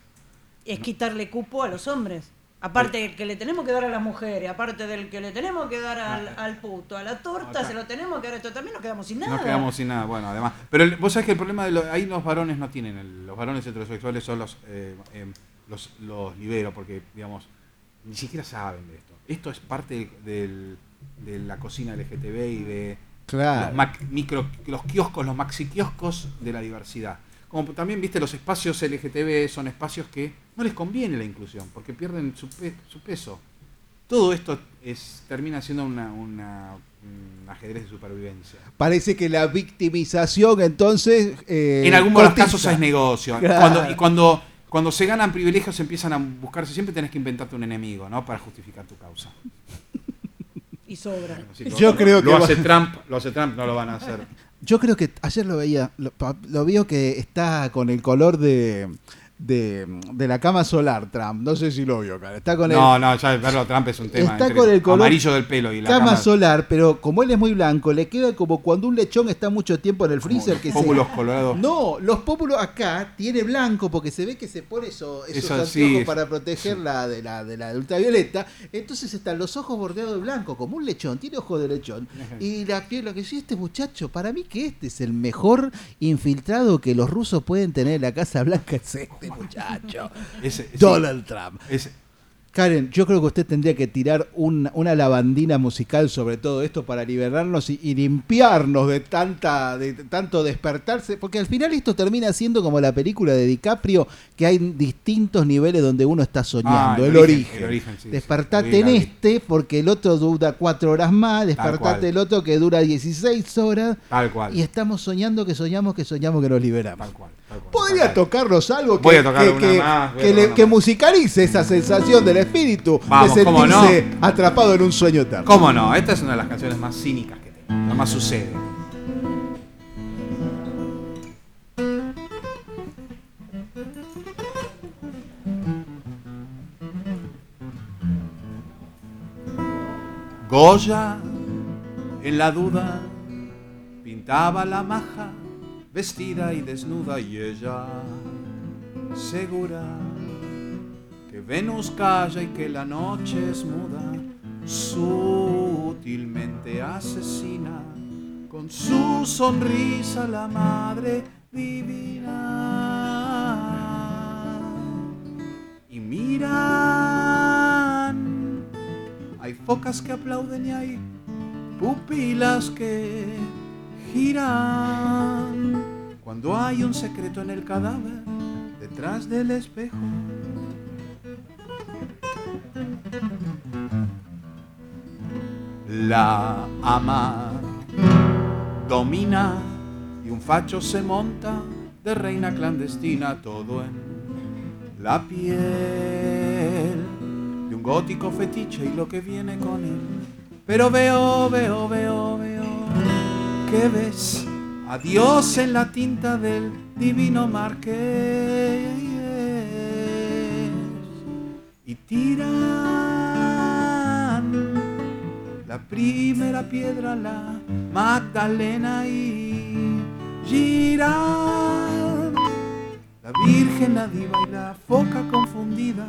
es quitarle cupo a los hombres. Aparte del que le tenemos que dar a las mujeres, aparte del que le tenemos que dar al, al puto, a la torta, se lo tenemos que dar a esto también, nos quedamos sin nada. Nos quedamos sin nada, bueno, además. Pero el- vos sabés que el problema de lo- ahí los varones no tienen, el- los varones heterosexuales son los, eh, em, los, los liberos, porque, digamos, ni siquiera saben de esto. Esto es parte del- de la cocina LGTB y de Claro. los, mac- micro, los kioscos, los maxi kioscos de la diversidad. Como también, viste, los espacios LGTB son espacios que no les conviene la inclusión, porque pierden su, pe- su peso. Todo esto es, termina siendo una, una- un ajedrez de supervivencia. Parece que la victimización, entonces. eh, en algunos casos es negocio. Claro. Cuando, y cuando, cuando se ganan privilegios empiezan a buscarse, siempre tenés que inventarte un enemigo, ¿no? Para justificar tu causa. Y sobra. Sí, lo- Yo creo lo que hace va- Trump, lo hace Trump, no lo van a hacer. <laughs> Yo creo que ayer lo veía, lo, lo veo que está con el color de, de, de la cama solar, Trump. No sé si lo vio, cara. Está con No, el, no, ya verlo Trump es un tema. Está con el color amarillo del pelo y la cama, cama, solar, pero como él es muy blanco, le queda como cuando un lechón está mucho tiempo en el freezer. los que pómulos se... colorados. No, los pómulos acá tiene blanco porque se ve que se pone eso, esos Eso anteojos sí, para proteger la, de la de la ultravioleta. Entonces están los ojos bordeados de blanco, como un lechón, tiene ojos de lechón. Y la piel, lo que sí, este muchacho, para mí que este es el mejor infiltrado que los rusos pueden tener en la Casa Blanca, <laughs> es este muchacho. <laughs> Ese-. Donald Trump. Ese- Karen, yo creo que usted tendría que tirar un- una lavandina musical sobre todo esto para liberarnos y, y limpiarnos de tanta de tanto despertarse, porque al final esto termina siendo como la película de DiCaprio, que hay distintos niveles donde uno está soñando, Ah, el, el origen. origen, el origen, sí, sí, Despertate en este, porque el otro dura cuatro horas más, despertate el otro que dura 16 horas, Tal cual. y estamos soñando que soñamos que soñamos que nos liberamos. Tal cual. Podría tocarnos algo que, Voy a tocar que, una que- más, voy a que tocar le- una que más. musicalice esa sensación del espíritu Vamos, de ¿cómo sentirse atrapado en un sueño eterno. ¿Cómo no? Esta es una de las canciones más cínicas que tengo. No más sucede. Goya, en la duda, pintaba la maja, vestida y desnuda, y ella, segura, que Venus calla y que la noche es muda, sutilmente asesina con su sonrisa la madre divina. Y miran, hay focas que aplauden y hay pupilas que giran. Cuando hay un secreto en el cadáver, detrás del espejo. La ama domina y un facho se monta de reina clandestina todo en la piel de un gótico fetiche y lo que viene con él. Pero veo, veo, veo, veo que ves a Dios en la tinta del divino marqués. Y tiran la primera piedra la Magdalena y giran la Virgen, la diva y la foca confundida.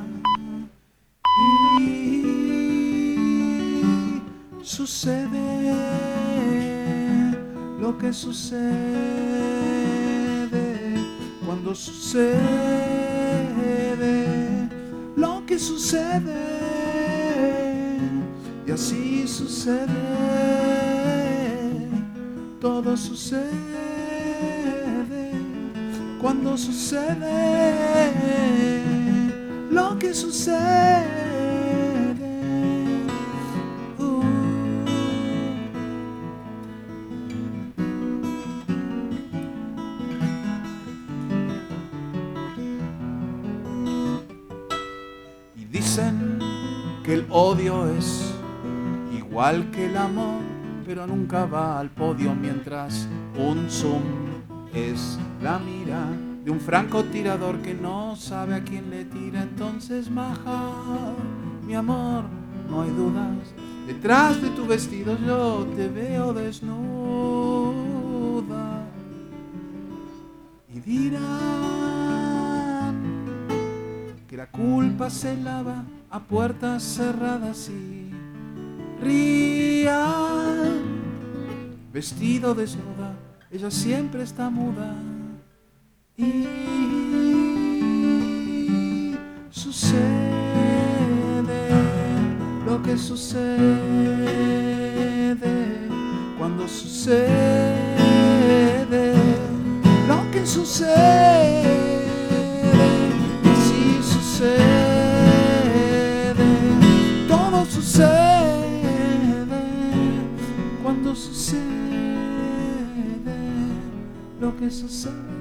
Y sucede que sucede cuando sucede lo que sucede. Y así sucede todo sucede cuando sucede lo que sucede el amor, pero nunca va al podio mientras un zoom es la mira de un francotirador que no sabe a quién le tira. Entonces, maja, mi amor, no hay dudas. Detrás de tu vestido yo te veo desnuda. Y dirán que la culpa se lava a puertas cerradas y rían. Vestido desnuda, ella siempre está muda. Y sucede lo que sucede cuando sucede lo que sucede. Si sucede, sucede lo que sucede.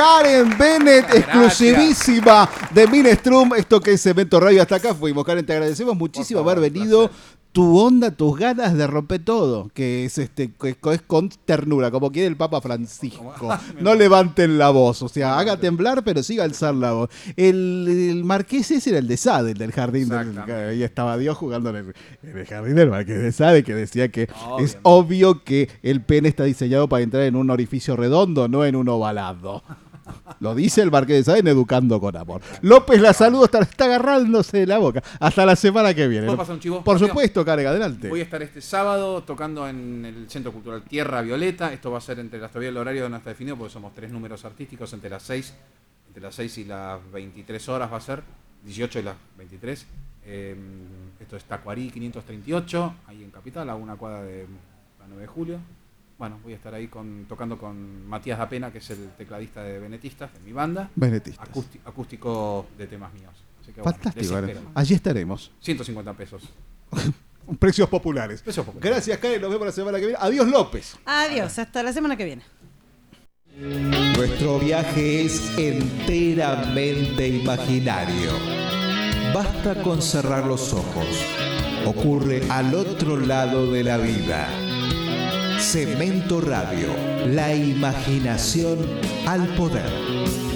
Karen Bennett, exclusivísima de Minestrum! Esto que es Cemento Radio. Hasta acá fuimos, Karen. Te agradecemos muchísimo haber venido. Tu onda, tus ganas de romper todo, que es este que es con ternura, como quiere el Papa Francisco. <laughs> No levanten la voz, o sea, haga temblar, pero siga alzar la voz. El, el marqués ese era el de Sade, el del jardín. Del, ahí estaba Dios jugando en el, en el jardín del marqués de Sade, que decía que es obvio que el pene está diseñado para entrar en un orificio redondo, no en un ovalado. Lo dice el Marqués de Sade en Educando con Amor. López la saludo, está, está agarrándose de la boca. Hasta la semana que viene. ¿Puedo pasar un chivo? Por supuesto, Karen, adelante. Voy a estar este sábado tocando en el Centro Cultural Tierra Violeta. Esto va a ser entre las todavía el horario no está definido porque somos tres números artísticos entre las 6, entre las 6 y las 23 horas va a ser, 18 y las 23. Eh, esto es Tacuarí 538, ahí en Capital, a una cuadra de la 9 de julio. Bueno, voy a estar ahí con, tocando con Matías Dapena, que es el tecladista de Benetistas, de mi banda. Benetistas. Acústi- acústico de temas míos. Así que, bueno, Fantástico, espero. Allí estaremos. 150 pesos. <laughs> Precios populares. Precios populares. Gracias, Karen. Nos vemos la semana que viene. Adiós, López. Adiós, hasta la semana que viene. Nuestro viaje es enteramente imaginario. Basta con cerrar los ojos. Ocurre al otro lado de la vida. Cemento Radio, la imaginación al poder.